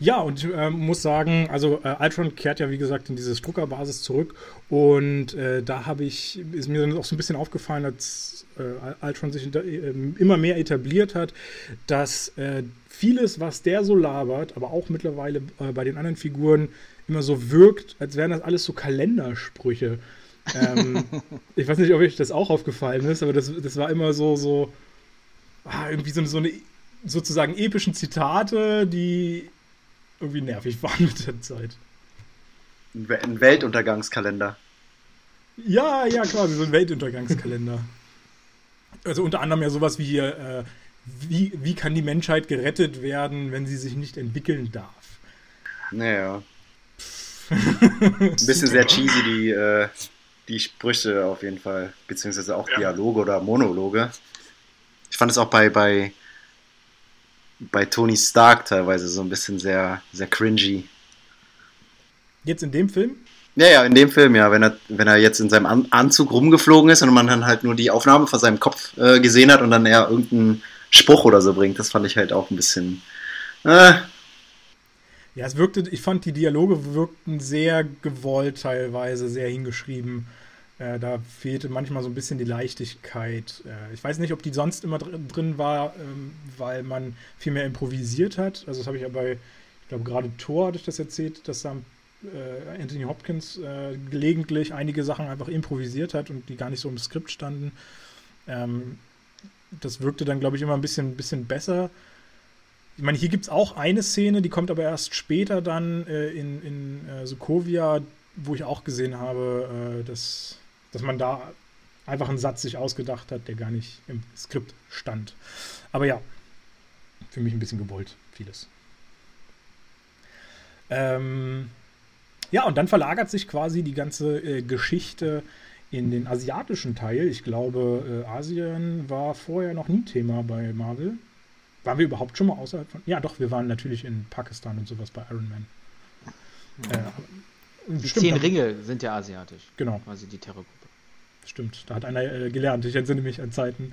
Ja, und ich äh, muss sagen, also äh, Ultron kehrt ja wie gesagt in diese Druckerbasis zurück und äh, da habe ich, ist mir dann auch so ein bisschen aufgefallen, als äh, Ultron sich äh, immer mehr etabliert hat, dass äh, vieles, was der so labert, aber auch mittlerweile bei den anderen Figuren immer so wirkt, als wären das alles so Kalendersprüche. ähm, ich weiß nicht, ob euch das auch aufgefallen ist, aber das, das war immer so, so, ah, irgendwie so, so eine sozusagen epischen Zitate, die irgendwie nervig waren mit der Zeit. Ein Weltuntergangskalender. Ja, ja, quasi, so ein Weltuntergangskalender. also unter anderem ja sowas wie hier, äh, wie, wie kann die Menschheit gerettet werden, wenn sie sich nicht entwickeln darf? Naja. Ein bisschen sehr cheesy, die, äh, die Sprüche auf jeden Fall, beziehungsweise auch ja. Dialoge oder Monologe. Ich fand es auch bei, bei, bei Tony Stark teilweise so ein bisschen sehr, sehr cringy. Jetzt in dem Film? Ja, ja, in dem Film, ja. Wenn er, wenn er jetzt in seinem An Anzug rumgeflogen ist und man dann halt nur die Aufnahme von seinem Kopf äh, gesehen hat und dann er irgendeinen Spruch oder so bringt, das fand ich halt auch ein bisschen. Äh. Ja, es wirkte, ich fand die Dialoge wirkten sehr gewollt teilweise, sehr hingeschrieben. Äh, da fehlte manchmal so ein bisschen die Leichtigkeit. Äh, ich weiß nicht, ob die sonst immer dr drin war, ähm, weil man viel mehr improvisiert hat. Also das habe ich ja bei, ich glaube gerade Thor hatte ich das erzählt, dass da äh, Anthony Hopkins äh, gelegentlich einige Sachen einfach improvisiert hat und die gar nicht so im Skript standen. Ähm, das wirkte dann, glaube ich, immer ein bisschen, bisschen besser. Ich meine, hier gibt es auch eine Szene, die kommt aber erst später dann äh, in, in äh, Sokovia, wo ich auch gesehen habe, dass dass man da einfach einen Satz sich ausgedacht hat, der gar nicht im Skript stand. Aber ja, für mich ein bisschen gewollt, vieles. Ähm, ja, und dann verlagert sich quasi die ganze äh, Geschichte in den asiatischen Teil. Ich glaube, äh, Asien war vorher noch nie Thema bei Marvel. Waren wir überhaupt schon mal außerhalb von. Ja, doch, wir waren natürlich in Pakistan und sowas bei Iron Man. Äh, die zehn Ringe sind ja asiatisch. Genau. Quasi die Terrorgruppe. Stimmt, da hat einer äh, gelernt. Ich entsinne mich an Zeiten,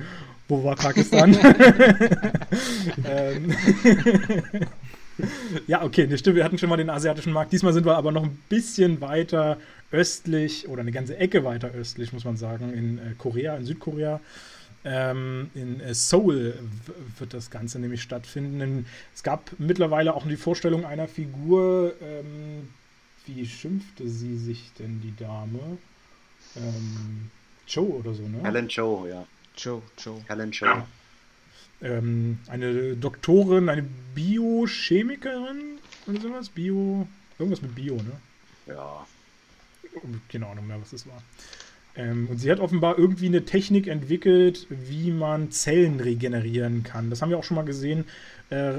wo war Pakistan? ähm. ja, okay, das stimmt. Wir hatten schon mal den asiatischen Markt. Diesmal sind wir aber noch ein bisschen weiter östlich oder eine ganze Ecke weiter östlich, muss man sagen, in äh, Korea, in Südkorea. Ähm, in äh, Seoul wird das Ganze nämlich stattfinden. Es gab mittlerweile auch die Vorstellung einer Figur. Ähm, wie schimpfte sie sich denn, die Dame? Ähm, Joe oder so, ne? Helen Joe, ja. Joe, Joe. Helen Joe. Ja. Ähm, eine Doktorin, eine Biochemikerin oder sowas? Bio. Irgendwas mit Bio, ne? Ja. Keine Ahnung mehr, was das war. Ähm, und sie hat offenbar irgendwie eine Technik entwickelt, wie man Zellen regenerieren kann. Das haben wir auch schon mal gesehen, äh,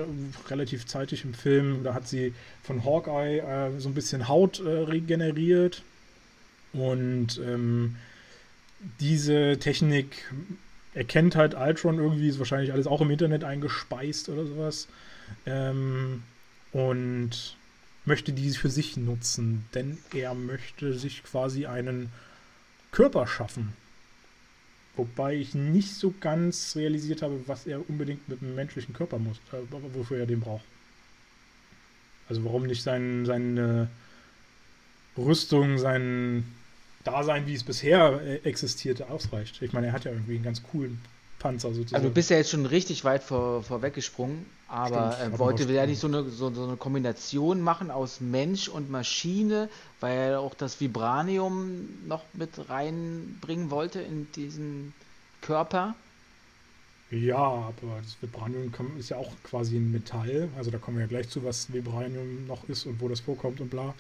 relativ zeitig im Film. Da hat sie von Hawkeye äh, so ein bisschen Haut äh, regeneriert. Und ähm, diese Technik erkennt halt Ultron irgendwie, ist wahrscheinlich alles auch im Internet eingespeist oder sowas. Ähm, und möchte die für sich nutzen, denn er möchte sich quasi einen Körper schaffen. Wobei ich nicht so ganz realisiert habe, was er unbedingt mit einem menschlichen Körper muss, äh, wofür er den braucht. Also warum nicht sein, seine Rüstung, sein Dasein, wie es bisher äh, existierte, ausreicht. Ich meine, er hat ja irgendwie einen ganz coolen Panzer sozusagen. Also du bist ja jetzt schon richtig weit vor, vorweggesprungen, aber Stimmt, äh, wollte er nicht so eine, so, so eine Kombination machen aus Mensch und Maschine, weil er auch das Vibranium noch mit reinbringen wollte in diesen Körper? Ja, aber das Vibranium ist ja auch quasi ein Metall. Also da kommen wir ja gleich zu, was Vibranium noch ist und wo das vorkommt und bla.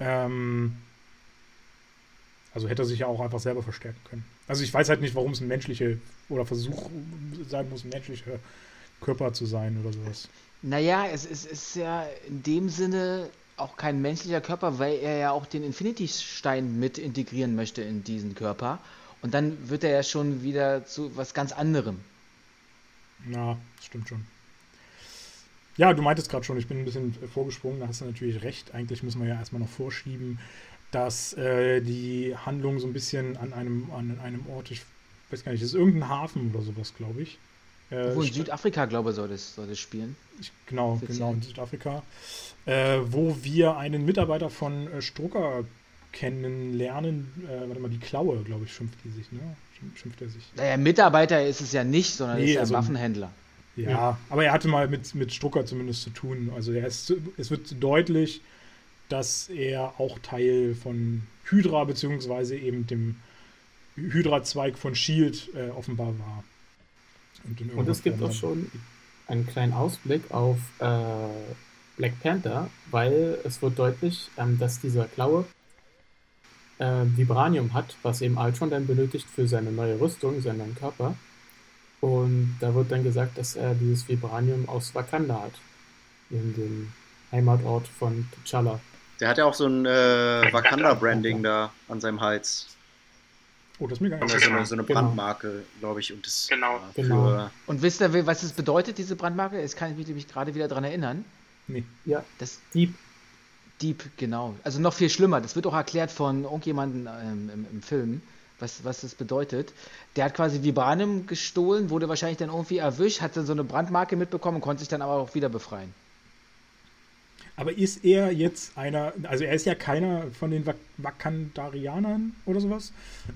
Ähm, also hätte er sich ja auch einfach selber verstärken können. Also ich weiß halt nicht, warum es ein menschlicher oder Versuch sein muss, ein menschlicher Körper zu sein oder sowas. Naja, es, es ist ja in dem Sinne auch kein menschlicher Körper, weil er ja auch den Infinity-Stein mit integrieren möchte in diesen Körper. Und dann wird er ja schon wieder zu was ganz anderem. Ja, das stimmt schon. Ja, du meintest gerade schon, ich bin ein bisschen vorgesprungen, da hast du natürlich recht. Eigentlich müssen wir ja erstmal noch vorschieben, dass äh, die Handlung so ein bisschen an einem, an einem Ort, ich weiß gar nicht, das ist irgendein Hafen oder sowas, glaube ich. Äh, Wo in Südafrika, glaube ich, soll das, soll das spielen. ich, genau, offiziell. genau, in Südafrika, äh, wo wir einen Mitarbeiter von äh, Strucker kennenlernen. Äh, warte mal, die Klaue, glaube ich, schimpft die sich, ne? Schimpft, er sich. Naja, Mitarbeiter ist es ja nicht, sondern Nee, ist ja also- ein Waffenhändler. Ja, Ja. aber er hatte mal mit, mit Strucker zumindest zu tun. Also er ist, es wird deutlich, dass er auch Teil von Hydra beziehungsweise eben dem Hydra-Zweig von Shield äh, offenbar war. Und irgendeiner es gibt auch schon einen kleinen Ausblick auf äh, Black Panther, weil es wird deutlich, ähm, dass dieser Klaue äh, Vibranium hat, was eben Ultron dann benötigt für seine neue Rüstung, seinen neuen Körper. Und da wird dann gesagt, dass er dieses Vibranium aus Wakanda hat, in dem Heimatort von T'Challa. Der hat ja auch so ein äh, Wakanda-Branding da an seinem Hals. Oh, das ist mir gar nicht das ist so eine, so eine Genau. Brandmarke, glaube ich. Und das Genau. äh, Genau. für Und wisst ihr, was es bedeutet, diese Brandmarke? Jetzt kann ich mich nämlich gerade wieder daran erinnern. Nee. Ja, Das Dieb. Dieb, genau. Also noch viel schlimmer. Das wird auch erklärt von irgendjemandem ähm, im, im Film, was, was das bedeutet. Der hat quasi Vibranium gestohlen, wurde wahrscheinlich dann irgendwie erwischt, hat dann so eine Brandmarke mitbekommen und konnte sich dann aber auch wieder befreien. Aber ist er jetzt einer, also er ist ja keiner von den Wak Wakandarianern oder sowas.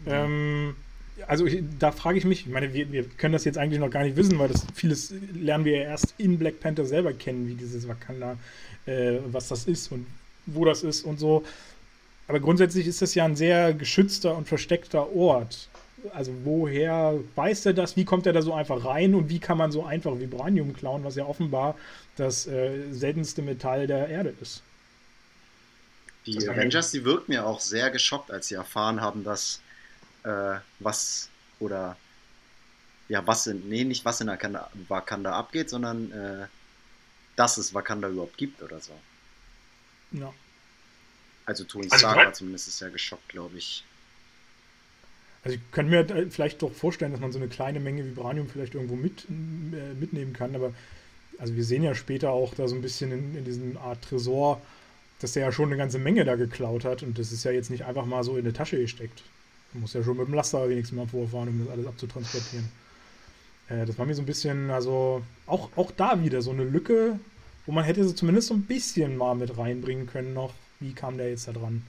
Ähm, also ich, da frage ich mich, ich meine, wir, wir können das jetzt eigentlich noch gar nicht wissen, weil das vieles lernen wir ja erst in Black Panther selber kennen, wie dieses Wakanda, äh, was das ist und wo das ist und so. Aber grundsätzlich ist das ja ein sehr geschützter und versteckter Ort. Also woher weiß er das? Wie kommt er da so einfach rein und wie kann man so einfach Vibranium klauen, was ja offenbar das äh, seltenste Metall der Erde ist? Die Avengers, die wirkten ja auch sehr geschockt, als sie erfahren haben, dass äh, was oder ja, was in, nee, nicht was in Wakanda, Wakanda abgeht, sondern äh, dass es Wakanda überhaupt gibt oder so. Ja. Also Tony Also, Stark weil- war zumindest sehr geschockt, glaube ich. Also ich könnte mir äh, vielleicht doch vorstellen, dass man so eine kleine Menge Vibranium vielleicht irgendwo mit, äh, mitnehmen kann, aber also wir sehen ja später auch da so ein bisschen in, in diesem Art Tresor, dass der ja schon eine ganze Menge da geklaut hat und das ist ja jetzt nicht einfach mal so in eine Tasche gesteckt. Man muss ja schon mit dem Laster wenigstens mal vorfahren, um das alles abzutransportieren. Äh, das war mir so ein bisschen, also auch, auch da wieder so eine Lücke, wo man hätte so zumindest so ein bisschen mal mit reinbringen können noch. Wie kam der jetzt da dran?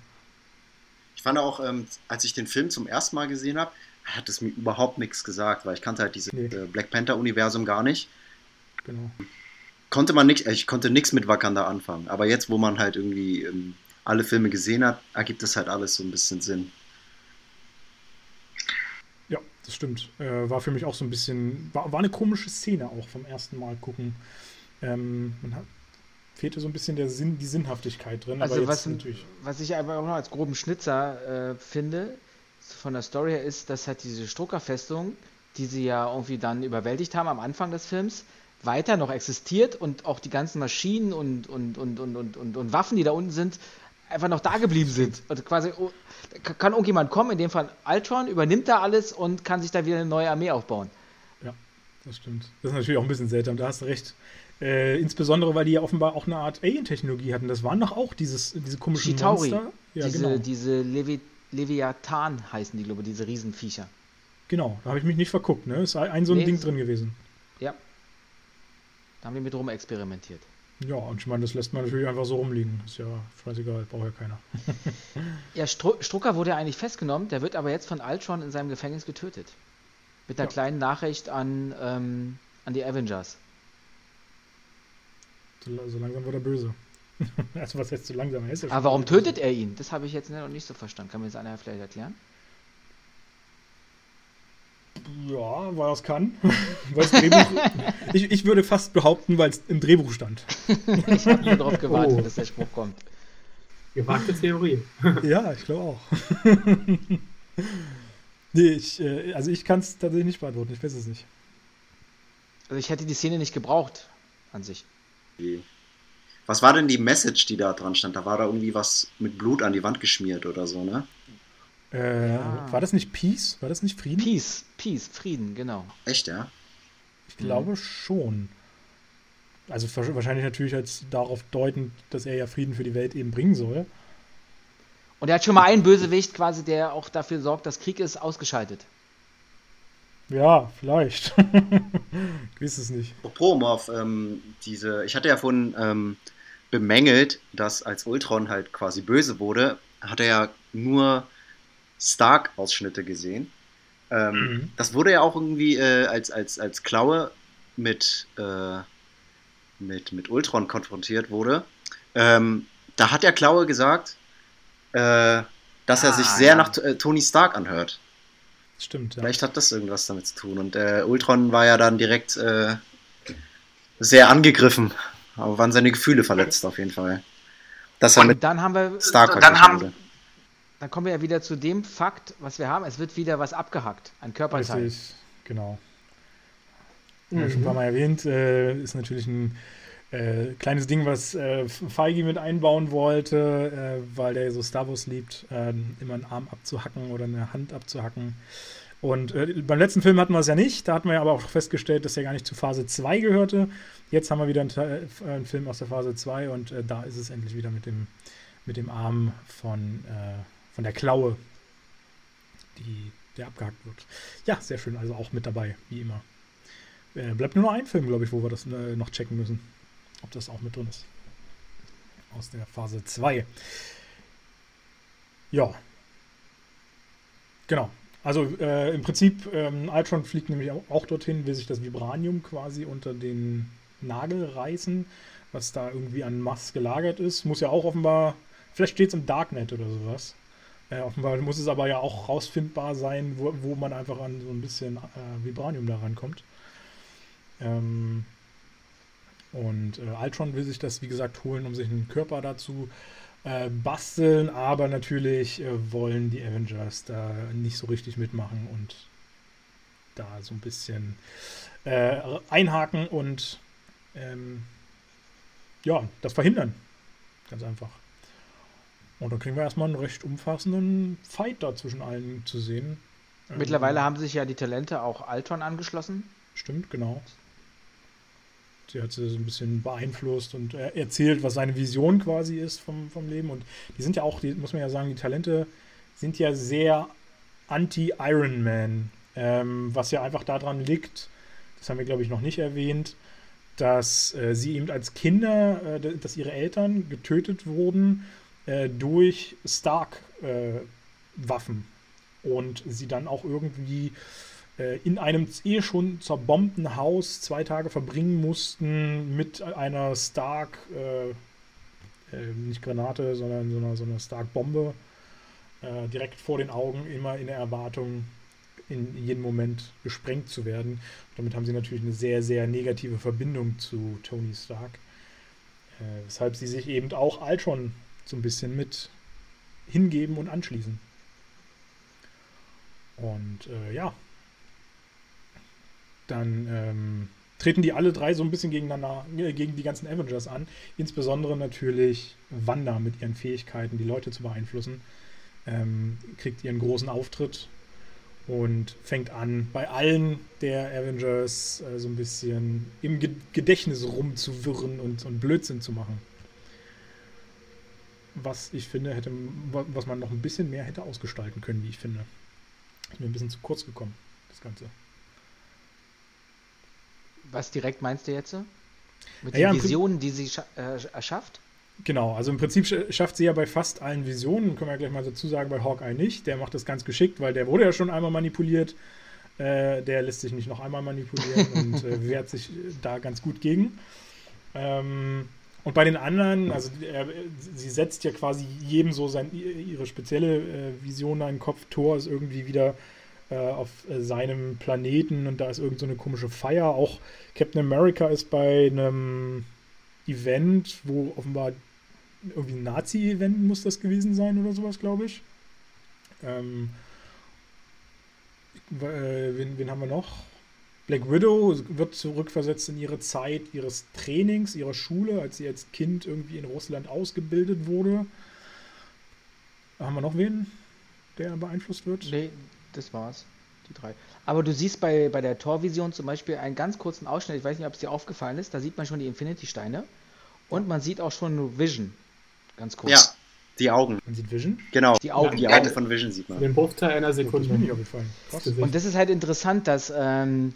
Ich fand auch, ähm, als ich den Film zum ersten Mal gesehen habe, hat es mir überhaupt nichts gesagt, weil ich kannte halt dieses Nee. äh, Black Panther-Universum gar nicht. Genau. Konnte man nicht, ich konnte nichts mit Wakanda anfangen. Aber jetzt, wo man halt irgendwie ähm, alle Filme gesehen hat, ergibt es halt alles so ein bisschen Sinn. Ja, das stimmt. Äh, war für mich auch so ein bisschen, war, war eine komische Szene auch vom ersten Mal gucken. Ähm, man hat, fehlte so ein bisschen der Sinn, die Sinnhaftigkeit drin, Also aber was, natürlich. was ich einfach auch noch als groben Schnitzer äh, finde, von der Story her ist, dass halt diese Strucker-Festung, die sie ja irgendwie dann überwältigt haben am Anfang des Films, weiter noch existiert und auch die ganzen Maschinen und, und, und, und, und, und, und Waffen, die da unten sind, einfach noch da geblieben sind. Also quasi oh, kann irgendjemand kommen, in dem Fall Altron, übernimmt da alles und kann sich da wieder eine neue Armee aufbauen. Ja, das stimmt. Das ist natürlich auch ein bisschen seltsam, da hast du recht. Äh, insbesondere, weil die ja offenbar auch eine Art Alien-Technologie hatten. Das waren doch auch dieses, diese komischen Chitauri. Monster. Ja, diese genau. diese Levi Leviathan heißen die, glaube ich, diese Riesenviecher. genau, da habe ich mich nicht verguckt. Ne? Ist ein so ein Nee, Ding drin gewesen. Ja. Da haben die mit rum experimentiert. Ja, und ich meine, das lässt man natürlich einfach so rumliegen. Ist ja scheißegal, braucht ja keiner. Ja, Stru Strucker wurde ja eigentlich festgenommen, der wird aber jetzt von Ultron in seinem Gefängnis getötet. Mit der Ja. kleinen Nachricht an, ähm, an die Avengers. So, so langsam wird er böse. also was heißt so langsam? Er ist ja Aber warum böse. tötet er ihn? Das habe ich jetzt noch nicht so verstanden. Kann mir das einer vielleicht erklären? Ja, weil er es kann. Weil's Drehbuch, ich, ich würde fast behaupten, weil es im Drehbuch stand. Ich habe nur darauf gewartet, Oh. bis der Spruch kommt. Gewagte Theorie. Ja, ich glaube auch. nee, ich, äh, also ich kann es tatsächlich nicht beantworten. Ich weiß es nicht. Also ich hätte die Szene nicht gebraucht an sich. Was war denn die Message, die da dran stand? Da war da irgendwie was mit Blut an die Wand geschmiert oder so, ne? Äh, Ja. War das nicht Peace? War das nicht Frieden? Peace, Peace, Frieden, genau. Echt, ja? Ich glaube schon. Also wahrsch- wahrscheinlich natürlich als darauf deutend, dass er ja Frieden für die Welt eben bringen soll. Und er hat schon mal einen Bösewicht quasi, der auch dafür sorgt, dass Krieg ist, ausgeschaltet. Ja, vielleicht. ich weiß es nicht. Auf ähm, diese, ich hatte ja vorhin ähm, bemängelt, dass als Ultron halt quasi böse wurde, hat er ja nur Stark-Ausschnitte gesehen. Ähm, Mhm. Das wurde ja auch irgendwie äh, als, als, als Klaue mit, äh, mit, mit Ultron konfrontiert wurde. Ähm, da hat der Klaue gesagt, äh, dass er Ah, sich sehr ja. nach äh, Tony Stark anhört. Stimmt, ja. Vielleicht hat das irgendwas damit zu tun. Und äh, Ultron war ja dann direkt äh, sehr angegriffen, aber waren seine Gefühle verletzt auf jeden Fall. Dass er mit Und dann haben wir, Stark dann haben- wurde. dann kommen wir ja wieder zu dem Fakt, was wir haben. Es wird wieder was abgehackt, ein Körperteil. Richtig, genau. Wir schon ein paar Mal erwähnt, äh, ist natürlich ein äh, kleines Ding, was äh, Feige mit einbauen wollte, äh, weil der so Star Wars liebt, äh, immer einen Arm abzuhacken oder eine Hand abzuhacken. Und äh, beim letzten Film hatten wir es ja nicht, da hatten wir ja aber auch festgestellt, dass er gar nicht zu Phase 2 gehörte. Jetzt haben wir wieder einen, Teil- einen Film aus der Phase 2 und äh, da ist es endlich wieder mit dem, mit dem Arm von, äh, von der Klaue, die, der abgehackt wird. Ja, sehr schön, also auch mit dabei, wie immer. Bleibt nur noch ein Film, glaube ich, wo wir das noch checken müssen. Ob das auch mit drin ist. Aus der Phase 2. Ja. Genau. Also äh, im Prinzip, ähm, Ultron fliegt nämlich auch, auch dorthin, will sich das Vibranium quasi unter den Nagel reißen, was da irgendwie an Mass gelagert ist. Muss ja auch offenbar, vielleicht steht es im Darknet oder sowas. Äh, offenbar muss es aber ja auch rausfindbar sein, wo, wo man einfach an so ein bisschen äh, Vibranium da rankommt. Ähm, und äh, Ultron will sich das, wie gesagt, holen, um sich einen Körper dazu äh, basteln, aber natürlich äh, wollen die Avengers da nicht so richtig mitmachen und da so ein bisschen äh, einhaken und ähm, ja, das verhindern. Ganz einfach. Und dann kriegen wir erstmal einen recht umfassenden Fight da zwischen allen zu sehen. Mittlerweile Ähm, haben sich ja die Talente auch Ultron angeschlossen. Stimmt, genau. Sie hat sie so ein bisschen beeinflusst und er erzählt, was seine Vision quasi ist vom, vom Leben. Und die sind ja auch, die, muss man ja sagen, die Talente sind ja sehr anti-Iron Man. Ähm, was ja einfach daran liegt, das haben wir, glaube ich, noch nicht erwähnt, dass äh, sie eben als Kinder, äh, dass ihre Eltern getötet wurden äh, durch Stark-Waffen. und sie dann auch irgendwie äh, in einem eh schon zerbombten Haus zwei Tage verbringen mussten mit einer Stark, äh, äh, nicht Granate, sondern so einer, so einer Stark-Bombe äh, direkt vor den Augen, immer in der Erwartung, in jedem Moment gesprengt zu werden. Damit haben sie natürlich eine sehr, sehr negative Verbindung zu Tony Stark. Äh, weshalb sie sich eben auch Ultron so ein bisschen mit hingeben und anschließen. Und äh, ja, dann ähm, treten die alle drei so ein bisschen gegeneinander, äh, gegen die ganzen Avengers an. Insbesondere natürlich Wanda mit ihren Fähigkeiten, die Leute zu beeinflussen. Ähm, kriegt ihren großen Auftritt und fängt an, bei allen der Avengers äh, so ein bisschen im Ge Gedächtnis rumzuwirren und, und Blödsinn zu machen. Was ich finde, hätte, was man noch ein bisschen mehr hätte ausgestalten können, wie ich finde. Ist mir ein bisschen zu kurz gekommen, das Ganze. Was direkt meinst du jetzt? Mit Ja, ja, den Prin- Visionen, die sie scha äh, erschafft? Genau, also im Prinzip sch- schafft sie ja bei fast allen Visionen, können wir ja gleich mal dazu sagen, bei Hawkeye nicht. Der macht das ganz geschickt, weil der wurde ja schon einmal manipuliert. Äh, der lässt sich nicht noch einmal manipulieren und äh, wehrt sich da ganz gut gegen. Ähm, und bei den anderen, also er, sie setzt ja quasi jedem so sein, ihre spezielle äh, Vision in den Kopf. Thor ist irgendwie wieder äh, auf äh, seinem Planeten und da ist irgend so eine komische Feier. Auch Captain America ist bei einem Event, wo offenbar irgendwie ein Nazi-Event muss das gewesen sein oder sowas, glaube ich. Ähm, äh, wen, wen haben wir noch? Black Widow wird zurückversetzt in ihre Zeit ihres Trainings, ihrer Schule, als sie als Kind irgendwie in Russland ausgebildet wurde. Haben wir noch wen, der beeinflusst wird? Nee, das war's. Die drei. Aber du siehst bei, bei der Torvision zum Beispiel einen ganz kurzen Ausschnitt, ich weiß nicht, ob es dir aufgefallen ist, da sieht man schon die Infinity-Steine und man sieht auch schon nur Vision. Ganz kurz. Ja, die Augen. Man sieht Vision. Genau. Die Augen. Die Augen von Vision sieht man. Den Bruchteil einer Das ist mir nicht Sekunde. aufgefallen. Krass. Gesicht. Und das ist halt interessant, dass ähm,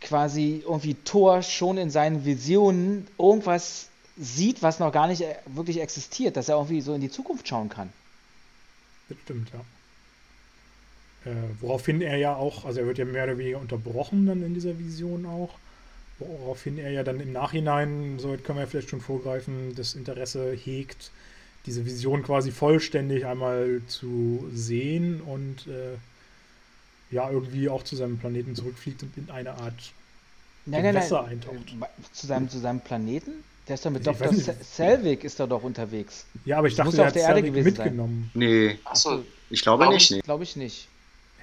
quasi irgendwie Thor schon in seinen Visionen irgendwas sieht, was noch gar nicht äh, wirklich existiert, dass er irgendwie so in die Zukunft schauen kann. Das stimmt, ja. Äh, woraufhin er ja auch, also er wird ja mehr oder weniger unterbrochen dann in dieser Vision auch. Woraufhin er ja dann im Nachhinein, soweit können wir ja vielleicht schon vorgreifen, das Interesse hegt, diese Vision quasi vollständig einmal zu sehen und äh, ja, irgendwie auch zu seinem Planeten zurückfliegt und in eine Art Nein, nein, Gewässer nein. eintaucht. Äh, Zu seinem, zu seinem Planeten? Der ist doch mit Ich Dr. Selvig ist er doch unterwegs. Ja, aber ich Das dachte, der auf hat der Erde gewesen sein. mitgenommen. Nee, Achso, ich glaube Warum? nicht. Nee. Glaube ich nicht.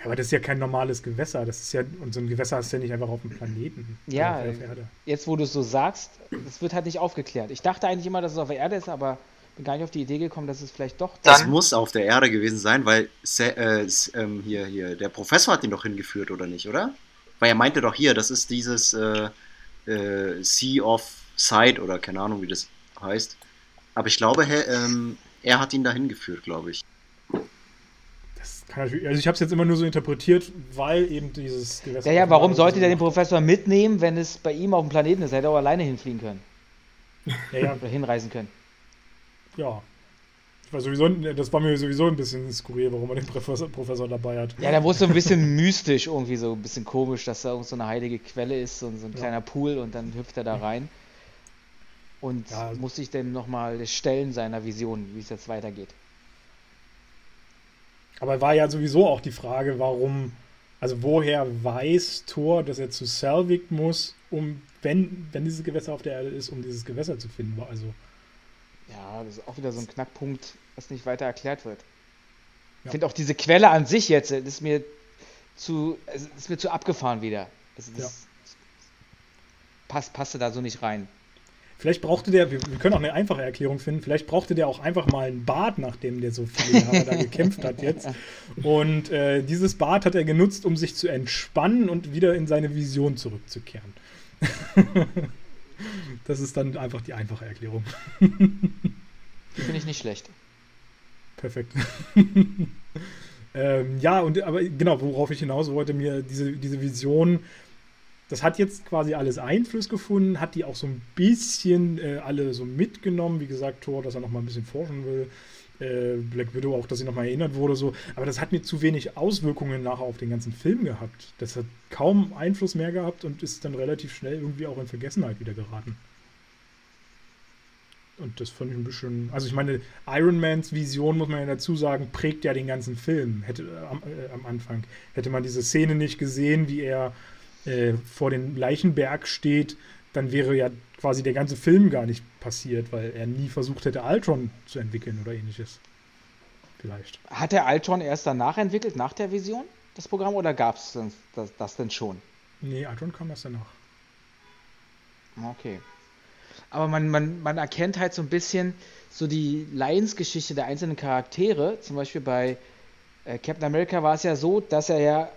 Ja, aber das ist ja kein normales Gewässer. Das ist ja, und so ein Gewässer hast du ja nicht einfach auf dem Planeten. Ja, auf der Erde. Jetzt, wo du es so sagst, das wird halt nicht aufgeklärt. Ich dachte eigentlich immer, dass es auf der Erde ist, aber bin gar nicht auf die Idee gekommen, dass es vielleicht doch. Das Dann- muss auf der Erde gewesen sein, weil Se äh, ähm, hier, hier, der Professor hat ihn doch hingeführt, oder nicht, oder? Weil er meinte doch hier, das ist dieses äh, äh, Sea of Sight oder keine Ahnung, wie das heißt. Aber ich glaube, hä, ähm, er hat ihn da hingeführt, glaube ich. Also ich habe es jetzt immer nur so interpretiert, weil eben dieses Gewässer. Ja, ja, warum sollte so- der den Professor mitnehmen, wenn es bei ihm auf dem Planeten ist? Er hätte auch alleine hinfliegen können. Ja, ja, Oder hinreisen können. ja. Ich war sowieso, das war mir sowieso ein bisschen skurril, warum er den Professor, Professor dabei hat. Ja, da wurde so ein bisschen mystisch, irgendwie so ein bisschen komisch, dass da irgend so eine heilige Quelle ist, so, so ein Ja. kleiner Pool und dann hüpft er da rein. Und Ja. muss sich dann nochmal stellen seiner Vision, wie es jetzt weitergeht. Aber war ja sowieso auch die Frage, warum, also woher weiß Thor, dass er zu Selvig muss, um, wenn, wenn dieses Gewässer auf der Erde ist, um dieses Gewässer zu finden. Also, Ja, das ist auch wieder so ein Knackpunkt, was nicht weiter erklärt wird. Ich Ja. finde auch diese Quelle an sich jetzt, das ist mir zu, ist mir zu abgefahren wieder. Also das passt, passte da so nicht rein. Vielleicht brauchte der, wir, wir können auch eine einfache Erklärung finden, vielleicht brauchte der auch einfach mal ein Bad, nachdem der so viele Jahre da gekämpft hat jetzt. Und äh, dieses Bad hat er genutzt, um sich zu entspannen und wieder in seine Vision zurückzukehren. das ist dann einfach die einfache Erklärung. Die finde ich nicht schlecht. Perfekt. ähm, ja, und aber genau, worauf ich hinaus wollte, mir diese, diese Vision, das hat jetzt quasi alles Einfluss gefunden, hat die auch so ein bisschen äh, alle so mitgenommen. Wie gesagt, Thor, dass er noch mal ein bisschen forschen will. Äh, Black Widow auch, dass sie noch mal erinnert wurde, so. Aber das hat mir zu wenig Auswirkungen nachher auf den ganzen Film gehabt. Das hat kaum Einfluss mehr gehabt und ist dann relativ schnell irgendwie auch in Vergessenheit wieder geraten. Und das fand ich ein bisschen. Also, ich meine, Iron Mans Vision, muss man ja dazu sagen, prägt ja den ganzen Film. Hätte, äh, am, äh, am Anfang. Hätte man diese Szene nicht gesehen, wie er äh, vor dem Leichenberg steht, dann wäre ja quasi der ganze Film gar nicht passiert, weil er nie versucht hätte, Ultron zu entwickeln oder ähnliches. Vielleicht. Hat der Ultron erst danach entwickelt, nach der Vision? das Programm, oder gab es das, das denn schon? Nee, Ultron kam erst danach. Okay. Aber man, man, man erkennt halt so ein bisschen so die Lions-Geschichte der einzelnen Charaktere. Zum Beispiel bei äh, Captain America war es ja so, dass er ja,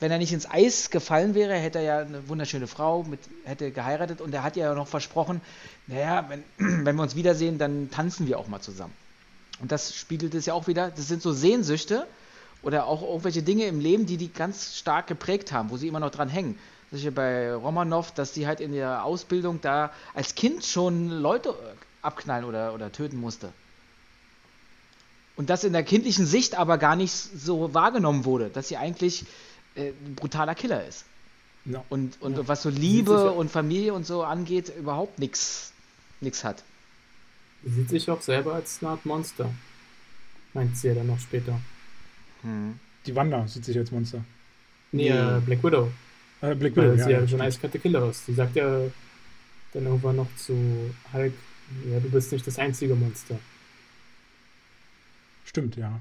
wenn er nicht ins Eis gefallen wäre, hätte er ja eine wunderschöne Frau, mit, hätte geheiratet und er hat ja noch versprochen, naja, wenn, wenn wir uns wiedersehen, dann tanzen wir auch mal zusammen. Und das spiegelt es ja auch wieder, das sind so Sehnsüchte oder auch irgendwelche Dinge im Leben, die die ganz stark geprägt haben, wo sie immer noch dran hängen. Das ist ja bei Romanov, dass die halt in der Ausbildung da als Kind schon Leute abknallen oder, oder töten musste. Und das in der kindlichen Sicht aber gar nicht so wahrgenommen wurde, dass sie eigentlich äh, ein brutaler Killer ist. Ja. Und, und Ja. was so Liebe ja- und Familie und so angeht, überhaupt nichts hat. Sie sieht sich auch selber als eine Art Monster. Meint sie ja dann noch später. Hm. Die Wanda sieht sich als Monster. Nee, äh, Black Widow. Äh, Black Weil Widow, sie ja, ja. schon eiskalte Killer ist. Sie sagt ja dann irgendwann noch zu Hulk, ja, du bist nicht das einzige Monster. Stimmt, ja.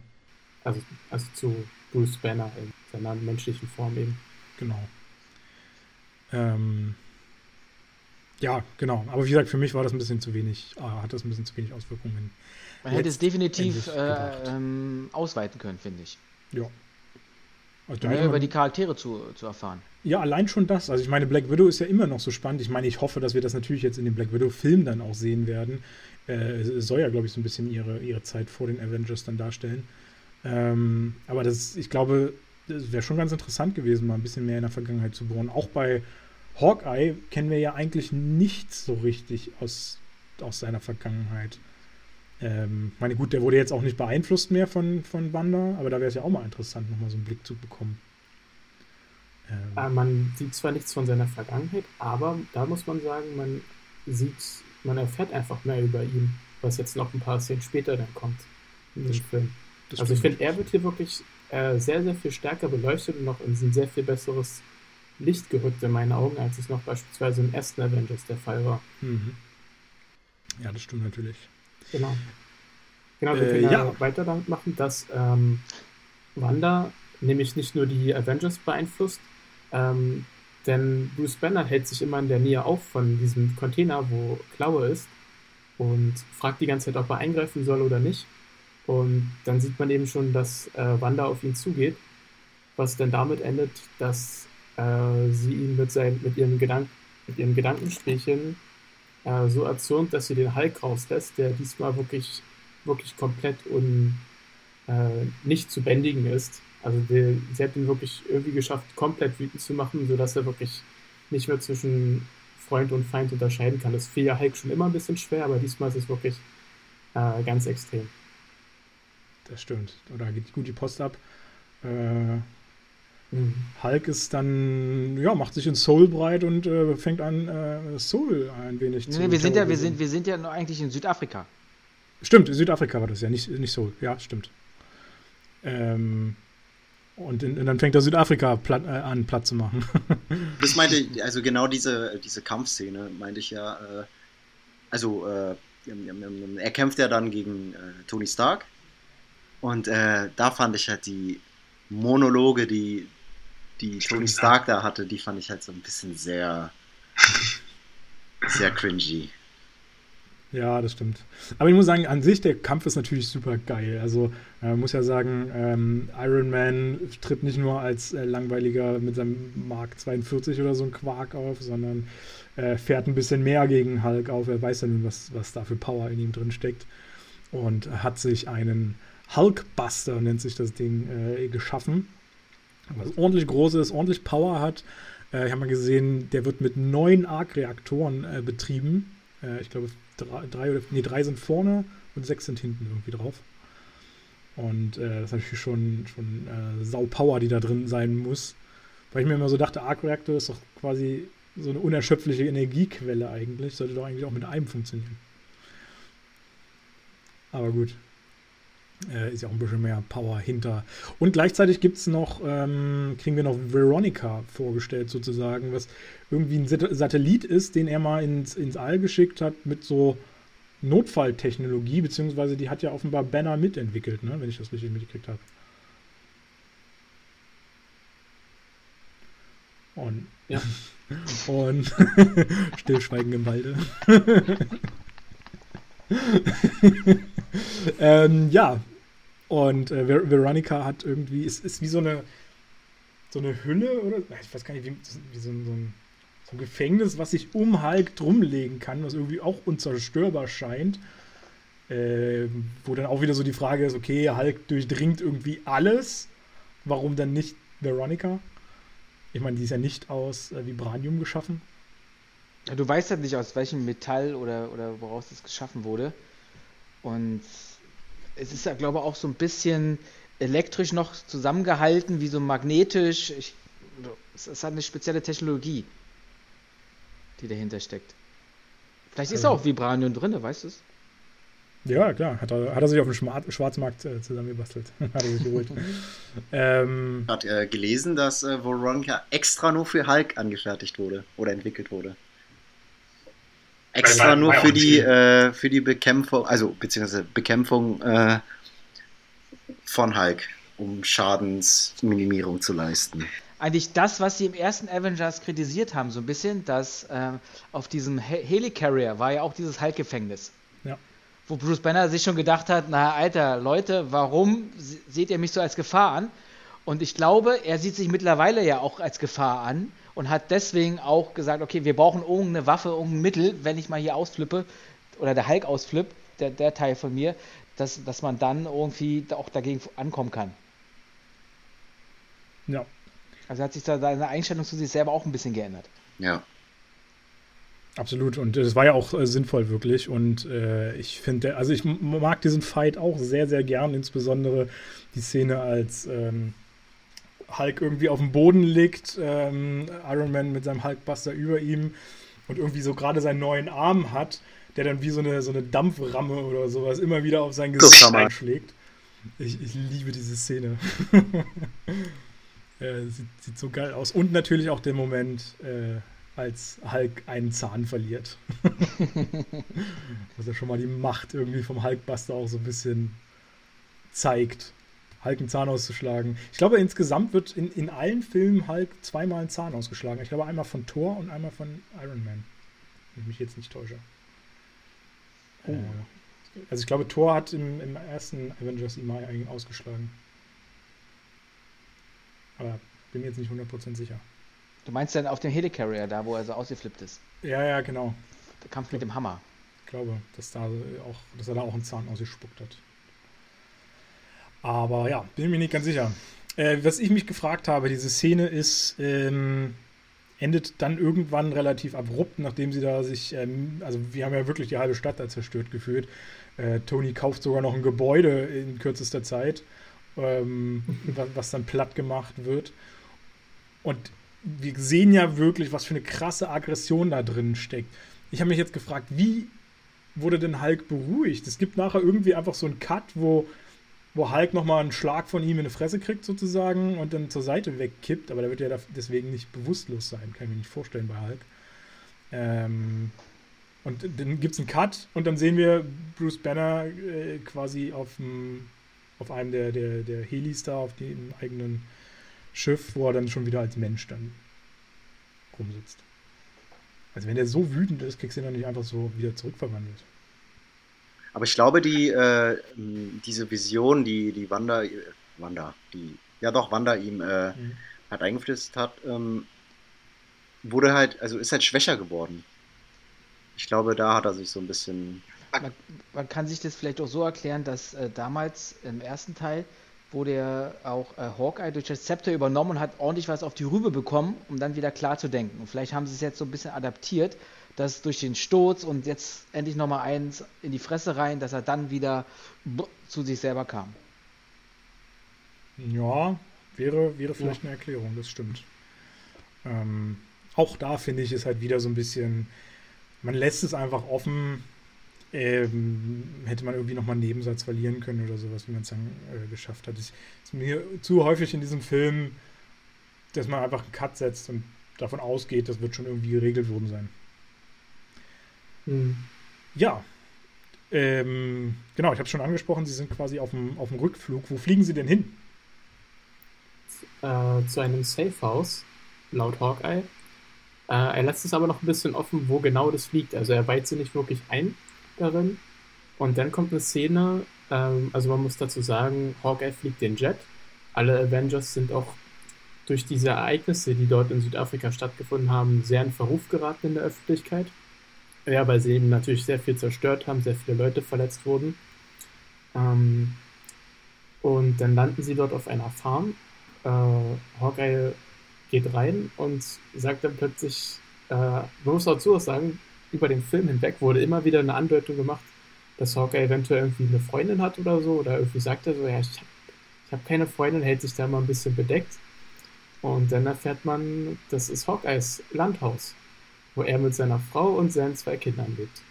Also, also zu Bruce Banner in seiner menschlichen Form eben. Genau. Ähm, ja, genau. Aber wie gesagt, für mich war das ein bisschen zu wenig, äh, hat das ein bisschen zu wenig Auswirkungen. Man hätte es definitiv äh, ähm, ausweiten können, finde ich. Ja. Also Mehr über die Charaktere zu, zu erfahren. Ja, allein schon das. Also ich meine, Black Widow ist ja immer noch so spannend. Ich meine, ich hoffe, dass wir das natürlich jetzt in dem Black Widow-Film dann auch sehen werden. Äh, es soll ja, glaube ich, so ein bisschen ihre, ihre Zeit vor den Avengers dann darstellen. Ähm, aber das, ich glaube, wäre schon ganz interessant gewesen, mal ein bisschen mehr in der Vergangenheit zu bohren. Auch bei Hawkeye kennen wir ja eigentlich nichts so richtig aus, aus seiner Vergangenheit. Ähm, ich meine, gut, der wurde jetzt auch nicht beeinflusst mehr von, von Wanda, aber da wäre es ja auch mal interessant, nochmal so einen Blick zu bekommen. Ähm, Äh, man sieht zwar nichts von seiner Vergangenheit, aber da muss man sagen, man sieht, man erfährt einfach mehr über ihn, was jetzt noch ein paar Szenen später dann kommt in dem Film. Also ich finde, er wird hier wirklich äh, sehr, sehr viel stärker beleuchtet und noch in ein sehr viel besseres Licht gerückt in meinen Augen, als es noch beispielsweise im ersten Avengers der Fall war. Mhm. Ja, das stimmt natürlich. Genau. Genau, wir Äh, können ja, weiter damit machen, dass ähm, Wanda nämlich nicht nur die Avengers beeinflusst, ähm, denn Bruce Banner hält sich immer in der Nähe auf von diesem Container, wo Klaue ist und fragt die ganze Zeit, ob er eingreifen soll oder nicht. Und dann sieht man eben schon, dass äh, Wanda auf ihn zugeht, was dann damit endet, dass äh, sie ihn mit, seinen, mit, ihren Gedank mit ihren Gedankenspielchen äh, so erzürnt, dass sie den Hulk rauslässt, der diesmal wirklich, wirklich komplett un, äh, nicht zu bändigen ist. Also der, sie hat ihn wirklich irgendwie geschafft, komplett wütend zu machen, sodass er wirklich nicht mehr zwischen Freund und Feind unterscheiden kann. Das fiel ja Hulk schon immer ein bisschen schwer, aber diesmal ist es wirklich äh, ganz extrem. Das stimmt. Oder geht gut die Post ab. Äh, Hulk ist dann, ja, macht sich in Soul breit und äh, fängt an, äh, Soul ein wenig zu Nee, wir sind ja, wir sind, wir sind ja noch eigentlich in Südafrika. Stimmt, in Südafrika war das ja, nicht, nicht Soul. Ja, stimmt. Ähm, und, in, und dann fängt er Südafrika platt, äh, an, platt zu machen. Das meinte ich, also genau diese, diese Kampfszene meinte ich ja, äh, also äh, er kämpft ja dann gegen äh, Tony Stark und äh, da fand ich halt die Monologe, die, die Tony Stark da hatte, die fand ich halt so ein bisschen sehr, sehr cringy. Ja, das stimmt. Aber ich muss sagen, an sich, der Kampf ist natürlich super geil. Also, man muss ja sagen, ähm, Iron Man tritt nicht nur als äh, langweiliger mit seinem Mark 42 oder so ein Quark auf, sondern äh, fährt ein bisschen mehr gegen Hulk auf. Er weiß ja nun, was, was da für Power in ihm drin steckt. Und hat sich einen Hulkbuster, nennt sich das Ding, äh, geschaffen. Was ordentlich groß ist, ordentlich Power hat. Äh, ich habe mal gesehen, der wird mit neun Arc-Reaktoren äh, betrieben. Äh, ich glaube, drei, drei, oder, nee, drei sind vorne und sechs sind hinten irgendwie drauf. Und äh, das ist natürlich schon, schon äh, Sau-Power, die da drin sein muss. Weil ich mir immer so dachte, Arc-Reaktor ist doch quasi so eine unerschöpfliche Energiequelle eigentlich. Sollte doch eigentlich auch mit einem funktionieren. Aber gut. Äh, ist ja auch ein bisschen mehr Power hinter. Und gleichzeitig gibt es noch, ähm, kriegen wir noch Veronica vorgestellt sozusagen, was irgendwie ein Sat Satellit ist, den er mal ins, ins All geschickt hat mit so Notfalltechnologie, beziehungsweise die hat ja offenbar Banner mitentwickelt, ne, wenn ich das richtig mitgekriegt habe. Und, ja. und Stillschweigen im Walde. ähm, ja, und äh, Ver Veronica hat irgendwie, ist, ist wie so eine, so eine Hülle oder, ich weiß gar nicht, wie, wie so, ein, so, ein, so, ein, Gefängnis, was sich um Hulk drumlegen kann, was irgendwie auch unzerstörbar scheint. Äh, wo dann auch wieder so die Frage ist, okay, Hulk durchdringt irgendwie alles, warum dann nicht Veronica? Ich meine, die ist ja nicht aus äh, Vibranium geschaffen. Ja, du weißt ja nicht, aus welchem Metall oder, oder woraus das geschaffen wurde. Und es ist ja, glaube ich, auch so ein bisschen elektrisch noch zusammengehalten, wie so magnetisch. Ich, es, es, hat eine spezielle Technologie, die dahinter steckt. Vielleicht ist also. auch Vibranium drin, weißt du es? Ja, klar. Hat er, hat er sich auf dem Schwarzmarkt äh, zusammengebastelt. hat er sich geholt. ähm, hat er gelesen, dass äh, Veronica extra nur für Hulk angefertigt wurde oder entwickelt wurde. Extra nur für die, äh, für die Bekämpfung, also beziehungsweise Bekämpfung äh, von Hulk, um Schadensminimierung zu leisten. Eigentlich das, was sie im ersten Avengers kritisiert haben, so ein bisschen, dass äh, auf diesem Helicarrier war ja auch dieses Hulk-Gefängnis wo Bruce Banner sich schon gedacht hat, na alter Leute, warum seht ihr mich so als Gefahr an? Und ich glaube, er sieht sich mittlerweile ja auch als Gefahr an und hat deswegen auch gesagt, okay, wir brauchen irgendeine Waffe, irgendein Mittel, wenn ich mal hier ausflippe oder der Hulk ausflippt, der, der Teil von mir, dass, dass man dann irgendwie auch dagegen ankommen kann. Ja. Also hat sich da seine Einstellung zu sich selber auch ein bisschen geändert. Ja. Absolut, und das war ja auch äh, sinnvoll wirklich. Und äh, ich finde, also ich mag diesen Fight auch sehr, sehr gern, insbesondere die Szene, als ähm, Hulk irgendwie auf dem Boden liegt, ähm, Iron Man mit seinem Hulkbuster über ihm und irgendwie so gerade seinen neuen Arm hat, der dann wie so eine, so eine Dampframme oder sowas immer wieder auf sein Gesicht einschlägt. Ich, ich liebe diese Szene. äh, sieht, sieht, so geil aus. Und natürlich auch der Moment, äh, als Hulk einen Zahn verliert. Was ja schon mal die Macht irgendwie vom Hulkbuster auch so ein bisschen zeigt. Hulk einen Zahn auszuschlagen. Ich glaube, insgesamt wird in, in allen Filmen Hulk zweimal einen Zahn ausgeschlagen. Ich glaube, einmal von Thor und einmal von Iron Man. Wenn ich mich jetzt nicht täusche. Oh. Äh, also ich glaube, Thor hat im, im ersten Avengers ihn mal ausgeschlagen. Aber bin mir jetzt nicht 100% sicher. Du meinst dann auf dem Helicarrier, da wo er so ausgeflippt ist? Ja, ja, genau. Der Kampf mit dem Hammer. Ich glaube, dass, da auch, dass er da auch einen Zahn ausgespuckt hat. Aber ja, bin mir nicht ganz sicher. Äh, was ich mich gefragt habe, diese Szene ist, ähm, endet dann irgendwann relativ abrupt, nachdem sie da sich, ähm, also wir haben ja wirklich die halbe Stadt da zerstört gefühlt. Äh, Tony kauft sogar noch ein Gebäude in kürzester Zeit, ähm, was, was dann platt gemacht wird. Und wir sehen ja wirklich, was für eine krasse Aggression da drin steckt. Ich habe mich jetzt gefragt, wie wurde denn Hulk beruhigt? Es gibt nachher irgendwie einfach so einen Cut, wo, wo Hulk nochmal einen Schlag von ihm in die Fresse kriegt, sozusagen, und dann zur Seite wegkippt, aber der wird ja deswegen nicht bewusstlos sein, kann ich mir nicht vorstellen bei Hulk. Ähm, und dann gibt es einen Cut und dann sehen wir Bruce Banner äh, quasi auf, auf einem der, der, der Helis da, auf dem eigenen Schiff, wo er dann schon wieder als Mensch dann rumsitzt. Also wenn der so wütend ist, kriegst du ihn dann nicht einfach so wieder zurückverwandelt. Aber ich glaube, die, äh, diese Vision, die, die Wanda, Wanda, die, ja doch, Wanda ihm äh, mhm. hat eingeflößt hat, ähm, wurde halt, also ist halt schwächer geworden. Ich glaube, da hat er sich so ein bisschen. Man, man kann sich das vielleicht auch so erklären, dass äh, damals im ersten Teil wurde ja auch äh, Hawkeye durch das Zepter übernommen und hat ordentlich was auf die Rübe bekommen, um dann wieder klar zu denken. Und vielleicht haben sie es jetzt so ein bisschen adaptiert, dass durch den Sturz und jetzt endlich nochmal eins in die Fresse rein, dass er dann wieder zu sich selber kam. Ja, wäre, wäre vielleicht ja. eine Erklärung, das stimmt. Ähm, auch da finde ich es halt wieder so ein bisschen, man lässt es einfach offen, ähm, hätte man irgendwie nochmal einen Nebensatz verlieren können oder sowas, wie man es dann äh, geschafft hat. Es ist mir zu häufig in diesem Film, dass man einfach einen Cut setzt und davon ausgeht, das wird schon irgendwie geregelt worden sein. Hm. Ja. Ähm, genau, ich habe es schon angesprochen, Sie sind quasi auf dem, auf dem Rückflug. Wo fliegen Sie denn hin? Äh, zu einem Safehouse, laut Hawkeye. Äh, er lässt es aber noch ein bisschen offen, wo genau das liegt. Also er weiht sie nicht wirklich ein darin. Und dann kommt eine Szene, ähm, also man muss dazu sagen, Hawkeye fliegt den Jet. Alle Avengers sind auch durch diese Ereignisse, die dort in Südafrika stattgefunden haben, sehr in Verruf geraten in der Öffentlichkeit. Ja, weil sie eben natürlich sehr viel zerstört haben, sehr viele Leute verletzt wurden. Ähm, und dann landen sie dort auf einer Farm. Äh, Hawkeye geht rein und sagt dann plötzlich, äh, man muss dazu auch sagen, über den Film hinweg wurde immer wieder eine Andeutung gemacht, dass Hawkeye eventuell irgendwie eine Freundin hat oder so, oder irgendwie sagt er so, ja, ich habe hab keine Freundin, hält sich da mal ein bisschen bedeckt. Und dann erfährt man, das ist Hawkeyes Landhaus, wo er mit seiner Frau und seinen zwei Kindern lebt.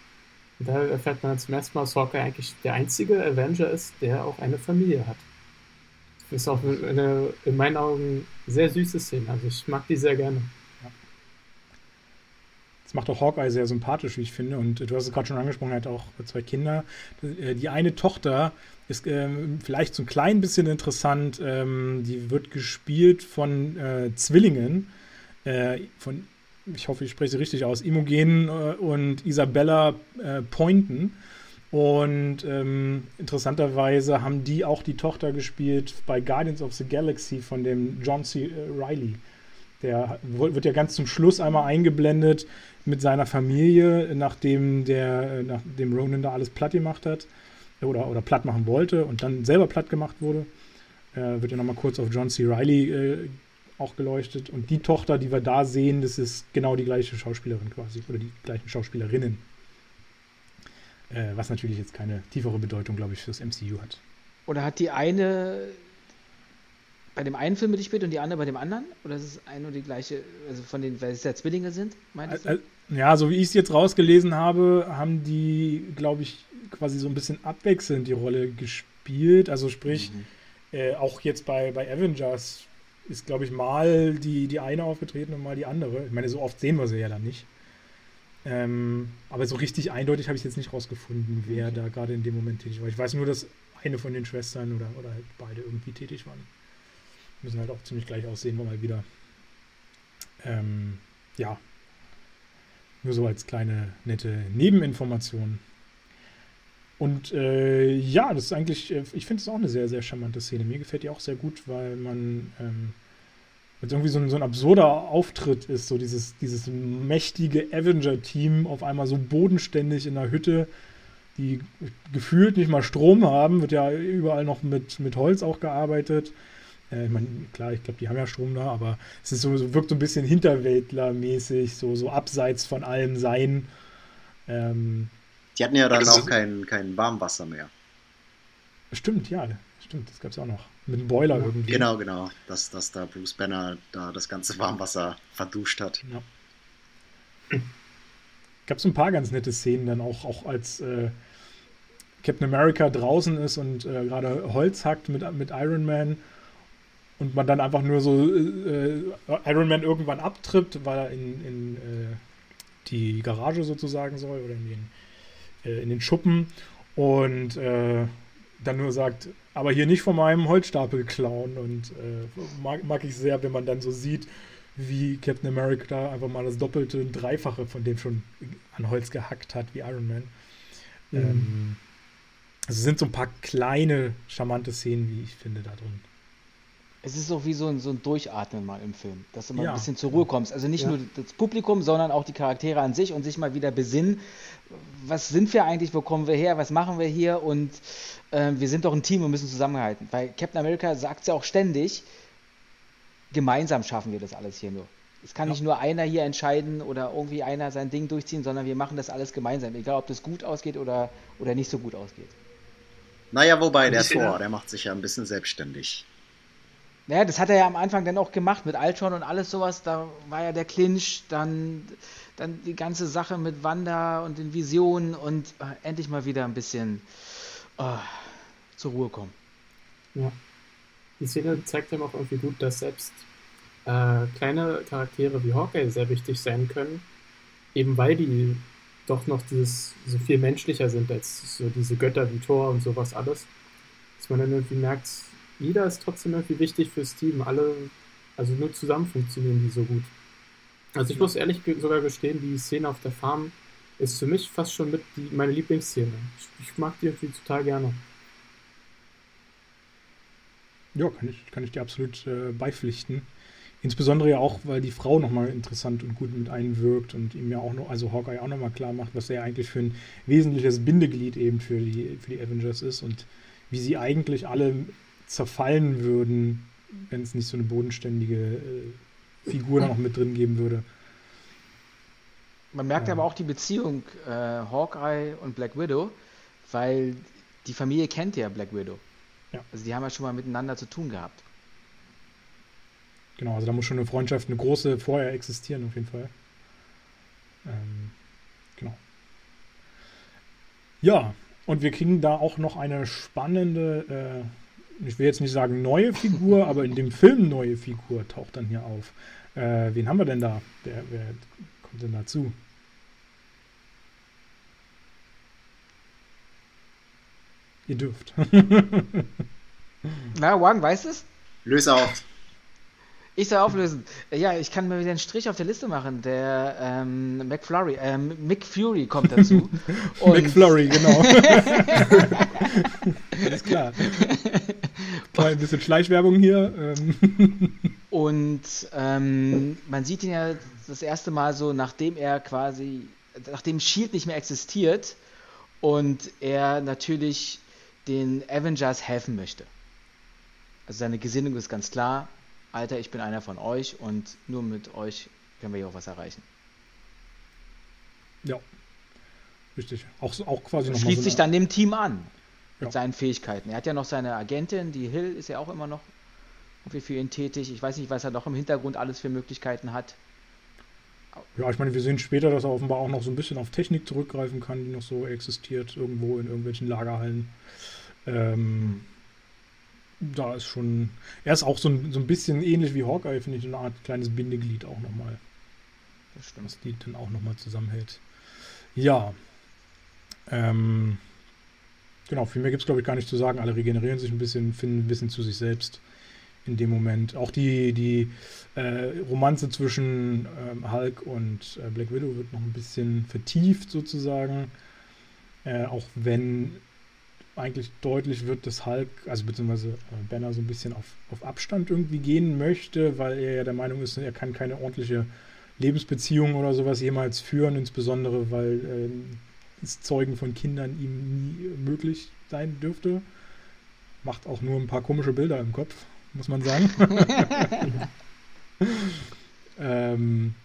Und da erfährt man zum ersten Mal, dass Hawkeye eigentlich der einzige Avenger ist, der auch eine Familie hat. Das ist auch eine, in meinen Augen sehr süße Szene. Also ich mag die sehr gerne. Das macht auch Hawkeye sehr sympathisch, wie ich finde. Und du hast es gerade schon angesprochen, er hat auch zwei Kinder. Die eine Tochter ist ähm, vielleicht so ein klein bisschen interessant. Ähm, die wird gespielt von äh, Zwillingen, äh, von, ich hoffe, ich spreche sie richtig aus, Imogen äh, und Isabella äh, Poynton. Und ähm, interessanterweise haben die auch die Tochter gespielt bei Guardians of the Galaxy von dem John C. Riley. Der wird ja ganz zum Schluss einmal eingeblendet mit seiner Familie, nachdem der, nachdem Ronan da alles platt gemacht hat oder, oder platt machen wollte und dann selber platt gemacht wurde. Äh, wird ja nochmal kurz auf John C. Riley äh, auch geleuchtet. Und die Tochter, die wir da sehen, das ist genau die gleiche Schauspielerin quasi oder die gleichen Schauspielerinnen. Äh, was natürlich jetzt keine tiefere Bedeutung, glaube ich, fürs MCU hat. Oder hat die eine bei dem einen Film mitgespielt und die andere bei dem anderen? Oder ist es ein und die gleiche, also von den, weil es ja Zwillinge sind, meinst du? Ja, so wie ich es jetzt rausgelesen habe, haben die, glaube ich, quasi so ein bisschen abwechselnd die Rolle gespielt. Also sprich, mhm. äh, auch jetzt bei, bei Avengers ist, glaube ich, mal die, die eine aufgetreten und mal die andere. Ich meine, so oft sehen wir sie ja dann nicht. Ähm, aber so richtig eindeutig habe ich jetzt nicht rausgefunden, wer okay. da gerade in dem Moment tätig war. Ich weiß nur, dass eine von den Schwestern oder, oder halt beide irgendwie tätig waren. Müssen halt auch ziemlich gleich aussehen, mal wieder. Ähm, ja. Nur so als kleine nette Nebeninformation. Und äh, ja, das ist eigentlich, äh, ich finde es auch eine sehr, sehr charmante Szene. Mir gefällt die auch sehr gut, weil man ähm, weil irgendwie so ein, so ein absurder Auftritt ist, so dieses, dieses mächtige Avenger-Team auf einmal so bodenständig in der Hütte, die gefühlt nicht mal Strom haben, wird ja überall noch mit, mit Holz auch gearbeitet. Äh, ich meine, klar, ich glaube, die haben ja Strom da, aber es ist so, so wirkt so ein bisschen Hinterwäldler-mäßig, so, so abseits von allem Sein. Ähm, die hatten ja dann auch kein, kein Warmwasser mehr. Stimmt, ja, stimmt, das gab es auch noch. Mit dem Boiler irgendwie. Genau, genau. Dass, dass da Bruce Banner da das ganze Warmwasser verduscht hat. Ja. Gab es ein paar ganz nette Szenen dann auch, auch als äh, Captain America draußen ist und äh, gerade Holz hackt mit, mit Iron Man und man dann einfach nur so äh, Iron Man irgendwann abtrippt, weil er in, in äh, die Garage sozusagen soll oder in den, äh, in den Schuppen und äh, dann nur sagt, aber hier nicht von meinem Holzstapel klauen. Und äh, mag, mag, ich sehr, wenn man dann so sieht, wie Captain America einfach mal das Doppelte und Dreifache von dem schon an Holz gehackt hat, wie Iron Man. Mhm. Ähm, also sind so ein paar kleine, charmante Szenen, wie ich finde, da drin. Es ist auch wie so ein, so ein Durchatmen mal im Film, dass du mal ja. ein bisschen zur Ruhe kommst. Also nicht ja. nur das Publikum, sondern auch die Charaktere an sich und sich mal wieder besinnen, was sind wir eigentlich, wo kommen wir her, was machen wir hier und äh, wir sind doch ein Team und müssen zusammenhalten. Weil Captain America sagt es ja auch ständig, gemeinsam schaffen wir das alles hier nur. Es kann ja. nicht nur einer hier entscheiden oder irgendwie einer sein Ding durchziehen, sondern wir machen das alles gemeinsam, egal ob das gut ausgeht oder, oder nicht so gut ausgeht. Naja, wobei der Thor, der macht sich ja ein bisschen selbstständig. Naja, das hat er ja am Anfang dann auch gemacht mit Altron und alles sowas. Da war ja der Clinch, dann, dann die ganze Sache mit Wanda und den Visionen und äh, endlich mal wieder ein bisschen äh, zur Ruhe kommen. Ja. Die Szene zeigt dann auch irgendwie gut, dass selbst äh, kleine Charaktere wie Hawkeye sehr wichtig sein können, eben weil die doch noch dieses so viel menschlicher sind als so diese Götter wie Thor und sowas alles. Dass man dann irgendwie merkt, jeder ist trotzdem irgendwie wichtig fürs Team. Alle Also nur zusammen funktionieren die so gut. Also ich muss ehrlich sogar gestehen, die Szene auf der Farm ist für mich fast schon mit die, meine Lieblingsszene. Ich, ich mag die irgendwie total gerne. Ja, kann ich, kann ich dir absolut äh, beipflichten. Insbesondere ja auch, weil die Frau nochmal interessant und gut mit einwirkt und ihm ja auch noch, also Hawkeye auch nochmal klar macht, was er eigentlich für ein wesentliches Bindeglied eben für die, für die Avengers ist und wie sie eigentlich alle zerfallen würden, wenn es nicht so eine bodenständige äh, Figur noch mit drin geben würde. Man merkt ja. aber auch die Beziehung äh, Hawkeye und Black Widow, weil die Familie kennt ja Black Widow. Ja. Also die haben ja schon mal miteinander zu tun gehabt. Genau, also da muss schon eine Freundschaft, eine große vorher existieren auf jeden Fall. Ähm, genau. Ja, und wir kriegen da auch noch eine spannende, äh, ich will jetzt nicht sagen neue Figur, aber in dem Film neue Figur taucht dann hier auf. Äh, wen haben wir denn da? Wer, wer kommt denn dazu? Ihr dürft. Na, Wang, weißt du es? Löse auf. Ich soll auflösen. Ja, ich kann mir wieder einen Strich auf der Liste machen. Der ähm, McFlurry, ähm, Mick Fury kommt dazu. McFlurry, genau. Alles klar. Mal ein bisschen Schleichwerbung hier. Ähm. Und ähm, man sieht ihn ja das erste Mal so, nachdem er quasi, nachdem Shield nicht mehr existiert und er natürlich den Avengers helfen möchte. Also seine Gesinnung ist ganz klar, Alter, ich bin einer von euch und nur mit euch können wir hier auch was erreichen. Ja, richtig. Auch, auch quasi noch Schließt so sich dann dem Team an mit ja. seinen Fähigkeiten. Er hat ja noch seine Agentin, die Hill ist ja auch immer noch für ihn tätig. Ich weiß nicht, was er noch im Hintergrund alles für Möglichkeiten hat. Ja, ich meine, wir sehen später, dass er offenbar auch noch so ein bisschen auf Technik zurückgreifen kann, die noch so existiert, irgendwo in irgendwelchen Lagerhallen. Ähm, da ist schon. Er ist auch so ein, so ein bisschen ähnlich wie Hawkeye, finde ich, eine Art kleines Bindeglied auch nochmal. Das stimmt. Was die dann auch nochmal zusammenhält. Ja. Ähm, genau, viel mehr gibt es, glaube ich, gar nicht zu sagen. Alle regenerieren sich ein bisschen, finden ein bisschen zu sich selbst in dem Moment. Auch die, die äh, Romanze zwischen ähm, Hulk und äh, Black Widow wird noch ein bisschen vertieft sozusagen. Äh, auch wenn eigentlich deutlich wird, dass Hulk, also beziehungsweise äh, Banner so ein bisschen auf, auf Abstand irgendwie gehen möchte, weil er ja der Meinung ist, er kann keine ordentliche Lebensbeziehung oder sowas jemals führen, insbesondere weil äh, das Zeugen von Kindern ihm nie möglich sein dürfte. Macht auch nur ein paar komische Bilder im Kopf, muss man sagen. ähm,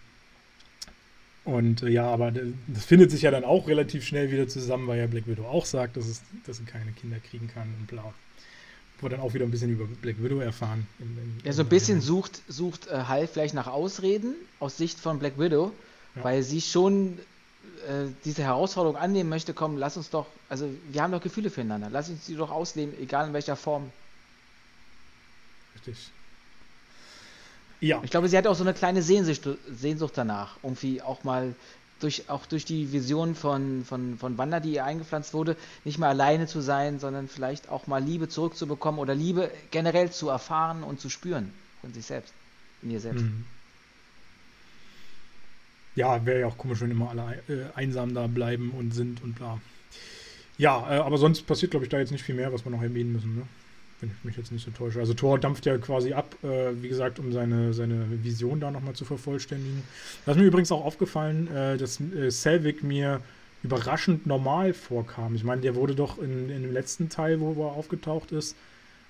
und äh, ja, aber das findet sich ja dann auch relativ schnell wieder zusammen, weil ja Black Widow auch sagt, dass, es, dass sie keine Kinder kriegen kann und bla. Wo wir dann auch wieder ein bisschen über Black Widow erfahren. Im, im, ja, so ein bisschen sucht, sucht äh, Hal vielleicht nach Ausreden aus Sicht von Black Widow, ja. weil sie schon äh, diese Herausforderung annehmen möchte, komm, lass uns doch, also wir haben doch Gefühle füreinander, lass uns die doch ausleben, egal in welcher Form. Richtig. Ja. Ich glaube, sie hat auch so eine kleine Sehnsucht, Sehnsucht danach, irgendwie auch mal durch, auch durch die Vision von, von, von Wanda, die ihr eingepflanzt wurde, nicht mehr alleine zu sein, sondern vielleicht auch mal Liebe zurückzubekommen oder Liebe generell zu erfahren und zu spüren von sich selbst, in ihr selbst. Mhm. Ja, wäre ja auch komisch, wenn immer alle äh, einsam da bleiben und sind und bla. Ja, äh, aber sonst passiert, glaube ich, da jetzt nicht viel mehr, was wir noch erwähnen müssen. Ne? Wenn ich mich jetzt nicht so täusche. Also Thor dampft ja quasi ab, äh, wie gesagt, um seine, seine Vision da nochmal zu vervollständigen. Ist mir übrigens auch aufgefallen, äh, dass äh, Selvig mir überraschend normal vorkam. Ich meine, der wurde doch in, in dem letzten Teil, wo er aufgetaucht ist,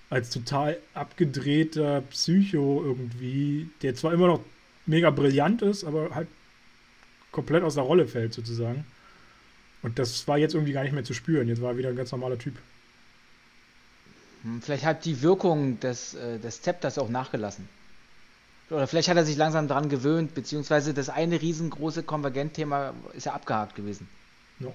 als total abgedrehter Psycho irgendwie, der zwar immer noch mega brillant ist, aber halt komplett aus der Rolle fällt sozusagen. Und das war jetzt irgendwie gar nicht mehr zu spüren. Jetzt war er wieder ein ganz normaler Typ. Hm, vielleicht hat die Wirkung des, äh, des Zepters auch nachgelassen. Oder vielleicht hat er sich langsam daran gewöhnt, beziehungsweise das eine riesengroße Konvergent-Thema ist ja abgehakt gewesen. Ja.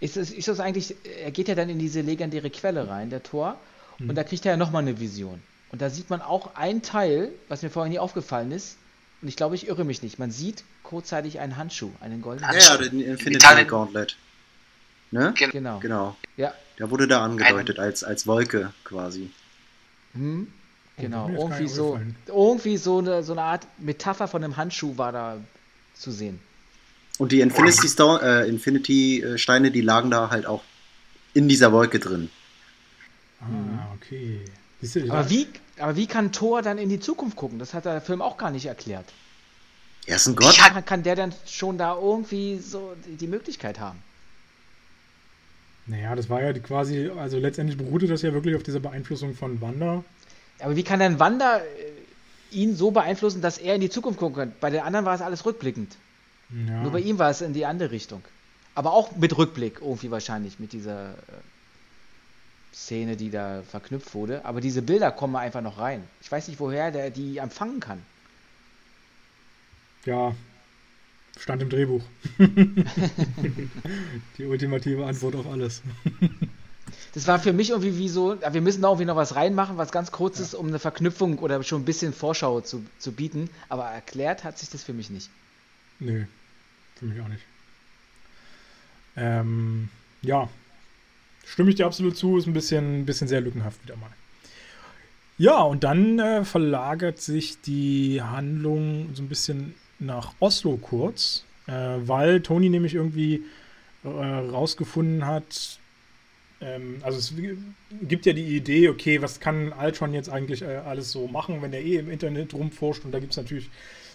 Ist es, ist das eigentlich, er geht ja dann in diese legendäre Quelle rein, der Tor, hm. und da kriegt er ja nochmal eine Vision. Und da sieht man auch ein Teil, was mir vorher nie aufgefallen ist, und ich glaube, ich irre mich nicht. Man sieht kurzzeitig einen Handschuh, einen goldenen Handschuh. Ja, den Infinity Gauntlet. Ne? Genau. Genau. Ja. Der wurde da angedeutet, als, als Wolke quasi. Hm. Genau, irgendwie so, irgendwie so eine, so eine Art Metapher von einem Handschuh war da zu sehen. Und die Infinity, Stone, äh, Infinity Steine, die lagen da halt auch in dieser Wolke drin. Ah, okay. Aber, wie, aber wie kann Thor dann in die Zukunft gucken? Das hat der Film auch gar nicht erklärt. Er ist ein Gott. Kann, kann der dann schon da irgendwie so die Möglichkeit haben? Naja, das war ja quasi, also letztendlich beruhte das ja wirklich auf dieser Beeinflussung von Wanda. Aber wie kann denn Wanda äh, ihn so beeinflussen, dass er in die Zukunft gucken kann? Bei den anderen war es alles rückblickend. Ja. Nur bei ihm war es in die andere Richtung. Aber auch mit Rückblick irgendwie wahrscheinlich, mit dieser äh, Szene, die da verknüpft wurde. Aber diese Bilder kommen einfach noch rein. Ich weiß nicht, woher der die empfangen kann. Ja, stand im Drehbuch. die ultimative Antwort auf alles. das war für mich irgendwie wie so, wir müssen da irgendwie noch was reinmachen, was ganz kurzes, ja. um eine Verknüpfung oder schon ein bisschen Vorschau zu, zu bieten. Aber erklärt hat sich das für mich nicht. Nö, für mich auch nicht. Ähm, ja, stimme ich dir absolut zu, ist ein bisschen, ein bisschen sehr lückenhaft wieder mal. Ja, und dann äh, verlagert sich die Handlung so ein bisschen nach Oslo kurz, äh, weil Toni nämlich irgendwie äh, rausgefunden hat, ähm, also es gibt ja die Idee, okay, was kann Altron jetzt eigentlich äh, alles so machen, wenn er eh im Internet rumforscht und da gibt es natürlich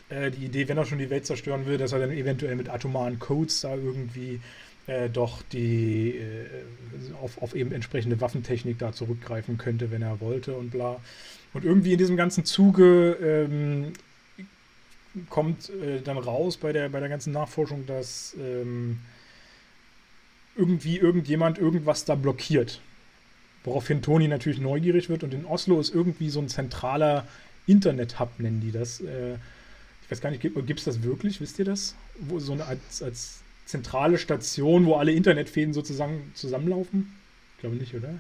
äh, die Idee, wenn er schon die Welt zerstören will, dass er dann eventuell mit atomaren Codes da irgendwie äh, doch die äh, auf, auf eben entsprechende Waffentechnik da zurückgreifen könnte, wenn er wollte und bla. Und irgendwie in diesem ganzen Zuge ähm, kommt äh, dann raus bei der, bei der ganzen Nachforschung, dass ähm, irgendwie irgendjemand irgendwas da blockiert. Woraufhin Toni natürlich neugierig wird und in Oslo ist irgendwie so ein zentraler Internet-Hub, nennen die das. Äh, ich weiß gar nicht, gibt es das wirklich? Wisst ihr das? Wo so eine als, als zentrale Station, wo alle Internetfäden sozusagen zusammenlaufen? Ich glaube nicht, oder?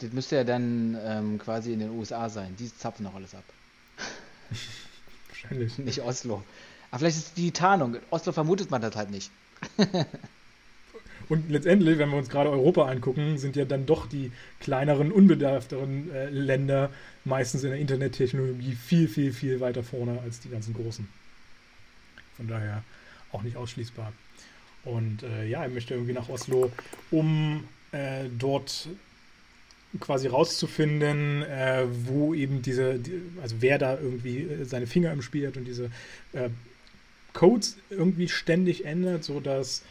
Das müsste ja dann ähm, quasi in den USA sein. Die zapfen noch alles ab. Wahrscheinlich. Nicht Oslo. Aber vielleicht ist die Tarnung. In Oslo vermutet man das halt nicht. Und letztendlich, wenn wir uns gerade Europa angucken, sind ja dann doch die kleineren, unbedarfteren äh, Länder meistens in der Internettechnologie viel, viel, viel weiter vorne als die ganzen großen. Von daher auch nicht ausschließbar. Und äh, ja, er möchte irgendwie nach Oslo, um äh, dort quasi rauszufinden, äh, wo eben diese, die, also wer da irgendwie äh, seine Finger im Spiel hat und diese äh, Codes irgendwie ständig ändert, sodass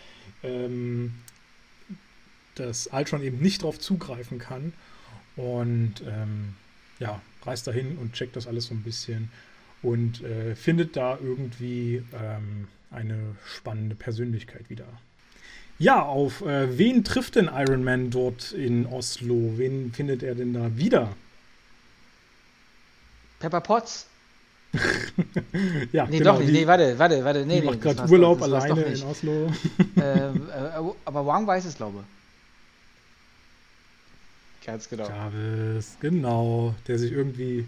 ähm, das Altron eben nicht darauf zugreifen kann. Und ähm, ja, reist dahin und checkt das alles so ein bisschen und äh, findet da irgendwie ähm, eine spannende Persönlichkeit wieder. Ja, auf äh, wen trifft denn Iron Man dort in Oslo? Wen findet er denn da wieder? Pepper Potts. ja, nee, genau, doch nicht. Die, nee, warte, warte, warte. Nee, die macht gerade Urlaub doch, alleine in Oslo. ähm, äh, aber Wang weiß es, glaube ich. Ganz genau. Jarvis, genau. Der sich irgendwie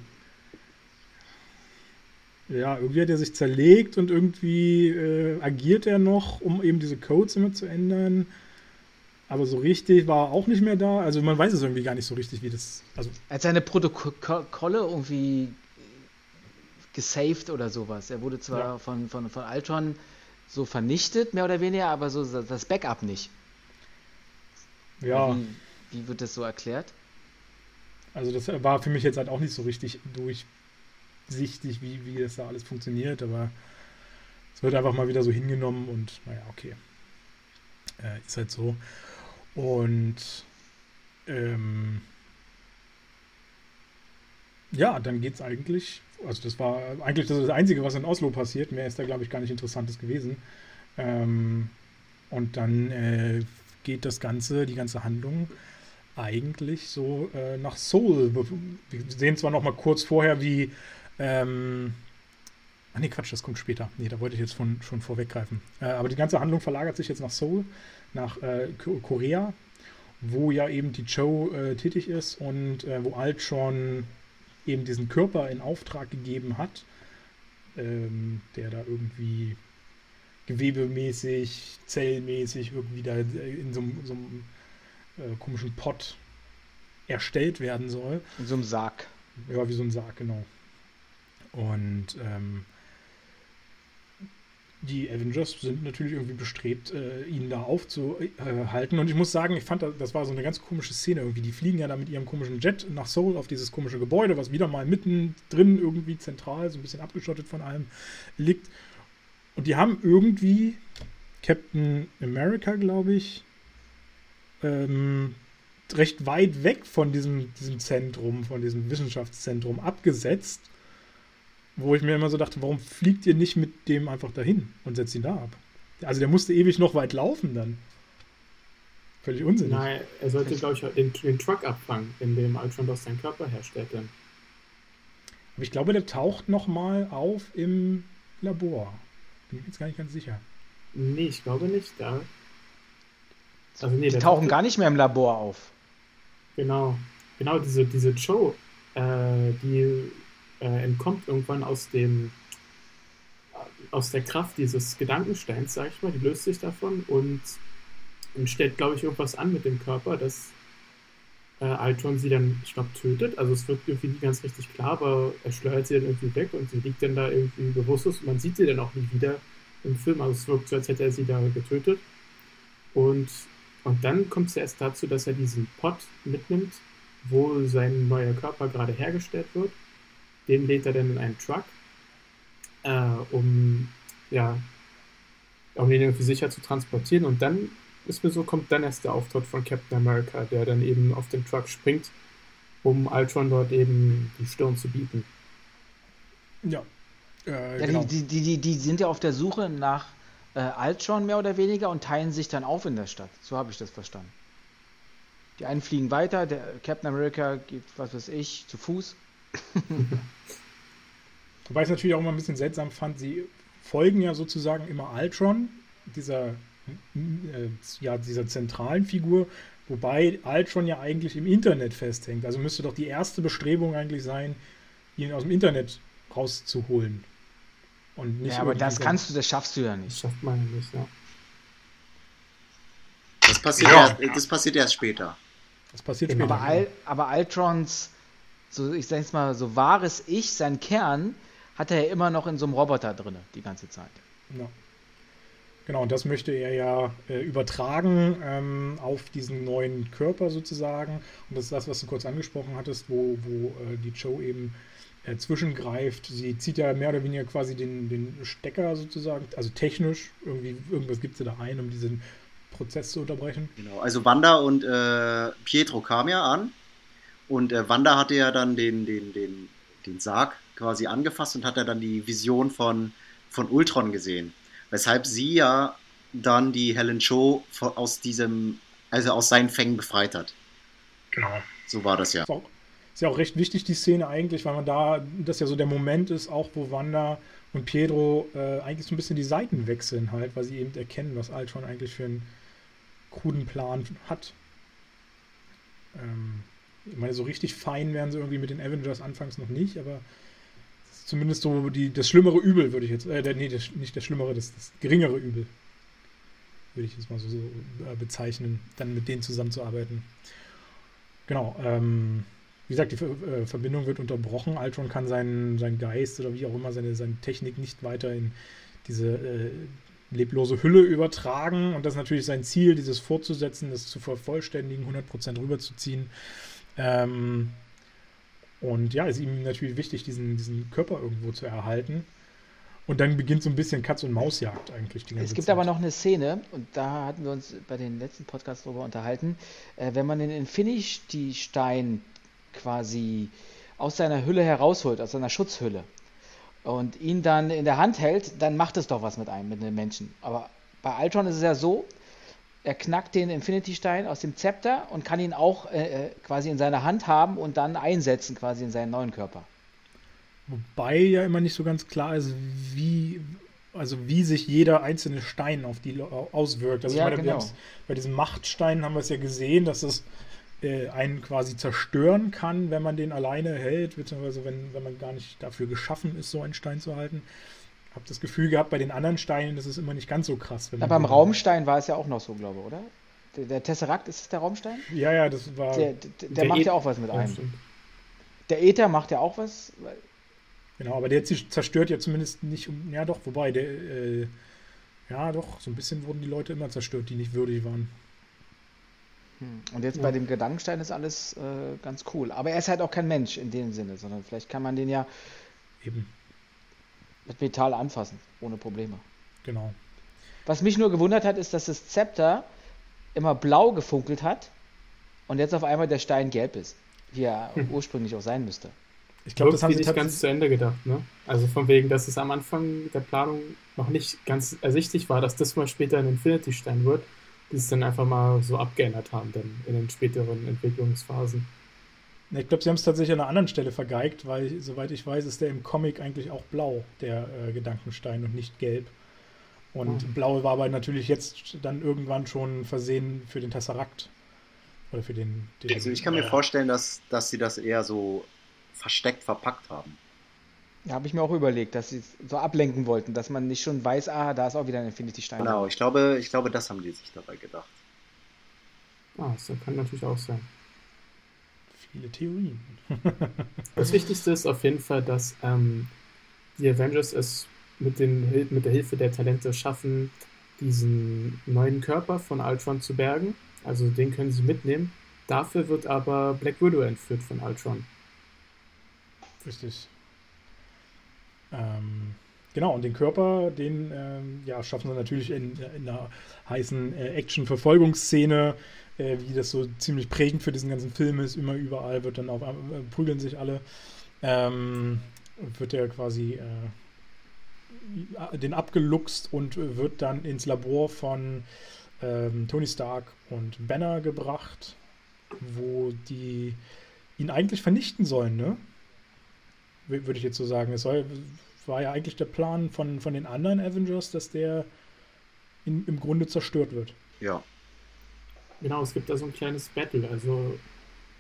ja, irgendwie hat er sich zerlegt und irgendwie äh, agiert er noch, um eben diese Codes immer zu ändern. Aber so richtig war er auch nicht mehr da. Also man weiß es irgendwie gar nicht so richtig, wie das. Also Als seine Protokolle irgendwie gesaved oder sowas. Er wurde zwar ja. von, von, von Altron so vernichtet, mehr oder weniger, aber so das Backup nicht. Ja. Wie, wie wird das so erklärt? Also das war für mich jetzt halt auch nicht so richtig durch durchsichtig, wie, wie das da alles funktioniert, aber es wird einfach mal wieder so hingenommen und naja, okay. Äh, ist halt so. Und ähm, ja, dann geht es eigentlich, also das war eigentlich das, das Einzige, was in Oslo passiert, mehr ist da, glaube ich, gar nicht Interessantes gewesen. Ähm, und dann äh, geht das Ganze, die ganze Handlung eigentlich so äh, nach Seoul. Wir sehen zwar noch mal kurz vorher, wie ähm, Ach nee, Quatsch, das kommt später. Nee, da wollte ich jetzt von, schon vorweggreifen. Äh, aber die ganze Handlung verlagert sich jetzt nach Seoul, nach äh, Korea, wo ja eben die Joe äh, tätig ist und äh, wo Alt schon eben diesen Körper in Auftrag gegeben hat, ähm, der da irgendwie gewebemäßig, zellmäßig irgendwie da in so, so einem äh, komischen Pott erstellt werden soll. In so einem Sarg. Ja, wie so ein Sarg, genau. Und ähm, die Avengers sind natürlich irgendwie bestrebt, äh, ihn da aufzuhalten. Und ich muss sagen, ich fand, das war so eine ganz komische Szene irgendwie. Die fliegen ja da mit ihrem komischen Jet nach Seoul auf dieses komische Gebäude, was wieder mal mittendrin irgendwie zentral, so ein bisschen abgeschottet von allem liegt. Und die haben irgendwie Captain America, glaube ich, ähm, recht weit weg von diesem, diesem Zentrum, von diesem Wissenschaftszentrum abgesetzt wo ich mir immer so dachte, warum fliegt ihr nicht mit dem einfach dahin und setzt ihn da ab? Also der musste ewig noch weit laufen dann. Völlig unsinnig. Nein, er sollte, glaube ich, den, den, Truck abfangen, in dem Ultron doch seinen Körper herstellt. Dann. Aber ich glaube, der taucht nochmal auf im Labor. Bin ich jetzt gar nicht ganz sicher. Nee, ich glaube nicht. Da. Also, nee, die tauchen gar nicht mehr im Labor auf. Genau. Genau, diese, diese Joe, äh, die äh, entkommt irgendwann aus dem aus der Kraft dieses Gedankensteins, sag ich mal, die löst sich davon und, und stellt, glaube ich, irgendwas an mit dem Körper, dass äh, Altron sie dann, ich glaube, tötet. Also es wird irgendwie nie ganz richtig klar, aber er schleudert sie dann irgendwie weg und sie liegt dann da irgendwie bewusstlos und man sieht sie dann auch nie wieder im Film. Also es wirkt so, als hätte er sie da getötet. Und, und dann kommt es erst dazu, dass er diesen Pot mitnimmt, wo sein neuer Körper gerade hergestellt wird den lädt er dann in einen Truck, äh, um, ja, um den irgendwie sicher zu transportieren. Und dann ist mir so, kommt dann erst der Auftritt von Captain America, der dann eben auf den Truck springt, um Ultron dort eben die Stirn zu bieten. Ja. Äh, ja genau. die, die, die, die sind ja auf der Suche nach äh, Ultron mehr oder weniger und teilen sich dann auf in der Stadt. So habe ich das verstanden. Die einen fliegen weiter, der Captain America geht, was weiß ich, zu Fuß Wobei ich es natürlich auch immer ein bisschen seltsam fand, sie folgen ja sozusagen immer Ultron, dieser, äh, ja, dieser zentralen Figur, wobei Ultron ja eigentlich im Internet festhängt. Also müsste doch die erste Bestrebung eigentlich sein, ihn aus dem Internet rauszuholen. Und nicht ja, aber das kannst du, das schaffst du ja nicht. Das schafft man ja nicht, ja. Das passiert, ja. erst, das passiert erst später. Das passiert später. Aber, Al, aber Ultrons so, ich sag jetzt mal, so wahres Ich, sein Kern, hat er ja immer noch in so einem Roboter drin, die ganze Zeit. Ja. Genau, und das möchte er ja äh, übertragen ähm, auf diesen neuen Körper sozusagen. Und das ist das, was du kurz angesprochen hattest, wo, wo äh, die Joe eben äh, zwischengreift. Sie zieht ja mehr oder weniger quasi den, den Stecker sozusagen, also technisch, irgendwie, irgendwas gibt sie da ein, um diesen Prozess zu unterbrechen. Genau, also Wanda und äh, Pietro kamen ja an und äh, Wanda hatte ja dann den, den, den, den Sarg quasi angefasst und hat ja dann die Vision von, von Ultron gesehen. Weshalb sie ja dann die Helen Cho aus diesem, also aus seinen Fängen befreit hat. Genau. So war das ja. Ist, auch, ist ja auch recht wichtig, die Szene eigentlich, weil man da, das ja so der Moment ist, auch wo Wanda und Pedro äh, eigentlich so ein bisschen die Seiten wechseln halt, weil sie eben erkennen, was Ultron eigentlich für einen kruden Plan hat. Ähm, ich meine, so richtig fein werden sie irgendwie mit den Avengers anfangs noch nicht, aber zumindest so die, das schlimmere Übel, würde ich jetzt, äh, nee, das, nicht das schlimmere, das, das geringere Übel, würde ich jetzt mal so, so äh, bezeichnen, dann mit denen zusammenzuarbeiten. Genau, ähm, wie gesagt, die äh, Verbindung wird unterbrochen. Ultron kann seinen, seinen Geist oder wie auch immer seine, seine Technik nicht weiter in diese äh, leblose Hülle übertragen. Und das ist natürlich sein Ziel, dieses fortzusetzen, das zu vervollständigen, 100% rüberzuziehen. Ähm, und ja, ist ihm natürlich wichtig, diesen, diesen Körper irgendwo zu erhalten. Und dann beginnt so ein bisschen Katz- und Mausjagd eigentlich. es gibt Zeit. aber noch eine Szene, und da hatten wir uns bei den letzten Podcasts darüber unterhalten, äh, wenn man den Infinity-Stein quasi aus seiner Hülle herausholt, aus seiner Schutzhülle, und ihn dann in der Hand hält, dann macht es doch was mit einem, mit einem Menschen. Aber bei Ultron ist es ja so, er knackt den Infinity-Stein aus dem Zepter und kann ihn auch äh, äh, quasi in seiner Hand haben und dann einsetzen quasi in seinen neuen Körper. Wobei ja immer nicht so ganz klar ist, wie, also wie sich jeder einzelne Stein auf die auswirkt. Also ja, meine, genau. bei diesem Machtstein haben wir es ja gesehen, dass es äh, einen quasi zerstören kann, wenn man den alleine hält, beziehungsweise wenn, wenn man gar nicht dafür geschaffen ist, so einen Stein zu halten habe das Gefühl gehabt, bei den anderen Steinen ist es immer nicht ganz so krass. Ja, beim Raumstein war es ja auch noch so, glaube ich, oder? Der, der Tesseract, ist es der Raumstein? Ja, ja, das war. Der, der, der macht Eth- ja auch was mit einem. Der Äther macht ja auch was. Genau, aber der zer- zerstört ja zumindest nicht. Ja, doch, wobei, der. Äh, ja, doch, so ein bisschen wurden die Leute immer zerstört, die nicht würdig waren. Hm. Und jetzt Ja. bei dem Gedankenstein ist alles äh, ganz cool. Aber er ist halt auch kein Mensch in dem Sinne, sondern vielleicht kann man den ja Eben, mit Metall anfassen, ohne Probleme. genau. Was mich nur gewundert hat, ist, dass das Zepter immer blau gefunkelt hat und jetzt auf einmal der Stein gelb ist, wie er Hm. ursprünglich auch sein müsste. Ich glaube, das haben sie nicht ganz zu Ende gedacht, ne? Also von wegen, dass es am Anfang der Planung noch nicht ganz ersichtlich war, dass das mal später ein Infinity-Stein wird, die es dann einfach mal so abgeändert haben, dann in den späteren Entwicklungsphasen. Ich glaube, sie haben es tatsächlich an einer anderen Stelle vergeigt, weil, soweit ich weiß, ist der im Comic eigentlich auch blau, der äh, Gedankenstein, und nicht gelb. Und Ah. blau war aber natürlich jetzt dann irgendwann schon versehen für den Tesseract. Oder für den. den Also ich kann mir äh, vorstellen, dass, dass sie das eher so versteckt verpackt haben. Da habe ich mir auch überlegt, dass sie es so ablenken wollten, dass man nicht schon weiß, ah, da ist auch wieder ein Infinity-Stein. Genau, ich glaube, ich glaube, das haben die sich dabei gedacht. Ah, das kann natürlich auch sein. Viele Theorien. Das Wichtigste ist auf jeden Fall, dass ähm, die Avengers es mit, Hil- mit der Hilfe der Talente schaffen, diesen neuen Körper von Ultron zu bergen. Also den können sie mitnehmen. Dafür wird aber Black Widow entführt von Ultron. Richtig. Ähm, genau, und den Körper, den ähm, ja, schaffen sie natürlich in, in einer heißen äh, Action-Verfolgungsszene, äh, wie das so ziemlich prägend für diesen ganzen Film ist. Immer überall wird dann auch, äh, prügeln sich alle. Ähm, wird der quasi äh, den abgeluchst und wird dann ins Labor von ähm, Tony Stark und Banner gebracht, wo die ihn eigentlich vernichten sollen, ne? Wür- Würde ich jetzt so sagen. Es soll, war ja eigentlich der Plan von, von den anderen Avengers, dass der in, im Grunde zerstört wird. Ja. Genau, es gibt da so ein kleines Battle. Also,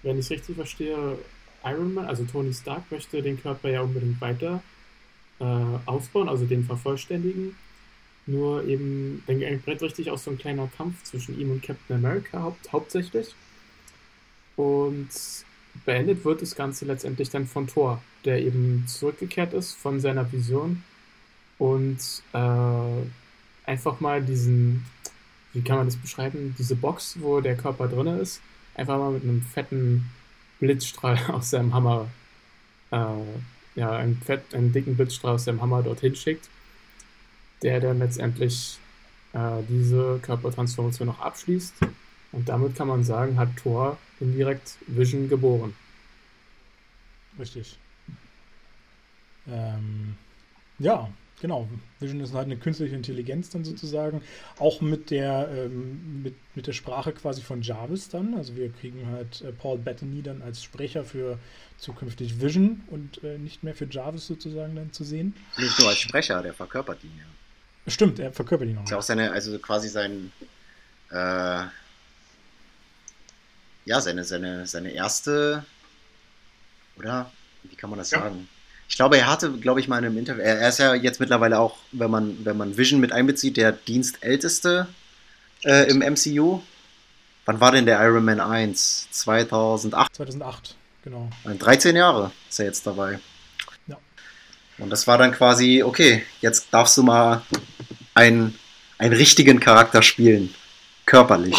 wenn ich es richtig verstehe, Iron Man, also Tony Stark, möchte den Körper ja unbedingt weiter äh, ausbauen, also den vervollständigen. Nur eben, dann brennt richtig auch so ein kleiner Kampf zwischen ihm und Captain America haupt, hauptsächlich. Und beendet wird das Ganze letztendlich dann von Thor, der eben zurückgekehrt ist von seiner Vision und äh, einfach mal diesen, wie kann man das beschreiben, diese Box, wo der Körper drin ist, einfach mal mit einem fetten Blitzstrahl aus seinem Hammer, äh, ja, einen, fett, einen dicken Blitzstrahl aus seinem Hammer dorthin schickt, der dann letztendlich äh, diese Körpertransformation noch abschließt. Und damit kann man sagen, hat Thor indirekt Vision geboren. Richtig. Ähm, ja, genau. Vision ist halt eine künstliche Intelligenz dann sozusagen. Auch mit der, ähm, mit, mit der Sprache quasi von Jarvis dann. Also wir kriegen halt äh, Paul Bettany dann als Sprecher für zukünftig Vision und äh, nicht mehr für Jarvis sozusagen dann zu sehen. Nicht nur als Sprecher, der verkörpert ihn ja. Stimmt, er verkörpert ihn noch. Ist ja auch seine, also quasi sein, äh, ja, seine, seine, seine erste, oder? Wie kann man das Ja. sagen? Ich glaube, er hatte, glaube ich, mal in einem Interview, er, ist ja jetzt mittlerweile auch, wenn man, wenn man Vision mit einbezieht, der dienstälteste äh, im MCU. Wann war denn der Iron Man 1? 2008? 2008, genau. 13 Jahre ist er jetzt dabei. Ja. Und das war dann quasi, okay, jetzt darfst du mal einen, einen richtigen Charakter spielen. Körperlich.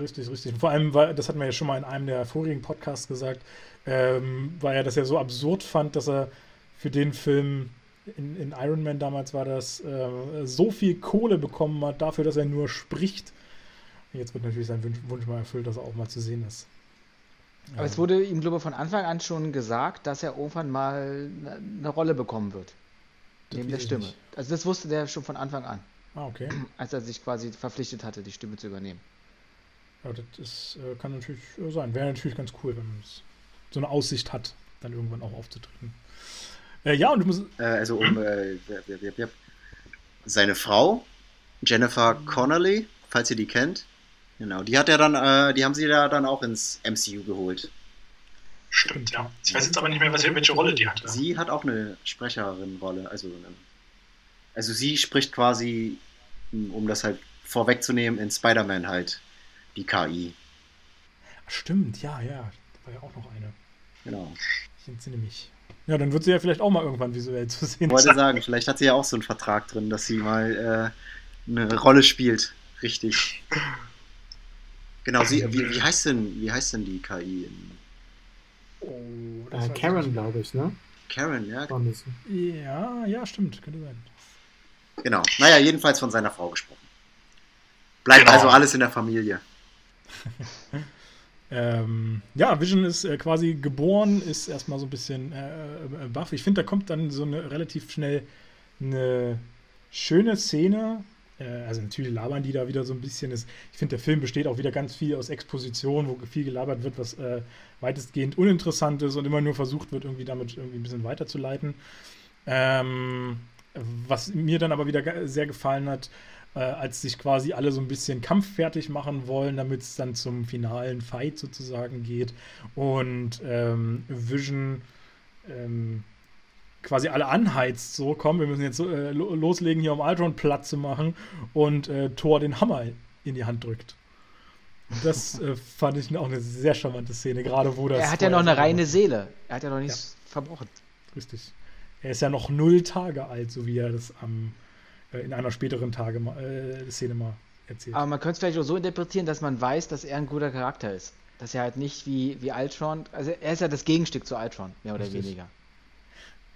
Richtig, richtig. Vor allem, war, das hatten wir ja schon mal in einem der vorigen Podcasts gesagt, ähm, weil er das ja so absurd fand, dass er für den Film in, in Iron Man damals war das, äh, so viel Kohle bekommen hat dafür, dass er nur spricht. Jetzt wird natürlich sein Wunsch, Wunsch mal erfüllt, dass er auch mal zu sehen ist. Aber es wurde ihm, glaube ich, von Anfang an schon gesagt, dass er irgendwann mal eine- eine Rolle bekommen wird. Das Neben der Stimme. nicht. Also das wusste der schon von Anfang an, Ah, okay. als er sich quasi verpflichtet hatte, die Stimme zu übernehmen. Ja, das ist, äh, kann natürlich äh, sein. Wäre natürlich ganz cool, wenn man das, so eine Aussicht hat, dann irgendwann auch aufzutreten. Äh, ja, und du musst. Äh, also um äh, seine Frau, Jennifer Connolly, falls ihr die kennt. Genau, die hat er dann, äh, die haben sie ja dann auch ins MCU geholt. Stimmt, ja. Ich weiß jetzt aber nicht mehr, was, welche Rolle die hatte. Sie hat auch eine Sprecherin-Rolle. Also, ähm, also sie spricht quasi, um um das halt vorwegzunehmen, in Spider-Man halt die KI. Stimmt, ja, ja. Da war ja auch noch eine. Genau. Ich entsinne mich. Ja, dann wird sie ja vielleicht auch mal irgendwann visuell zu sehen Ich wollte sagen, vielleicht hat sie ja auch so einen Vertrag drin, dass sie mal äh, eine Rolle spielt. Richtig. Genau, sie, wie, wie, heißt denn, wie heißt denn die KI? Oh, Äh, Karen, glaube ich, ne? Karen, ja? Ja, ja, stimmt, könnte sein. Genau. Naja, jedenfalls von seiner Frau gesprochen. Bleibt Genau. also alles in der Familie. Ähm, ja, Vision ist äh, quasi geboren, ist erstmal so ein bisschen äh, äh, baff. Ich finde, da kommt dann so eine relativ schnell eine schöne Szene. Äh, also natürlich labern die da wieder so ein bisschen. Es- Ich finde, der Film besteht auch wieder ganz viel aus Exposition, wo viel gelabert wird, was äh, weitestgehend uninteressant ist und immer nur versucht wird, irgendwie damit irgendwie ein bisschen weiterzuleiten. Ähm, was mir dann aber wieder sehr gefallen hat, äh, als sich quasi alle so ein bisschen kampffertig machen wollen, damit es dann zum finalen Fight sozusagen geht und ähm, Vision ähm, quasi alle anheizt, so komm, wir müssen jetzt äh, lo- loslegen hier, um Ultron platt zu machen und äh, Thor den Hammer in die Hand drückt. Das äh, fand ich auch eine sehr charmante Szene, gerade wo das. Er hat ja noch eine reine Seele. Er hat ja noch nichts verbrochen. Richtig. Er ist ja noch null Tage alt, so wie er das am, in einer späteren Tage mal, äh, Szene mal erzählt. Aber man könnte es vielleicht auch so interpretieren, dass man weiß, dass er ein guter Charakter ist. Dass er halt nicht wie, wie Ultron, also er ist ja das Gegenstück zu Ultron, mehr oder Richtig. weniger.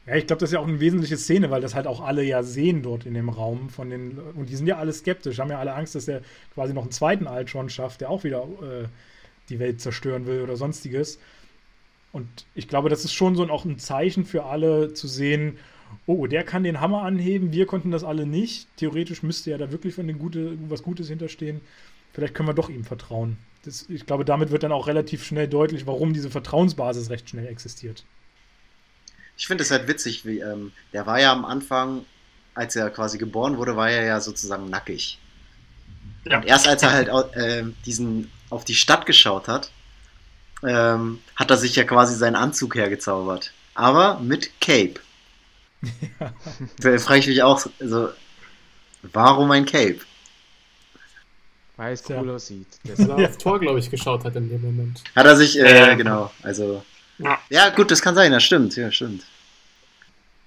Ja, ich glaube, das ist ja auch eine wesentliche Szene, weil das halt auch alle ja sehen dort in dem Raum von den und die sind ja alle skeptisch, haben ja alle Angst, dass er quasi noch einen zweiten Ultron schafft, der auch wieder äh, die Welt zerstören will oder sonstiges. Und ich glaube, das ist schon so ein, auch ein Zeichen für alle zu sehen, oh, der kann den Hammer anheben, wir konnten das alle nicht. Theoretisch müsste ja da wirklich von den Gute, was Gutes hinterstehen. Vielleicht können wir doch ihm vertrauen. Das, ich glaube, damit wird dann auch relativ schnell deutlich, warum diese Vertrauensbasis recht schnell existiert. Ich finde es halt witzig, wie, ähm, der war ja am Anfang, als er quasi geboren wurde, war er ja sozusagen nackig. Ja. Und erst als er halt ähm, diesen auf die Stadt geschaut hat, ähm, hat er sich ja quasi seinen Anzug hergezaubert. Aber mit Cape. Da frage ich mich auch, also, warum ein Cape? Weil es cool aussieht. Das Weil er auf Tor, glaube ich, geschaut hat in dem Moment. Hat er sich, äh, Ja. genau, also. Ja. Ja, gut, das kann sein, das stimmt, ja, stimmt.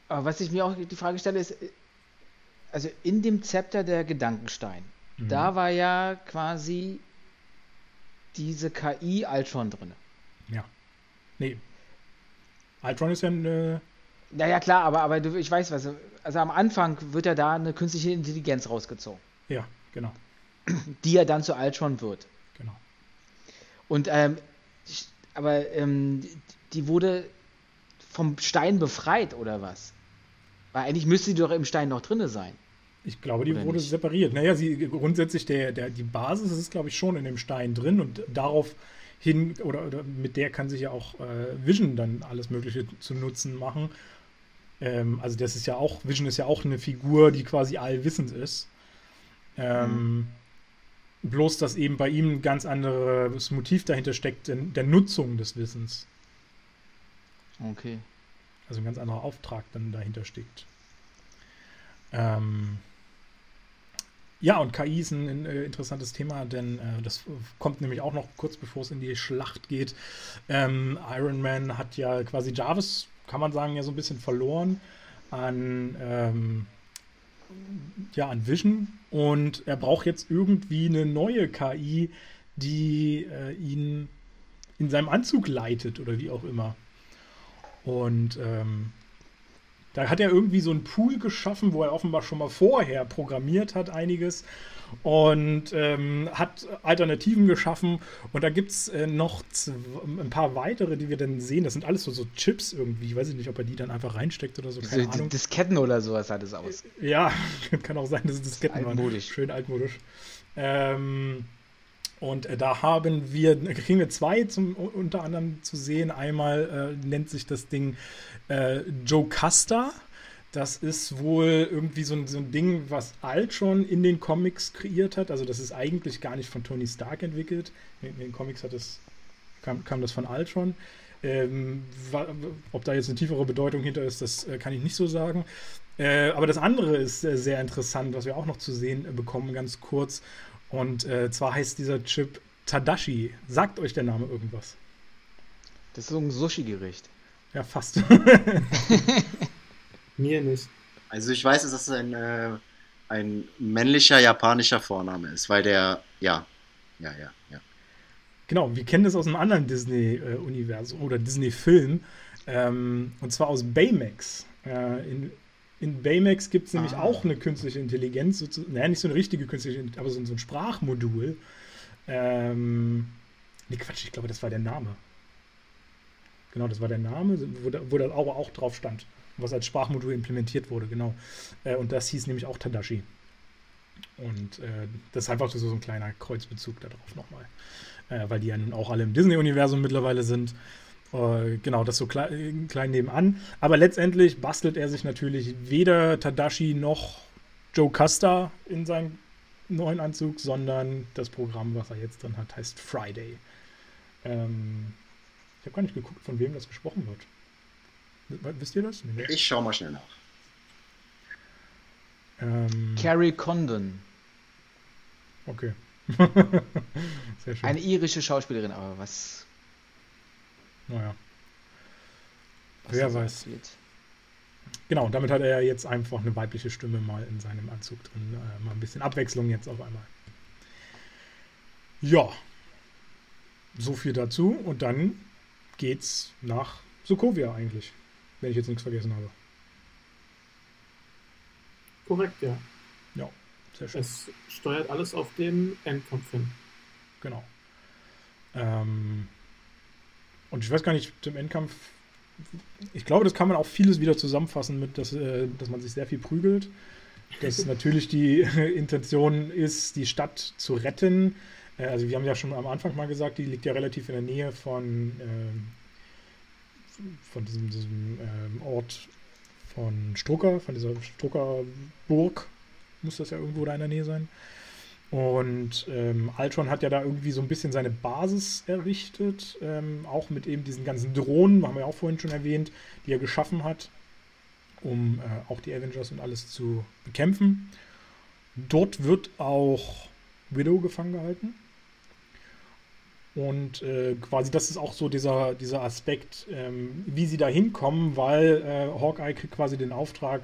Aber was ich mir auch die Frage stelle, ist, also in dem Zepter der Gedankenstein, Mhm. da war ja quasi diese KI Ultron drin. Ja. Nee. Ultron ist ja ein. Naja, klar, aber, aber ich weiß was. Also am Anfang wird ja da eine künstliche Intelligenz rausgezogen, ja, genau. die ja dann zu Ultron wird. genau. Und ähm, aber ähm, die wurde vom Stein befreit oder was? Weil eigentlich müsste die doch im Stein noch drinne sein. Ich glaube, die Oder wurde nicht? separiert. Naja, sie grundsätzlich der, der, die Basis ist, glaube ich, schon in dem Stein drin und darauf hin, oder, oder mit der kann sich ja auch äh, Vision dann alles Mögliche zu Nutzen machen. Ähm, also das ist ja auch, Vision ist ja auch eine Figur, die quasi allwissend ist. Ähm, Bloß, dass eben bei ihm ein ganz anderes Motiv dahinter steckt, der, der Nutzung des Wissens. Okay. Also ein ganz anderer Auftrag dann dahinter steckt. Ähm, ja, und KI ist ein, ein äh, interessantes Thema, denn äh, das kommt nämlich auch noch kurz bevor es in die Schlacht geht. Ähm, Iron Man hat ja quasi Jarvis, kann man sagen, ja so ein bisschen verloren an, ähm, ja, an Vision und er braucht jetzt irgendwie eine neue KI, die äh, ihn in seinem Anzug leitet oder wie auch immer. Und ähm, da hat er irgendwie so einen Pool geschaffen, wo er offenbar schon mal vorher programmiert hat, einiges. Und ähm, hat Alternativen geschaffen. Und da gibt es äh, noch ein paar weitere, die wir dann sehen. Das sind alles so, so Chips irgendwie. Ich weiß nicht, ob er die dann einfach reinsteckt oder so. Keine So, Ahnung. Disketten oder sowas sah das aus. Ja, kann auch sein, dass es Disketten waren. Altmodisch. Schön altmodisch. Ähm, und äh, da haben wir, kriegen wir zwei zum, unter anderem zu sehen. Einmal äh, nennt sich das Ding äh, Joe Custer. Das ist wohl irgendwie so ein, so ein Ding, was Ultron in den Comics kreiert hat. Also das ist eigentlich gar nicht von Tony Stark entwickelt. In den Comics hat es, kam, kam das von Ultron. Ähm, ob da jetzt eine tiefere Bedeutung hinter ist, das äh, kann ich nicht so sagen. Äh, aber das andere ist äh, sehr interessant, was wir auch noch zu sehen äh, bekommen, ganz kurz. Und äh, zwar heißt dieser Chip Tadashi. Sagt euch der Name irgendwas? Das ist so ein Sushi-Gericht. Ja, fast. Mir nicht. Also ich weiß, dass das ein, äh, ein männlicher japanischer Vorname ist, weil der, ja, ja, ja, ja. Genau, wir kennen das aus einem anderen Disney-Universum oder Disney-Film. Ähm, und zwar aus Baymax. Äh, in, in Baymax gibt es nämlich Ah. auch eine künstliche Intelligenz, so, naja, nicht so eine richtige künstliche Intelligenz, aber so, so ein Sprachmodul. Ähm, nee, Quatsch, ich glaube, das war der Name. Genau, das war der Name, wo, da, wo das auch, auch drauf stand, was als Sprachmodul implementiert wurde, genau. Äh, und das hieß nämlich auch Tadashi. Und äh, das ist einfach so, so ein kleiner Kreuzbezug darauf nochmal. Äh, weil die ja nun auch alle im Disney-Universum mittlerweile sind. Äh, genau, das so klein, klein nebenan. Aber letztendlich bastelt er sich natürlich weder Tadashi noch Joe Custer in seinen neuen Anzug, sondern das Programm, was er jetzt drin hat, heißt Friday. Ähm, ich habe gar nicht geguckt, von wem das gesprochen wird. Wisst ihr das? Nee, ne? Ich schau mal schnell nach. ähm, Carrie Condon. okay. Sehr schön. Eine irische Schauspielerin, aber was. Naja. was Wer weiß. abgeht. Genau, damit hat er jetzt einfach eine weibliche Stimme mal in seinem Anzug drin. Äh, mal ein bisschen Abwechslung jetzt auf einmal. Ja. So viel dazu. Und dann geht's nach Sokovia eigentlich. Wenn ich jetzt nichts vergessen habe. Korrekt, ja. Ja, sehr schön. Es steuert alles auf den Endkampf hin. Genau. Ähm, und ich weiß gar nicht, im Endkampf, ich glaube, das kann man auch vieles wieder zusammenfassen mit, dass, äh, dass man sich sehr viel prügelt. Dass natürlich die Intention ist, die Stadt zu retten. Äh, also wir haben ja schon am Anfang mal gesagt, die liegt ja relativ in der Nähe von, ähm, von diesem, diesem ähm, Ort von Strucker, von dieser Struckerburg. Muss das ja irgendwo da in der Nähe sein. Und ähm, Altron hat ja da irgendwie so ein bisschen seine Basis errichtet, ähm, auch mit eben diesen ganzen Drohnen, haben wir ja auch vorhin schon erwähnt, die er geschaffen hat, um äh, auch die Avengers und alles zu bekämpfen. Dort wird auch Widow gefangen gehalten. Und äh, quasi das ist auch so dieser, dieser Aspekt, ähm, wie sie da hinkommen, weil äh, Hawkeye kriegt quasi den Auftrag,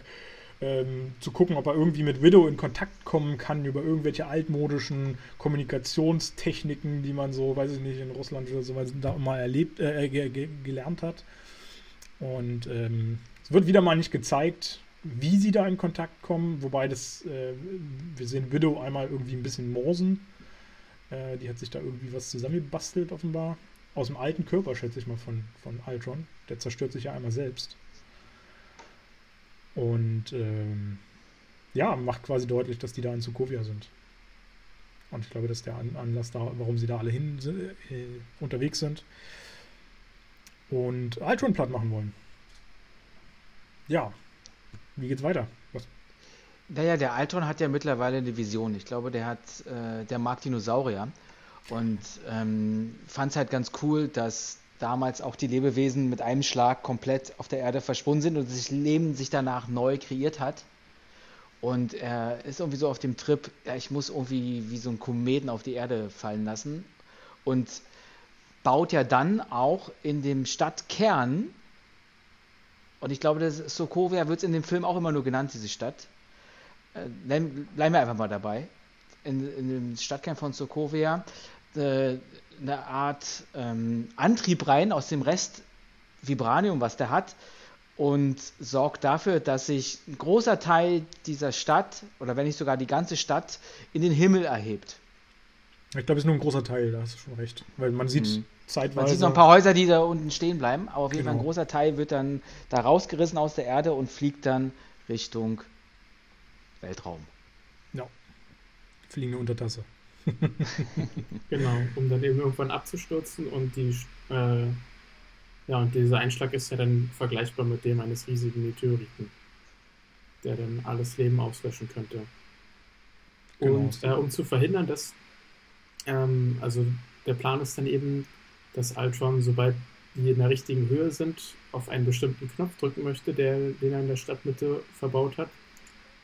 ähm, zu gucken, ob er irgendwie mit Widow in Kontakt kommen kann über irgendwelche altmodischen Kommunikationstechniken, die man so, weiß ich nicht, in Russland oder so da mal erlebt, äh, ge ge gelernt hat. Und ähm, es wird wieder mal nicht gezeigt, wie sie da in Kontakt kommen, wobei das, äh, wir sehen Widow einmal irgendwie ein bisschen morsen. Äh, die hat sich da irgendwie was zusammengebastelt, offenbar. Aus dem alten Körper, schätze ich mal, von, von Ultron. Der zerstört sich ja einmal selbst. Und ähm, ja, macht quasi deutlich, dass die da in Sokovia sind. Und ich glaube, das ist der An Anlass, da, warum sie da alle hin äh, unterwegs sind. Und Ultron platt machen wollen. Ja. Wie geht's weiter? Was? Naja, der Altron hat ja mittlerweile eine Vision. Ich glaube, der hat, äh, der mag Dinosaurier und ähm, fand es halt ganz cool, dass damals auch die Lebewesen mit einem Schlag komplett auf der Erde verschwunden sind und sich Leben sich danach neu kreiert hat. Und er ist irgendwie so auf dem Trip, ja, ich muss irgendwie wie so ein Kometen auf die Erde fallen lassen. Und baut ja dann auch in dem Stadtkern, und ich glaube, das Sokovia wird in dem Film auch immer nur genannt, diese Stadt. Äh, bleiben bleiben wir einfach mal dabei. In, in dem Stadtkern von Sokovia äh, eine Art ähm, Antrieb rein aus dem Rest Vibranium, was der hat, und sorgt dafür, dass sich ein großer Teil dieser Stadt, oder wenn nicht sogar die ganze Stadt, in den Himmel erhebt. Ich glaube, es ist nur ein großer Teil, da hast du schon recht. Weil man sieht Mhm. zeitweise. Man sieht noch ein paar Häuser, die da unten stehen bleiben, aber auf jeden Fall ein Genau. großer Teil wird dann da rausgerissen aus der Erde und fliegt dann Richtung Weltraum. fliegende Untertasse. Genau, um dann eben irgendwann abzustürzen und die, äh, ja, und dieser Einschlag ist ja dann vergleichbar mit dem eines riesigen Meteoriten, der dann alles Leben auslöschen könnte. Genau. Und äh, um zu verhindern, dass, ähm, also der Plan ist dann eben, dass Ultron, sobald die in der richtigen Höhe sind, auf einen bestimmten Knopf drücken möchte, der, den er in der Stadtmitte verbaut hat,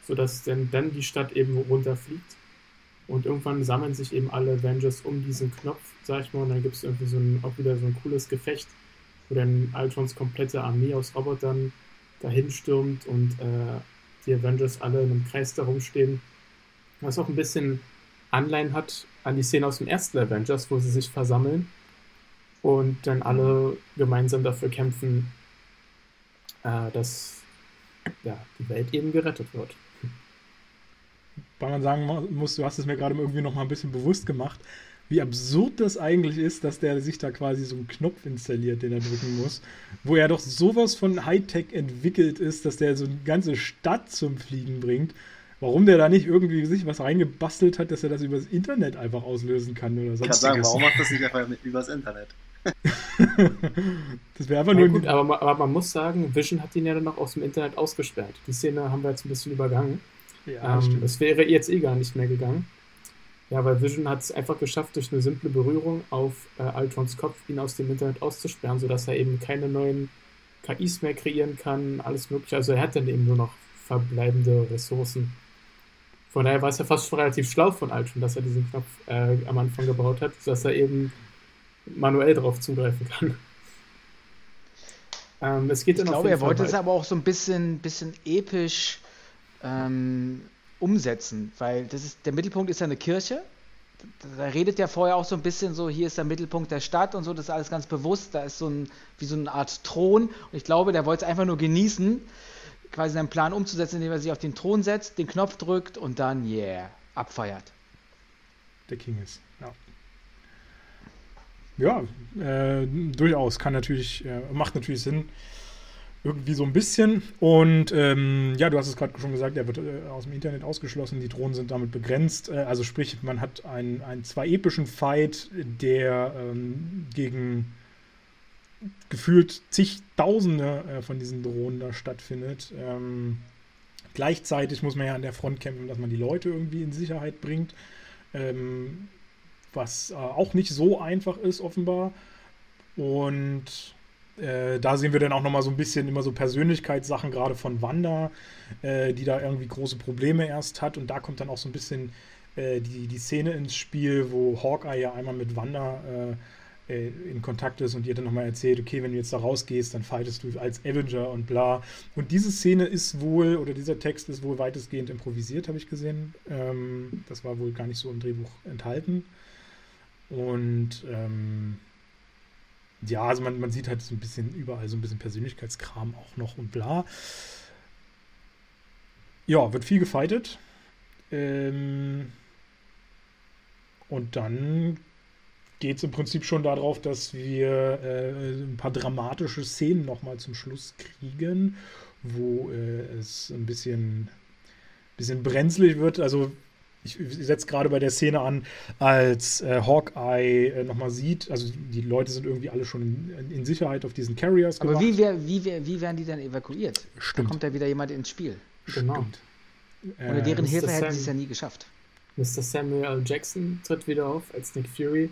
sodass dann, dann die Stadt eben runterfliegt Und irgendwann sammeln sich eben alle Avengers um diesen Knopf, sag ich mal, und dann gibt es irgendwie so ein, auch wieder so ein cooles Gefecht, wo dann Ultrons komplette Armee aus Robotern dahin stürmt und äh, die Avengers alle in einem Kreis darum stehen. Was auch ein bisschen Anleihen hat an die Szene aus dem ersten Avengers, wo sie sich versammeln und dann alle gemeinsam dafür kämpfen, äh, dass ja, die Welt eben gerettet wird. Weil man sagen muss, du hast es mir gerade irgendwie noch mal ein bisschen bewusst gemacht, wie absurd das eigentlich ist, dass der sich da quasi so einen Knopf installiert, den er drücken muss, wo er doch sowas von Hightech entwickelt ist, dass der so eine ganze Stadt zum Fliegen bringt. Warum der da nicht irgendwie sich was reingebastelt hat, dass er das übers Internet einfach auslösen kann oder so. Ich kann sagen, warum macht das nicht einfach übers Internet? das wäre einfach nur. gut, aber, aber, man muss sagen, Vision hat ihn ja dann noch aus dem Internet ausgesperrt. Die Szene haben wir jetzt ein bisschen übergangen. Ja, ähm, das wäre jetzt eh gar nicht mehr gegangen. Ja, weil Vision hat es einfach geschafft, durch eine simple Berührung auf äh, Altrons Kopf ihn aus dem Internet auszusperren, sodass er eben keine neuen KIs mehr kreieren kann, alles mögliche. Also er hat dann eben nur noch verbleibende Ressourcen. Von daher war es ja fast schon relativ schlau von Altron, dass er diesen Knopf äh, am Anfang gebaut hat, dass er eben manuell darauf zugreifen kann. Ähm, es geht ich glaube, er wollte es aber auch so ein bisschen, bisschen episch ähm, umsetzen, weil das ist, der Mittelpunkt ist ja eine Kirche. Da redet ja vorher auch so ein bisschen so, hier ist der Mittelpunkt der Stadt und so, das ist alles ganz bewusst. Da ist so ein, wie so eine Art Thron. Und ich glaube, der wollte es einfach nur genießen, quasi seinen Plan umzusetzen, indem er sich auf den Thron setzt, den Knopf drückt und dann, yeah, abfeiert. Der King ist, ja. Ja, äh, durchaus. Kann natürlich, äh, macht natürlich Sinn. Irgendwie so ein bisschen. Und ähm, ja, du hast es gerade schon gesagt, er wird äh, aus dem Internet ausgeschlossen, die Drohnen sind damit begrenzt. Äh, also sprich, man hat einen, einen zwar epischen Fight, der ähm, gegen gefühlt zigtausende äh, von diesen Drohnen da stattfindet. Ähm, gleichzeitig muss man ja an der Front kämpfen, dass man die Leute irgendwie in Sicherheit bringt. Ähm, was äh, auch nicht so einfach ist, offenbar. Und äh, da sehen wir dann auch nochmal so ein bisschen immer so Persönlichkeitssachen, gerade von Wanda, äh, die da irgendwie große Probleme erst hat. Und da kommt dann auch so ein bisschen äh, die, die Szene ins Spiel, wo Hawkeye ja einmal mit Wanda äh, äh, in Kontakt ist und ihr dann nochmal erzählt, okay, wenn du jetzt da rausgehst, dann fightest du als Avenger und bla. Und diese Szene ist wohl, oder dieser Text ist wohl weitestgehend improvisiert, habe ich gesehen. Ähm, das war wohl gar nicht so im Drehbuch enthalten. Und ähm, ja, also man, man sieht halt so ein bisschen überall so ein bisschen Persönlichkeitskram auch noch und bla. Ja, wird viel gefightet. Ähm, und dann geht es im Prinzip schon darauf, dass wir äh, ein paar dramatische Szenen nochmal zum Schluss kriegen, wo äh, es ein bisschen, bisschen brenzlig wird. Also ich setze gerade bei der Szene an, als äh, Hawkeye äh, nochmal sieht, also die Leute sind irgendwie alle schon in, in Sicherheit auf diesen Carriers Aber wie, wär, wie, wär, wie werden die dann evakuiert? Stimmt. Da kommt ja wieder jemand ins Spiel. Genau. Ohne äh, deren Hilfe hätten sie es ja nie geschafft. Mr. Samuel L. Jackson tritt wieder auf als Nick Fury,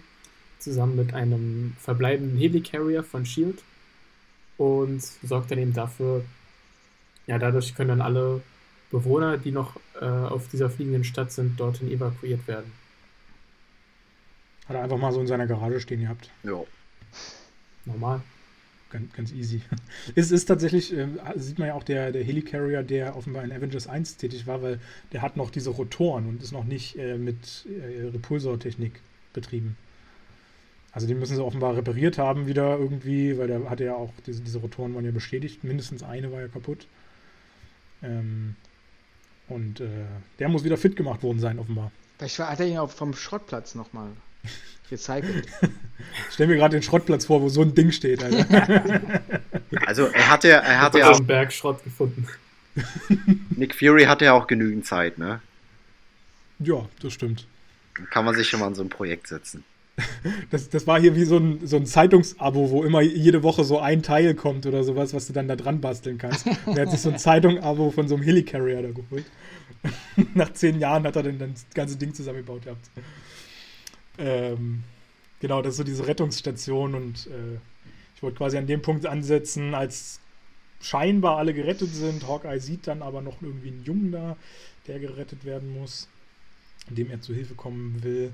zusammen mit einem verbleibenden Helicarrier von S.H.I.E.L.D. und sorgt dann eben dafür, ja, dadurch können dann alle Bewohner, die noch äh, auf dieser fliegenden Stadt sind, dorthin evakuiert werden. Hat er einfach mal so in seiner Garage stehen gehabt. Ja. Normal. Ganz, ganz easy. Es ist tatsächlich, äh, sieht man ja auch der, der Helicarrier, der offenbar in Avengers 1 tätig war, weil der hat noch diese Rotoren und ist noch nicht äh, mit äh, Repulsortechnik betrieben. Also die müssen sie offenbar repariert haben wieder irgendwie, weil der hatte ja auch, diese, diese Rotoren waren ja beschädigt, mindestens eine war ja kaputt. Ähm, und äh, der muss wieder fit gemacht worden sein, offenbar. Vielleicht hat er ihn auch vom Schrottplatz nochmal recycelt. ich stell mir gerade den Schrottplatz vor, wo so ein Ding steht. Alter. also er hatte, er hatte ja auch... Berg Schrott gefunden. Nick Fury hatte ja auch genügend Zeit, ne? Ja, das stimmt. Kann man sich schon mal an so ein Projekt setzen. Das, das war hier wie so ein, so ein Zeitungsabo, wo immer jede Woche so ein Teil kommt oder sowas, was du dann da dran basteln kannst. Der hat sich so ein Zeitungsabo von so einem Helicarrier da geholt. Nach zehn Jahren hat er dann das ganze Ding zusammengebaut gehabt. Ähm, genau, das ist so diese Rettungsstation und äh, ich wollte quasi an dem Punkt ansetzen, als scheinbar alle gerettet sind. Hawkeye sieht dann aber noch irgendwie einen Jungen da, der gerettet werden muss. dem er zu Hilfe kommen will.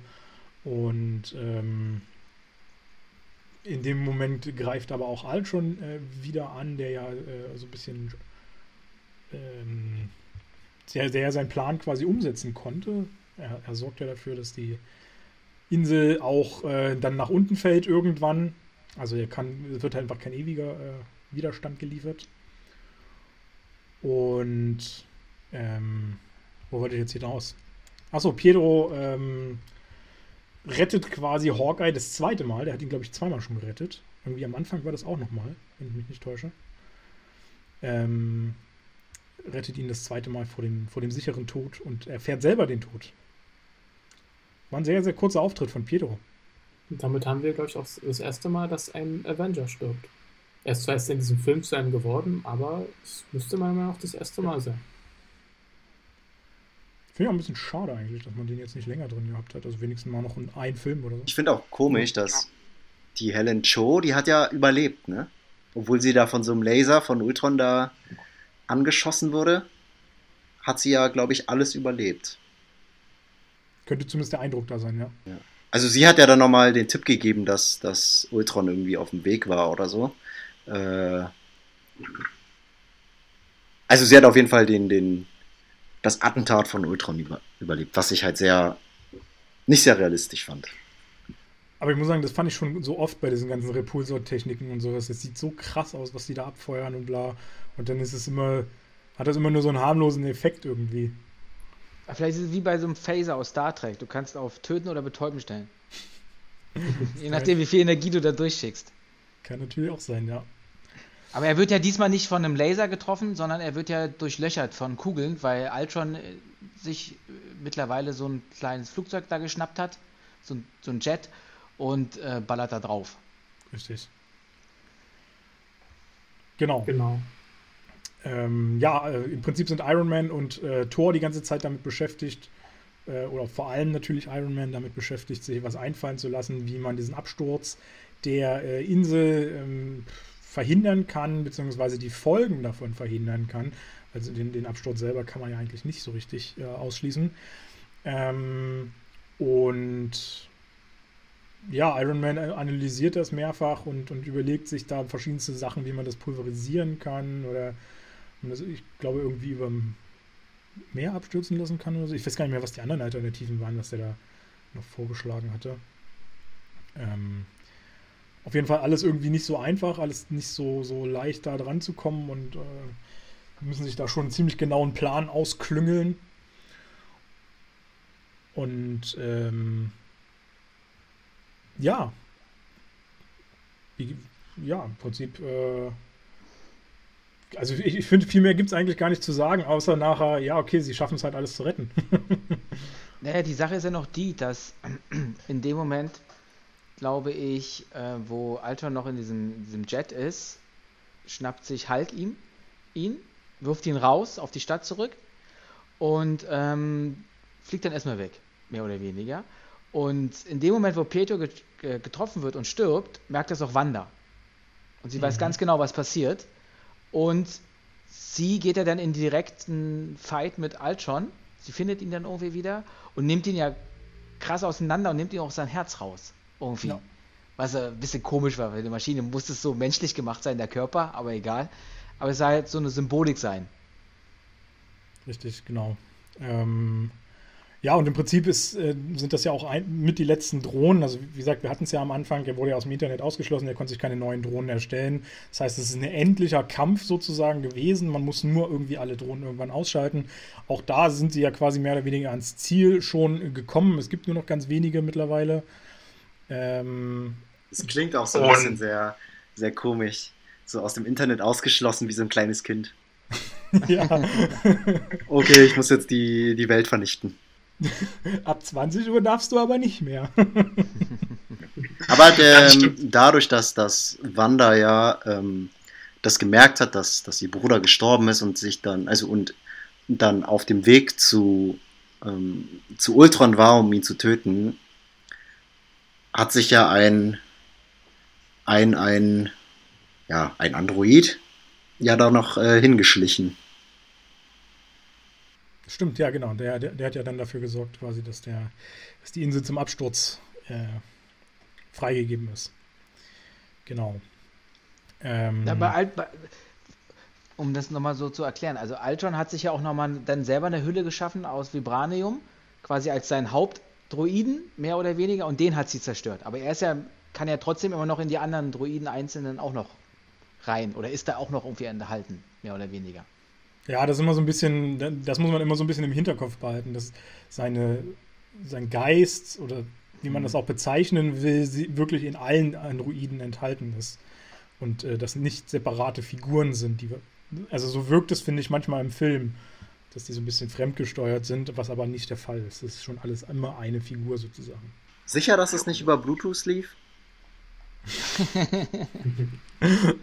Und ähm, in dem Moment greift aber auch Ultron äh, wieder an, der ja äh, so ein bisschen ähm, der, der seinen Plan quasi umsetzen konnte. Er, er sorgt ja dafür, dass die Insel auch äh, dann nach unten fällt irgendwann. Also er kann, wird halt einfach kein ewiger äh, Widerstand geliefert. Und ähm, wo wollte ich jetzt hinaus? Achso, Pedro ähm, rettet quasi Hawkeye das zweite Mal. Der hat ihn, glaube ich, zweimal schon gerettet. Irgendwie am Anfang war das auch nochmal, wenn ich mich nicht täusche. Ähm, rettet ihn das zweite Mal vor dem, vor dem sicheren Tod und er fährt selber den Tod. War ein sehr, sehr kurzer Auftritt von. Und damit haben wir, glaube ich, auch das erste Mal, dass ein Avenger stirbt. Er ist zwar erst in diesem Film zu einem geworden, aber es müsste meiner Meinung nach das erste Mal sein. Finde ich auch ein bisschen schade eigentlich, dass man den jetzt nicht länger drin gehabt hat. Also wenigstens mal noch in einen Film oder so. Ich finde auch komisch, dass die Helen Cho, die hat ja überlebt, ne? Obwohl sie da von so einem Laser von Ultron da angeschossen wurde, hat sie ja, glaube ich, alles überlebt. Könnte zumindest der Eindruck da sein, ja. ja. Also sie hat ja dann nochmal den Tipp gegeben, dass, dass Ultron irgendwie auf dem Weg war oder so. Äh, also sie hat auf jeden Fall den, den, das Attentat von Ultron über, überlebt, was ich halt sehr, nicht sehr realistisch fand. Aber ich muss sagen, das fand ich schon so oft bei diesen ganzen Repulsor-Techniken und sowas. Es sieht so krass aus, was die da abfeuern und bla. Und dann ist es immer, hat das immer nur so einen harmlosen Effekt irgendwie. Vielleicht ist es wie bei so einem Phaser aus Star Trek. Du kannst auf Töten oder Betäuben stellen. Je nachdem, wie viel Energie du da durchschickst. Kann natürlich auch sein, ja. Aber er wird ja diesmal nicht von einem Laser getroffen, sondern er wird ja durchlöchert von Kugeln, weil Ultron äh, sich äh, mittlerweile so ein kleines Flugzeug da geschnappt hat, so ein, so ein Jet, und äh, ballert da drauf. Richtig. Genau. Genau. Ähm, ja, äh, im Prinzip sind Iron Man und äh, Thor die ganze Zeit damit beschäftigt, äh, oder vor allem natürlich Iron Man damit beschäftigt, sich was einfallen zu lassen, wie man diesen Absturz der äh, Insel ähm, verhindern kann, beziehungsweise die Folgen davon verhindern kann. Also den, den Absturz selber kann man ja eigentlich nicht so richtig äh, ausschließen. Ähm, und ja, Iron Man analysiert das mehrfach und, und überlegt sich da verschiedenste Sachen, wie man das pulverisieren kann oder das, ich glaube irgendwie über Meer abstürzen lassen kann oder so. Ich weiß gar nicht mehr, was die anderen Alternativen waren, was der da noch vorgeschlagen hatte. Ähm, auf jeden Fall alles irgendwie nicht so einfach, alles nicht so, so leicht da dran zu kommen und äh, müssen sich da schon einen ziemlich genauen Plan ausklüngeln. Und ähm, ja, ja, im Prinzip, äh, also ich, ich finde, viel mehr gibt es eigentlich gar nicht zu sagen, außer nachher, ja, okay, sie schaffen es halt alles zu retten. naja, die Sache ist ja noch die, dass in dem Moment, glaube ich, äh, wo Alton noch in diesem, diesem Jet ist, schnappt sich Hulk ihm, ihn, wirft ihn raus auf die Stadt zurück und ähm, fliegt dann erstmal weg, mehr oder weniger. Und in dem Moment, wo Pietro getroffen wird und stirbt, merkt das auch Wanda. Und sie mhm. weiß ganz genau, was passiert. Und sie geht ja dann in direkten Fight mit Altron. Sie findet ihn dann irgendwie wieder und nimmt ihn ja krass auseinander und nimmt ihm auch sein Herz raus. Irgendwie. Ja. Was ein bisschen komisch war, weil die Maschine musste so menschlich gemacht sein, der Körper, aber egal. Aber es soll halt so eine Symbolik sein. Richtig, genau. Ähm, ja, und im Prinzip ist, äh, sind das ja auch ein, mit die letzten Drohnen. Also wie gesagt, wir hatten es ja am Anfang, der wurde ja aus dem Internet ausgeschlossen, der konnte sich keine neuen Drohnen erstellen. Das heißt, es ist ein endlicher Kampf sozusagen gewesen. Man muss nur irgendwie alle Drohnen irgendwann ausschalten. Auch da sind sie ja quasi mehr oder weniger ans Ziel schon gekommen. Es gibt nur noch ganz wenige mittlerweile. Ähm, es klingt auch so ein bisschen sehr, sehr komisch. So aus dem Internet ausgeschlossen wie so ein kleines Kind. ja. okay, ich muss jetzt die, die Welt vernichten. Ab 20 Uhr darfst du aber nicht mehr. aber ähm, dadurch, dass das Wanda ja ähm, das gemerkt hat, dass, dass ihr Bruder gestorben ist und sich dann, also und dann auf dem Weg zu, ähm, zu Ultron war, um ihn zu töten, hat sich ja ein, ein, ein, ja, ein Android ja da noch äh, hingeschlichen. Stimmt, ja, genau. Der, der, der, hat ja dann dafür gesorgt, quasi, dass, der, dass die Insel zum Absturz äh, freigegeben ist. Genau. Ähm, ja, bei, bei, um das nochmal so zu erklären, also Ultron hat sich ja auch nochmal dann selber eine Hülle geschaffen aus Vibranium, quasi als sein Hauptdroiden, mehr oder weniger, und den hat sie zerstört. Aber er ist ja, kann ja trotzdem immer noch in die anderen Droiden einzelnen auch noch rein oder ist da auch noch irgendwie enthalten, mehr oder weniger. Ja, das ist immer so ein bisschen, das muss man immer so ein bisschen im Hinterkopf behalten, dass seine, sein Geist oder wie man mhm. das auch bezeichnen will, wirklich in allen Androiden enthalten ist. Und äh, das nicht separate Figuren sind, die also so wirkt es, finde ich, manchmal im Film, dass die so ein bisschen fremdgesteuert sind, was aber nicht der Fall ist. Das ist schon alles immer eine Figur sozusagen. Sicher, dass es nicht über Bluetooth lief?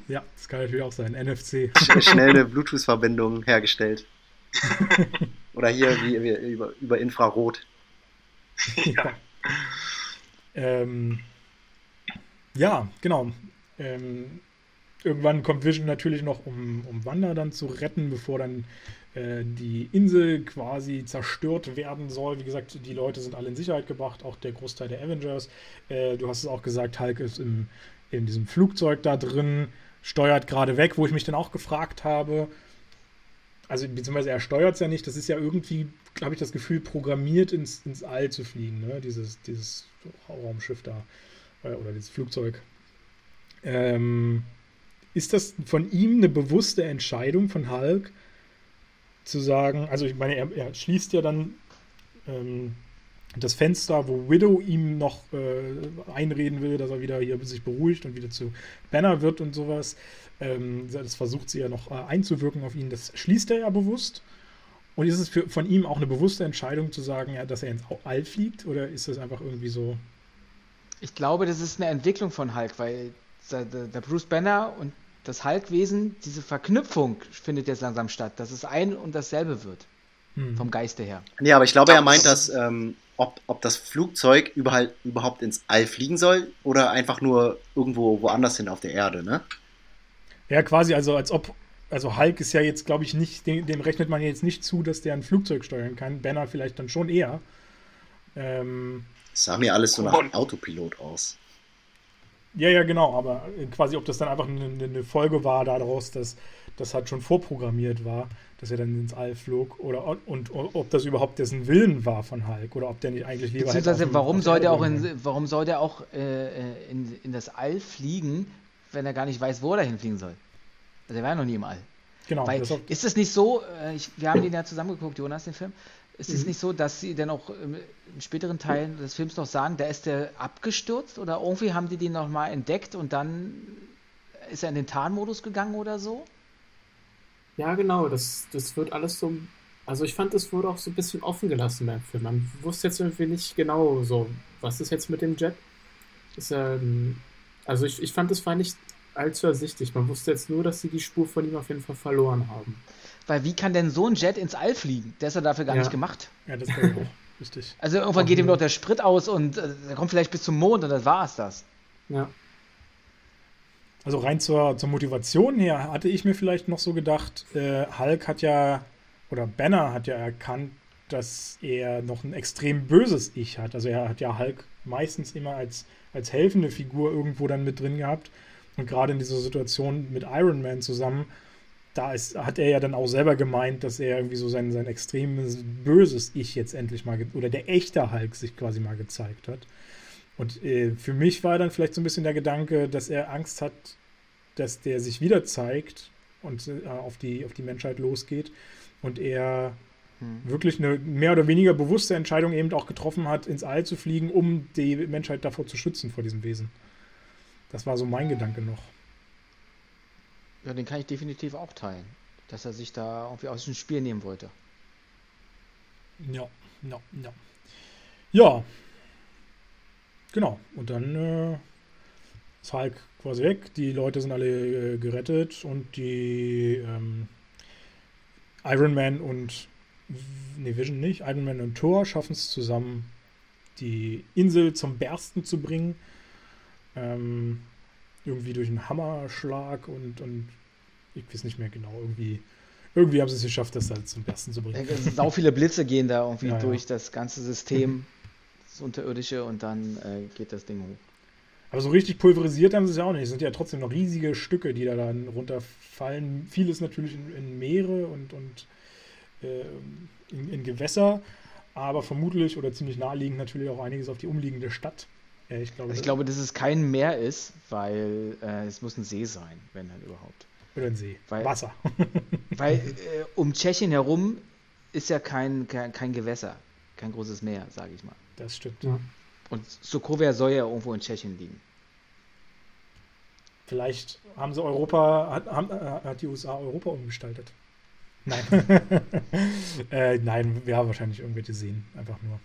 ja, das kann natürlich auch sein. NFC. Schnell eine Bluetooth-Verbindung hergestellt. Oder hier wie, wie, über, über Infrarot. Ja. Ähm, ja, genau. Ähm, irgendwann kommt Vision natürlich noch, um, um Wanda dann zu retten, bevor dann die Insel quasi zerstört werden soll. Wie gesagt, die Leute sind alle in Sicherheit gebracht, auch der Großteil der Avengers. Äh, du hast es auch gesagt, Hulk ist im, in diesem Flugzeug da drin, steuert gerade weg, wo ich mich dann auch gefragt habe, also beziehungsweise er steuert es ja nicht, das ist ja irgendwie, habe ich das Gefühl, programmiert ins, ins All zu fliegen, ne? dieses, dieses Raumschiff da äh, oder dieses Flugzeug. Ähm, ist das von ihm eine bewusste Entscheidung von Hulk, zu sagen, also ich meine, er, er schließt ja dann ähm, das Fenster, wo Widow ihm noch äh, einreden will, dass er wieder hier sich beruhigt und wieder zu Banner wird und sowas. Ähm, das versucht sie ja noch äh, einzuwirken auf ihn. Das schließt er ja bewusst. Und ist es für, von ihm auch eine bewusste Entscheidung zu sagen, ja, dass er ins All fliegt? Oder ist das einfach irgendwie so? Ich glaube, das ist eine Entwicklung von Hulk, weil der, der Bruce Banner und das Hulk-Wesen, diese Verknüpfung findet jetzt langsam statt, dass es ein und dasselbe wird. Hm. Vom Geiste her. Nee, aber ich glaube, er meint, dass ähm, ob, ob das Flugzeug überall, überhaupt ins All fliegen soll oder einfach nur irgendwo woanders hin auf der Erde, ne? Ja, quasi, also als ob, also Hulk ist ja jetzt, glaube ich, nicht, dem, dem, rechnet man jetzt nicht zu, dass der ein Flugzeug steuern kann. Banner vielleicht dann schon eher. Ähm, das sah mir alles so nach Autopilot aus. Ja, ja, genau, aber äh, quasi, ob das dann einfach eine, eine Folge war daraus, dass das halt schon vorprogrammiert war, dass er dann ins All flog, oder und, und ob das überhaupt dessen Willen war von Hulk, oder ob der nicht eigentlich lieber Beziehungsweise, warum soll der auch, in, warum soll der auch äh, in, in das All fliegen, wenn er gar nicht weiß, wo er dahin fliegen soll? Also, er war ja noch nie im All. Genau. Weil, ist es nicht so, äh, ich, wir haben den ja zusammengeguckt, Jonas, den Film, ist es mhm. nicht so, dass sie dann auch in späteren Teilen des Films noch sagen, da ist der abgestürzt oder irgendwie haben die den nochmal entdeckt und dann ist er in den Tarnmodus gegangen oder so? Ja, genau, das, das wird alles so. Also ich fand, das wurde auch so ein bisschen offen gelassen beim Film. Man wusste jetzt irgendwie nicht genau so, was ist jetzt mit dem Jet. Ist, ähm, also ich, ich fand, das war nicht allzu ersichtlich. Man wusste jetzt nur, dass sie die Spur von ihm auf jeden Fall verloren haben. Weil wie kann denn so ein Jet ins All fliegen? Der ist ja dafür gar ja. nicht gemacht. Ja, das wäre auch richtig. Also irgendwann geht ihm doch der Sprit aus und äh, er kommt vielleicht bis zum Mond und das war es das. Ja. Also rein zur, zur Motivation her hatte ich mir vielleicht noch so gedacht, äh, Hulk hat ja, oder Banner hat ja erkannt, dass er noch ein extrem böses Ich hat. Also er hat ja Hulk meistens immer als, als helfende Figur irgendwo dann mit drin gehabt. Und gerade in dieser Situation mit Iron Man zusammen da ist, hat er ja dann auch selber gemeint, dass er irgendwie so sein, sein extremes böses Ich jetzt endlich mal, oder der echte Hulk sich quasi mal gezeigt hat. Und äh, für mich war dann vielleicht so ein bisschen der Gedanke, dass er Angst hat, dass der sich wieder zeigt und äh, auf, die, auf die Menschheit losgeht und er hm. wirklich eine mehr oder weniger bewusste Entscheidung eben auch getroffen hat, ins All zu fliegen, um die Menschheit davor zu schützen, vor diesem Wesen. Das war so mein Gedanke noch. Ja, den kann ich definitiv auch teilen. Dass er sich da irgendwie aus dem Spiel nehmen wollte. Ja, ja, ja. Ja. Genau. Und dann äh, ist Hulk quasi weg. Die Leute sind alle äh, gerettet und die ähm, Iron Man und ne, Vision nicht, Iron Man und Thor schaffen es zusammen, die Insel zum Bersten zu bringen. Ähm, irgendwie durch einen Hammerschlag und, und ich weiß nicht mehr genau, irgendwie irgendwie haben sie es geschafft, das halt zum Besten zu bringen. Sau viele Blitze gehen da irgendwie Ja, ja. durch das ganze System, das Unterirdische, und dann äh, geht das Ding hoch. Aber so richtig pulverisiert haben sie es ja auch nicht. Es sind ja trotzdem noch riesige Stücke, die da dann runterfallen. Vieles natürlich in, in Meere und, und äh, in, in Gewässer, aber vermutlich oder ziemlich naheliegend natürlich auch einiges auf die umliegende Stadt. Äh, ich glaube, Also ich glaube, dass es kein Meer ist, weil äh, es muss ein See sein, wenn dann überhaupt. oder ein See. weil- Wasser. Weil äh, um Tschechien herum ist ja kein, kein, kein Gewässer, kein großes Meer, sage ich mal. Das stimmt. Ja. Und Sokovia soll ja irgendwo in Tschechien liegen. Vielleicht haben sie Europa, hat, haben, äh, hat die USA Europa umgestaltet. Nein. äh, nein, wir haben wahrscheinlich irgendwelche Seen, einfach nur.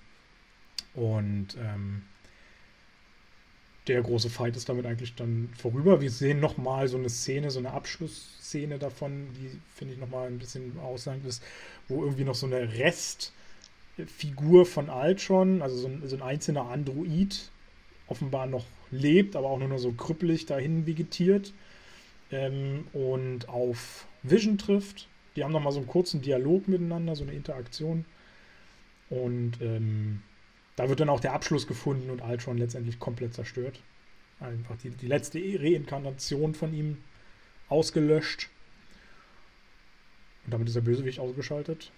Und ähm, der große Fight ist damit eigentlich dann vorüber. Wir sehen nochmal so eine Szene, so eine Abschlussszene davon, die finde ich nochmal ein bisschen aussagend ist, wo irgendwie noch so eine Restfigur von Ultron, also so ein, so ein einzelner Android, offenbar noch lebt, aber auch nur noch so krüppelig dahin vegetiert ähm, und auf Vision trifft. Die haben nochmal so einen kurzen Dialog miteinander, so eine Interaktion. Und ähm, da wird dann auch der Abschluss gefunden und Ultron letztendlich komplett zerstört. Einfach die, die letzte Reinkarnation von ihm ausgelöscht. Und damit ist der Bösewicht ausgeschaltet.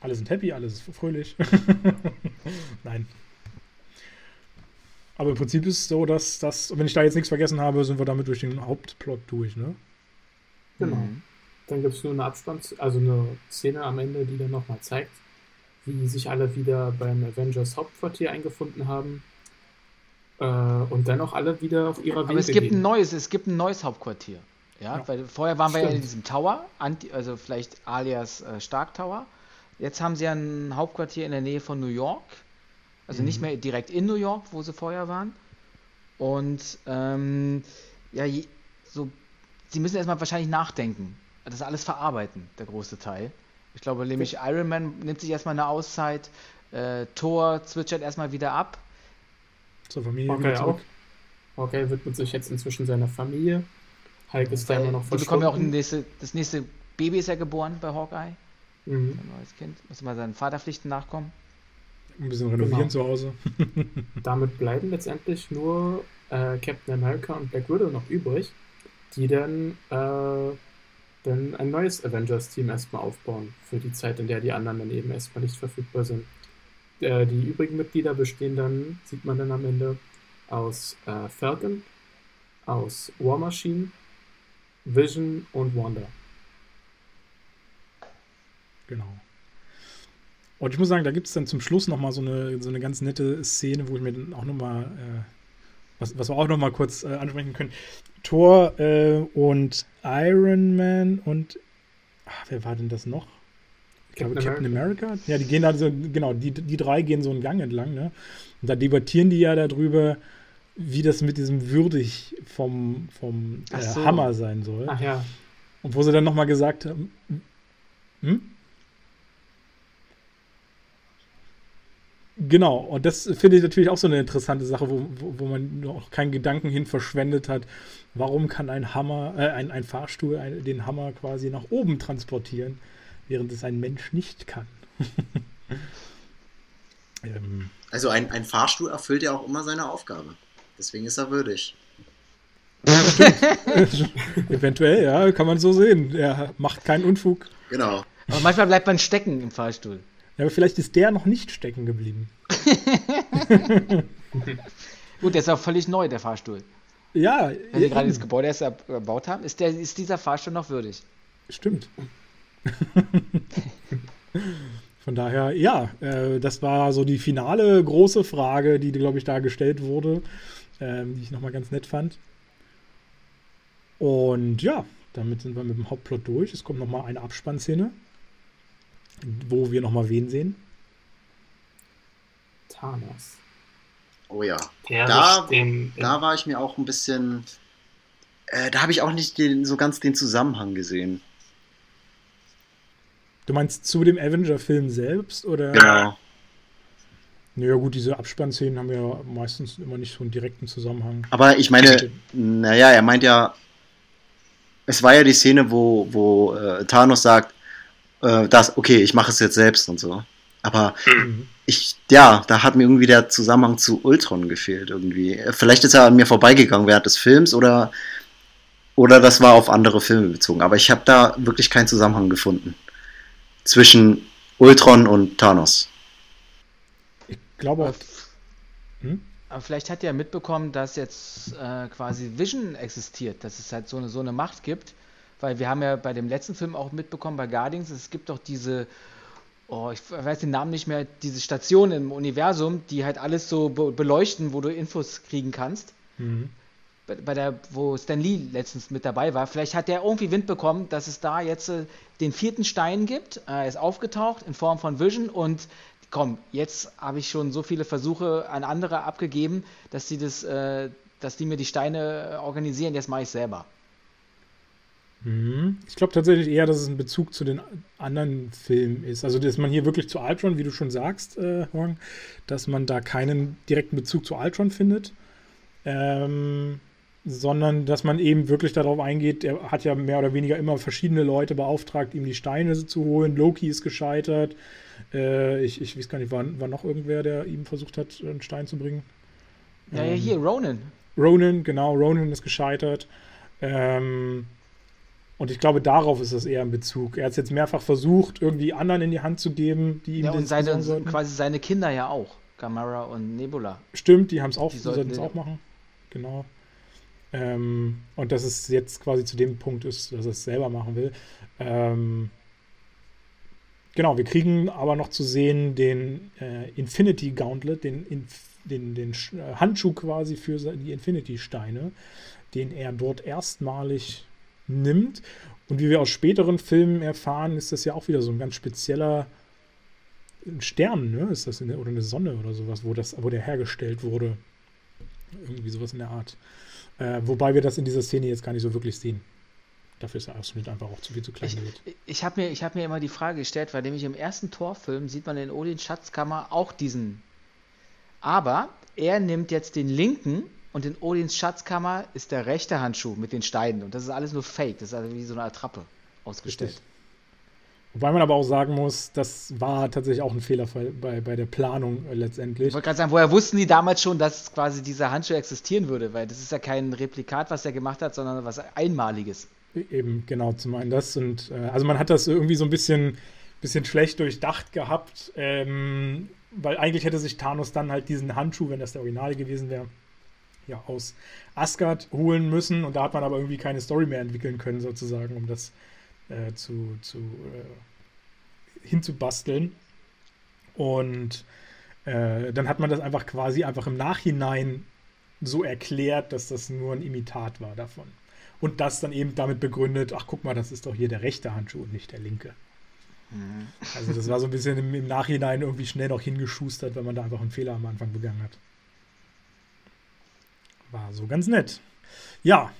Alle sind happy, alles ist fröhlich. Nein. Aber im Prinzip ist es so, dass das, wenn ich da jetzt nichts vergessen habe, sind wir damit durch den Hauptplot durch, ne? Genau. Mhm. Dann gibt es nur eine Abspann, also eine Szene am Ende, die dann nochmal zeigt, wie sich alle wieder beim Avengers Hauptquartier eingefunden haben. Äh, und dann auch alle wieder auf ihrer Wege Aber es gibt ein neues, es gibt ein neues Hauptquartier. Ja, Ja. weil vorher waren wir ja in Stimmt. diesem Tower, also vielleicht alias äh, Stark Tower. Jetzt haben sie ja ein Hauptquartier in der Nähe von New York. Also nicht mehr direkt in New York, wo sie vorher waren. Und ähm, ja, je, so, sie müssen erstmal wahrscheinlich nachdenken. Das alles verarbeiten, der große Teil. Ich glaube nämlich, Iron Man nimmt sich erstmal eine Auszeit, äh, Thor zwitschert erstmal wieder ab. Zur Familie Hawkeye wieder zurück. auch. Hawkeye widmet sich jetzt inzwischen seiner Familie. Hulk ist da immer noch die bekommen ja auch verschwunden. nächste, das nächste Baby ist ja geboren bei Hawkeye. Mhm. Ein neues Kind. Muss mal seinen Vaterpflichten nachkommen. Ein bisschen renovieren Genau. zu Hause. Damit bleiben letztendlich nur äh, Captain America und Black Widow noch übrig, die dann, äh, dann ein neues Avengers-Team erstmal aufbauen, für die Zeit, in der die anderen dann eben erstmal nicht verfügbar sind. Äh, die übrigen Mitglieder bestehen dann, sieht man dann am Ende, aus äh, Falcon, aus War Machine, Vision und Wanda. Genau. Und ich muss sagen, da gibt es dann zum Schluss nochmal so eine, so eine ganz nette Szene, wo ich mir dann auch nochmal, äh, was, was wir auch nochmal kurz äh, ansprechen können. Thor äh, und Iron Man und, ach, wer war denn das noch? Ich glaube, Captain Captain America. Ja, die gehen da so, genau, die, die drei gehen so einen Gang entlang, ne? Und da debattieren die ja darüber, wie das mit diesem würdig vom, vom äh, so. Hammer sein soll. Ach ja, Und wo sie dann nochmal gesagt haben, hm? Genau, und das finde ich natürlich auch so eine interessante Sache, wo, wo, wo man noch keinen Gedanken hin verschwendet hat. Warum kann ein Hammer, äh, ein, ein Fahrstuhl ein, den Hammer quasi nach oben transportieren, während es ein Mensch nicht kann? ähm, Also ein, ein Fahrstuhl erfüllt ja auch immer seine Aufgabe. Deswegen ist er würdig. eventuell, ja, kann man so sehen. Er macht keinen Unfug. Genau. Aber manchmal bleibt man stecken im Fahrstuhl. Ja, aber vielleicht ist der noch nicht stecken geblieben. Gut, der ist auch völlig neu, der Fahrstuhl. Ja, Wenn wir gerade das Gebäude erst gebaut haben, ist, der, ist dieser Fahrstuhl noch würdig. Stimmt. Von daher, ja, äh, das war so die finale große Frage, die, glaube ich, da gestellt wurde, ähm, die ich nochmal ganz nett fand. Und ja, damit sind wir mit dem Hauptplot durch. Es kommt nochmal eine Abspannszene, wo wir nochmal wen sehen. Thanos. Oh ja. Der Da- den, Da war ich mir auch ein bisschen. Äh, da habe ich auch nicht den, so ganz den Zusammenhang gesehen. Du meinst zu dem Avenger-Film selbst? Oder? Genau. Naja, gut, diese Abspannszenen haben ja meistens immer nicht so einen direkten Zusammenhang. Aber ich meine, naja, er meint ja, es war ja die Szene, wo, wo äh, Thanos sagt, äh, das, okay, ich mache es jetzt selbst und so. Aber mhm. ich, ja, da hat mir irgendwie der Zusammenhang zu Ultron gefehlt irgendwie. Vielleicht ist er an mir vorbeigegangen während des Films oder, oder das war auf andere Filme bezogen. Aber ich habe da wirklich keinen Zusammenhang gefunden zwischen Ultron und Thanos. Ich glaube. Hm? Aber vielleicht hat er mitbekommen, dass jetzt äh, quasi Vision existiert, dass es halt so eine, so eine Macht gibt. Weil wir haben ja bei dem letzten Film auch mitbekommen, bei Guardians, es gibt doch diese, oh, ich weiß den Namen nicht mehr, diese Stationen im Universum, die halt alles so be beleuchten, wo du Infos kriegen kannst. Mhm. Bei, bei, der, wo Stan Lee letztens mit dabei war. Vielleicht hat der irgendwie Wind bekommen, dass es da jetzt äh, den vierten Stein gibt. Er ist aufgetaucht in Form von Vision und komm, jetzt habe ich schon so viele Versuche an andere abgegeben, dass die das, äh, dass die mir die Steine äh, organisieren, jetzt mache ich selber. Mhm. Ich glaube tatsächlich eher, dass es ein Bezug zu den anderen Filmen ist. Also, dass man hier wirklich zu Ultron, wie du schon sagst, äh, Horn, dass man da keinen direkten Bezug zu Ultron findet. Ähm, sondern dass man eben wirklich darauf eingeht, er hat ja mehr oder weniger immer verschiedene Leute beauftragt, ihm die Steine zu holen. Loki ist gescheitert. Äh, ich, ich weiß gar nicht, war, war noch irgendwer, der ihm versucht hat, einen Stein zu bringen? Ja, ähm, ja, hier, Ronan. Ronan, genau, Ronan ist gescheitert. Ähm, und ich glaube, darauf ist das eher ein Bezug. Er hat es jetzt mehrfach versucht, irgendwie anderen in die Hand zu geben, die ihm ja, und seine, quasi seine Kinder ja auch. Gamera und Nebula. Stimmt, die haben es auch, die sollten es auch machen. Genau. Ähm, und dass es jetzt quasi zu dem Punkt ist, dass er es selber machen will. Ähm, genau, wir kriegen aber noch zu sehen den äh, Infinity Gauntlet, den, den, den äh, Handschuh quasi für die Infinity-Steine, den er dort erstmalig nimmt. Und wie wir aus späteren Filmen erfahren, ist das ja auch wieder so ein ganz spezieller Stern, ne? Ist das eine, oder eine Sonne oder sowas, wo das, wo der hergestellt wurde. Irgendwie sowas in der Art. Äh, wobei wir das in dieser Szene jetzt gar nicht so wirklich sehen. Dafür ist der Ausschnitt einfach auch zu viel zu klein. Ich, ich habe mir, hab mir immer die Frage gestellt, weil nämlich im ersten Torfilm sieht man in Odins Schatzkammer auch diesen. Aber er nimmt jetzt den linken und in Odins Schatzkammer ist der rechte Handschuh mit den Steinen. Und das ist alles nur Fake. Das ist also wie so eine Attrappe ausgestellt. Richtig. Wobei man aber auch sagen muss, das war tatsächlich auch ein Fehler bei, bei der Planung letztendlich. Ich wollte gerade sagen, woher wussten die damals schon, dass quasi dieser Handschuh existieren würde? Weil das ist ja kein Replikat, was er gemacht hat, sondern was Einmaliges. E-, eben, genau, zum einen das. Und äh, also man hat das irgendwie so ein bisschen, bisschen schlecht durchdacht gehabt, ähm, weil eigentlich hätte sich Thanos dann halt diesen Handschuh, wenn das der Original gewesen wäre, ja, aus Asgard holen müssen. Und da hat man aber irgendwie keine Story mehr entwickeln können, sozusagen, um das äh, zu, zu äh, hinzubasteln. Und äh, dann hat man das einfach quasi einfach im Nachhinein so erklärt, dass das nur ein Imitat war davon. Und das dann eben damit begründet, ach guck mal, das ist doch hier der rechte Handschuh und nicht der linke. Mhm. Also das war so ein bisschen im, im Nachhinein irgendwie schnell noch hingeschustert, weil man da einfach einen Fehler am Anfang begangen hat. War so ganz nett. Ja,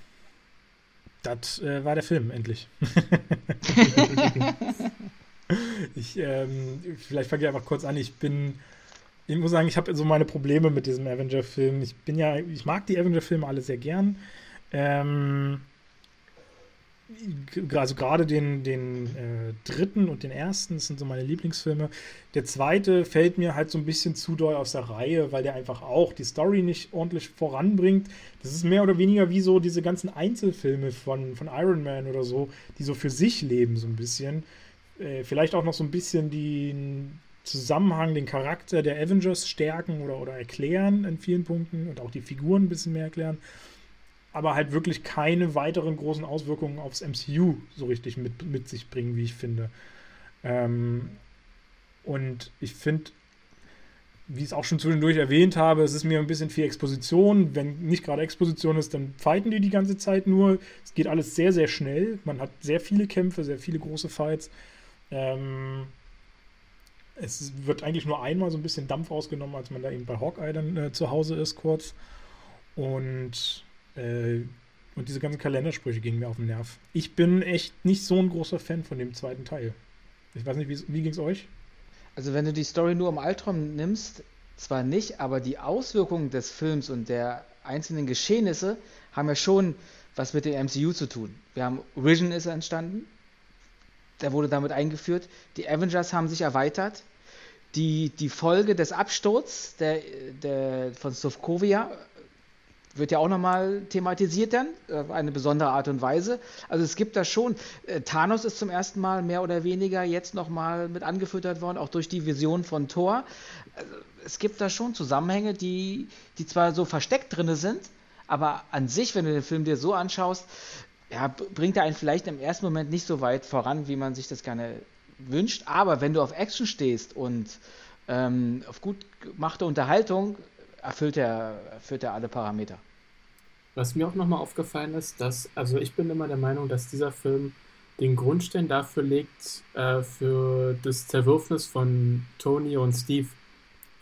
das äh, war der Film, endlich. ich, ähm, vielleicht fange ich einfach kurz an. Ich bin, ich muss sagen, ich habe so meine Probleme mit diesem Avenger-Film. Ich bin ja, ich mag die Avenger-Filme alle sehr gern. Ähm, also gerade den, den äh, dritten und den ersten, sind so meine Lieblingsfilme. Der zweite fällt mir halt so ein bisschen zu doll aus der Reihe, weil der einfach auch die Story nicht ordentlich voranbringt. Das ist mehr oder weniger wie so diese ganzen Einzelfilme von, von Iron Man oder so, die so für sich leben, so ein bisschen. Äh, vielleicht auch noch so ein bisschen den Zusammenhang, den Charakter der Avengers stärken oder, oder erklären in vielen Punkten und auch die Figuren ein bisschen mehr erklären aber halt wirklich keine weiteren großen Auswirkungen aufs MCU so richtig mit, mit sich bringen, wie ich finde. Ähm, und ich finde, wie ich es auch schon zwischendurch erwähnt habe, es ist mir ein bisschen viel Exposition. Wenn nicht gerade Exposition ist, dann fighten die die ganze Zeit nur. Es geht alles sehr, sehr schnell. Man hat sehr viele Kämpfe, sehr viele große Fights. Ähm, es wird eigentlich nur einmal so ein bisschen Dampf ausgenommen, als man da eben bei Hawkeye dann äh, zu Hause ist, kurz. Und äh, und diese ganzen Kalendersprüche gingen mir auf den Nerv. Ich bin echt nicht so ein großer Fan von dem zweiten Teil. Ich weiß nicht, wie, ging es euch? Also, wenn du die Story nur im Altron nimmst, zwar nicht, aber die Auswirkungen des Films und der einzelnen Geschehnisse haben ja schon was mit dem MCU zu tun. Wir haben Vision ist entstanden, der wurde damit eingeführt. Die Avengers haben sich erweitert. Die, die Folge des Absturzes der, der, von Sokovia wird ja auch nochmal thematisiert dann, auf eine besondere Art und Weise. Also es gibt da schon, äh, Thanos ist zum ersten Mal mehr oder weniger jetzt nochmal mit angefüttert worden, auch durch die Vision von Thor. Also es gibt da schon Zusammenhänge, die, die zwar so versteckt drin sind, aber an sich, wenn du den Film dir so anschaust, ja, bringt er einen vielleicht im ersten Moment nicht so weit voran, wie man sich das gerne wünscht. Aber wenn du auf Action stehst und ähm, auf gut gemachte Unterhaltung, erfüllt er, erfüllt er alle Parameter. Was mir auch nochmal aufgefallen ist, dass, also ich bin immer der Meinung, dass dieser Film den Grundstein dafür legt, äh, für das Zerwürfnis von Tony und Steve.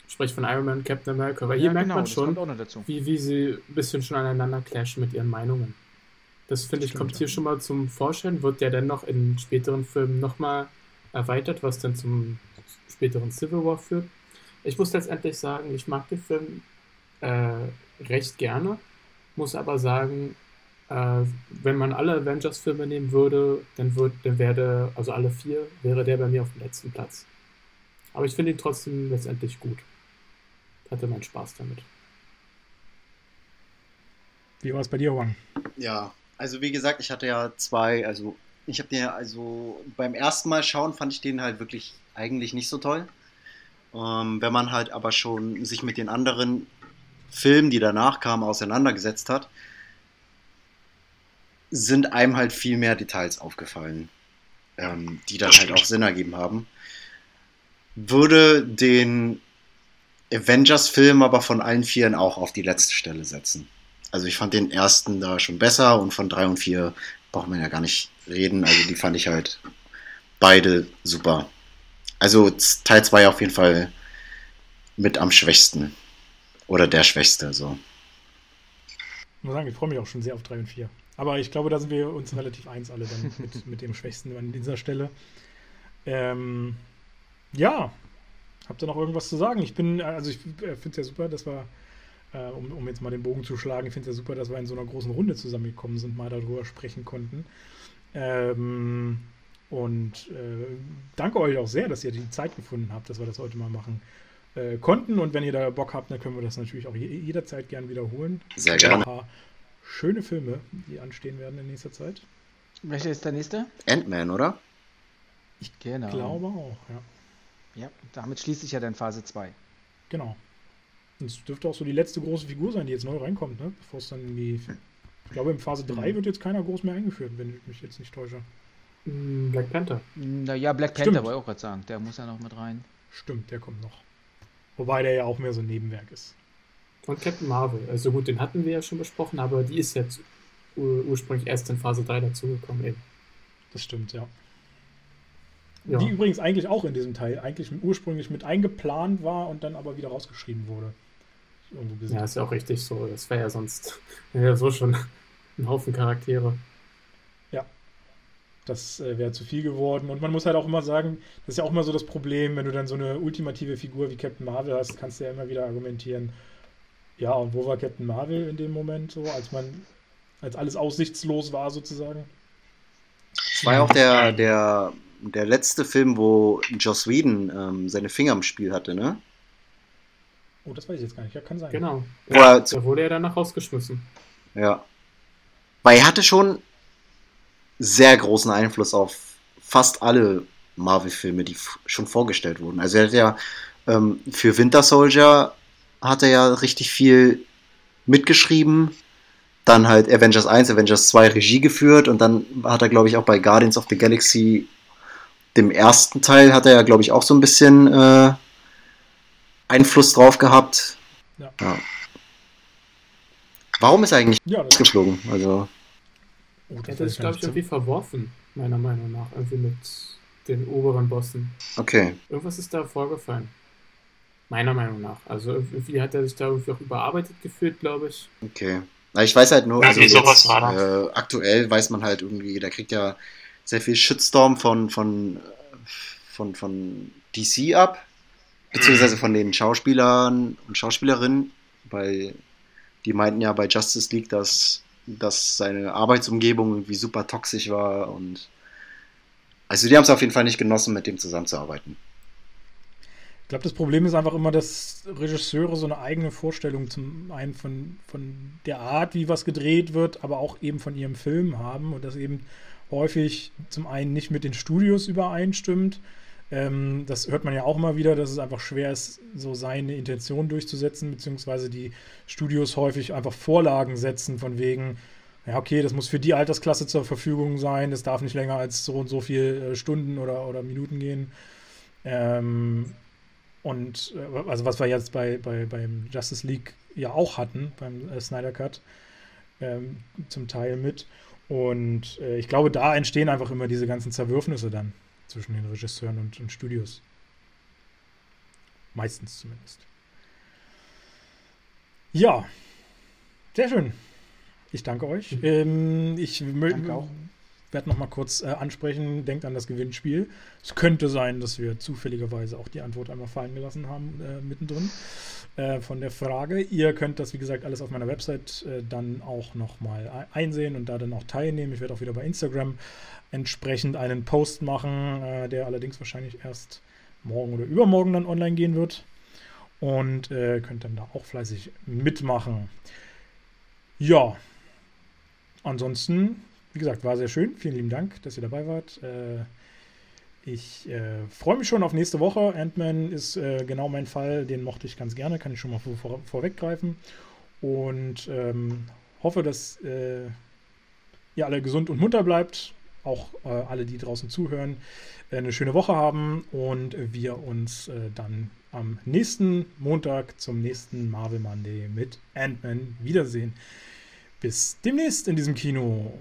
Sprich von Iron Man und Captain America. Weil hier ja, merkt genau, man schon, wie, wie sie ein bisschen schon aneinander clashen mit ihren Meinungen. Das finde ich, kommt ja. hier schon mal zum Vorschein, wird ja dann noch in späteren Filmen nochmal erweitert, was dann zum späteren Civil War führt. Ich muss letztendlich sagen, ich mag den Film äh, recht gerne, muss aber sagen, äh, wenn man alle Avengers-Filme nehmen würde, dann, würd, dann wäre, also alle vier, wäre der bei mir auf dem letzten Platz. Aber ich finde ihn trotzdem letztendlich gut. Hatte meinen Spaß damit. Wie war es bei dir, Juan? Ja, also wie gesagt, ich hatte ja zwei, also ich habe den ja, also beim ersten Mal schauen fand ich den halt wirklich eigentlich nicht so toll. Ähm, wenn man halt aber schon sich mit den anderen Filmen, die danach kamen, auseinandergesetzt hat, sind einem halt viel mehr Details aufgefallen, ähm, die dann halt auch Sinn ergeben haben. Würde den Avengers-Film aber von allen Vieren auch auf die letzte Stelle setzen. Also ich fand den ersten da schon besser und von drei und vier braucht man ja gar nicht reden. Also die fand ich halt beide super. Also Teil 2 auf jeden Fall mit am schwächsten. Oder der schwächste, so. Ich muss sagen, ich freue mich auch schon sehr auf 3 und 4. Aber ich glaube, da sind wir uns relativ eins alle dann mit, mit dem Schwächsten an dieser Stelle. Ähm, ja, habt ihr noch irgendwas zu sagen? Ich bin, also ich finde es ja super, dass wir äh, um, um, jetzt mal den Bogen zu schlagen, ich finde es ja super, dass wir in so einer großen Runde zusammengekommen sind, mal darüber sprechen konnten. Ähm, und äh, danke euch auch sehr, dass ihr die Zeit gefunden habt, dass wir das heute mal machen äh, konnten. Und wenn ihr da Bock habt, dann können wir das natürlich auch jederzeit gern wiederholen. Sehr gerne. Ein paar schöne Filme, die anstehen werden in nächster Zeit. Welcher ist der nächste? Ant-Man, oder? Ich genau. glaube auch, ja. Ja, damit schließt sich ja dann Phase 2. Genau. Das dürfte auch so die letzte große Figur sein, die jetzt neu reinkommt, ne? Bevor es dann in die. Ich glaube, in Phase 3 wird jetzt keiner groß mehr eingeführt, wenn ich mich jetzt nicht täusche. Mm, Black Panther. Naja, Black Panther wollte ich auch gerade sagen. Der muss ja noch mit rein. Stimmt, der kommt noch. Wobei der ja auch mehr so ein Nebenwerk ist. Und Captain Marvel. Also gut, den hatten wir ja schon besprochen, aber die ist jetzt ur ursprünglich erst in Phase 3 dazugekommen eben. Das stimmt, ja. ja. Die übrigens eigentlich auch in diesem Teil eigentlich ursprünglich mit eingeplant war und dann aber wieder rausgeschrieben wurde. Ja, ist ja auch richtig so. Das wäre ja sonst ja so schon ein Haufen Charaktere. Das äh, wäre zu viel geworden. Und man muss halt auch immer sagen, das ist ja auch immer so das Problem, wenn du dann so eine ultimative Figur wie Captain Marvel hast, kannst du ja immer wieder argumentieren, ja, und wo war Captain Marvel in dem Moment so, als man, als alles aussichtslos war sozusagen? Es war ja auch der, der, der letzte Film, wo Joss Whedon ähm, seine Finger im Spiel hatte, ne? Oh, das weiß ich jetzt gar nicht. Ja, kann sein. Genau. Ja, da wurde er danach rausgeschmissen. Ja. Weil er hatte schon sehr großen Einfluss auf fast alle Marvel-Filme, die schon vorgestellt wurden. Also er hat ja ähm, für Winter Soldier hat er ja richtig viel mitgeschrieben. Dann halt Avengers 1, Avengers 2 Regie geführt und dann hat er, glaube ich, auch bei Guardians of the Galaxy, dem ersten Teil, hat er ja, glaube ich, auch so ein bisschen äh, Einfluss drauf gehabt. Ja. ja. Warum ist er eigentlich ja, geflogen? Also. Oh, das ist, glaube ich, irgendwie verworfen, meiner Meinung nach. Irgendwie mit den oberen Bossen. Okay. Irgendwas ist da vorgefallen. Meiner Meinung nach. Also irgendwie hat er sich da irgendwie auch überarbeitet gefühlt, glaube ich. Okay. Na, ich weiß halt nur, also jetzt, äh, aktuell weiß man halt irgendwie, da kriegt ja sehr viel Shitstorm von, von, von, von DC ab beziehungsweise von den Schauspielern und Schauspielerinnen, weil die meinten ja bei Justice League, dass dass seine Arbeitsumgebung irgendwie super toxisch war und also die haben es auf jeden Fall nicht genossen, mit dem zusammenzuarbeiten. Ich glaube, das Problem ist einfach immer, dass Regisseure so eine eigene Vorstellung zum einen von, von der Art, wie was gedreht wird, aber auch eben von ihrem Film haben und das eben häufig zum einen nicht mit den Studios übereinstimmt. Ähm, das hört man ja auch immer wieder, dass es einfach schwer ist, so seine Intention durchzusetzen, beziehungsweise die Studios häufig einfach Vorlagen setzen, von wegen, ja, okay, das muss für die Altersklasse zur Verfügung sein, das darf nicht länger als so und so viele äh, Stunden oder, oder Minuten gehen. Ähm, und äh, also was wir jetzt bei, bei, beim Justice League ja auch hatten, beim äh, Snyder Cut, ähm, zum Teil mit. Und äh, ich glaube, da entstehen einfach immer diese ganzen Zerwürfnisse dann zwischen den Regisseuren und, und Studios. Meistens zumindest. Ja, sehr schön. Ich danke euch. Ähm, ich danke auch werde noch mal kurz äh, ansprechen. Denkt an das Gewinnspiel. Es könnte sein, dass wir zufälligerweise auch die Antwort einmal fallen gelassen haben, äh, mittendrin äh, von der Frage. Ihr könnt das, wie gesagt, alles auf meiner Website äh, dann auch noch mal einsehen und da dann auch teilnehmen. Ich werde auch wieder bei Instagram entsprechend einen Post machen, äh, der allerdings wahrscheinlich erst morgen oder übermorgen dann online gehen wird. Und äh, könnt dann da auch fleißig mitmachen. Ja, ansonsten wie gesagt, war sehr schön. Vielen lieben Dank, dass ihr dabei wart. Äh, ich äh, freue mich schon auf nächste Woche. Ant-Man ist äh, genau mein Fall. Den mochte ich ganz gerne, kann ich schon mal vor, vorweggreifen. Und ähm, hoffe, dass äh, ihr alle gesund und munter bleibt. Auch äh, alle, die draußen zuhören, äh, eine schöne Woche haben und wir uns dann am nächsten Montag zum nächsten Marvel Monday mit Ant-Man wiedersehen bis demnächst in diesem Kino.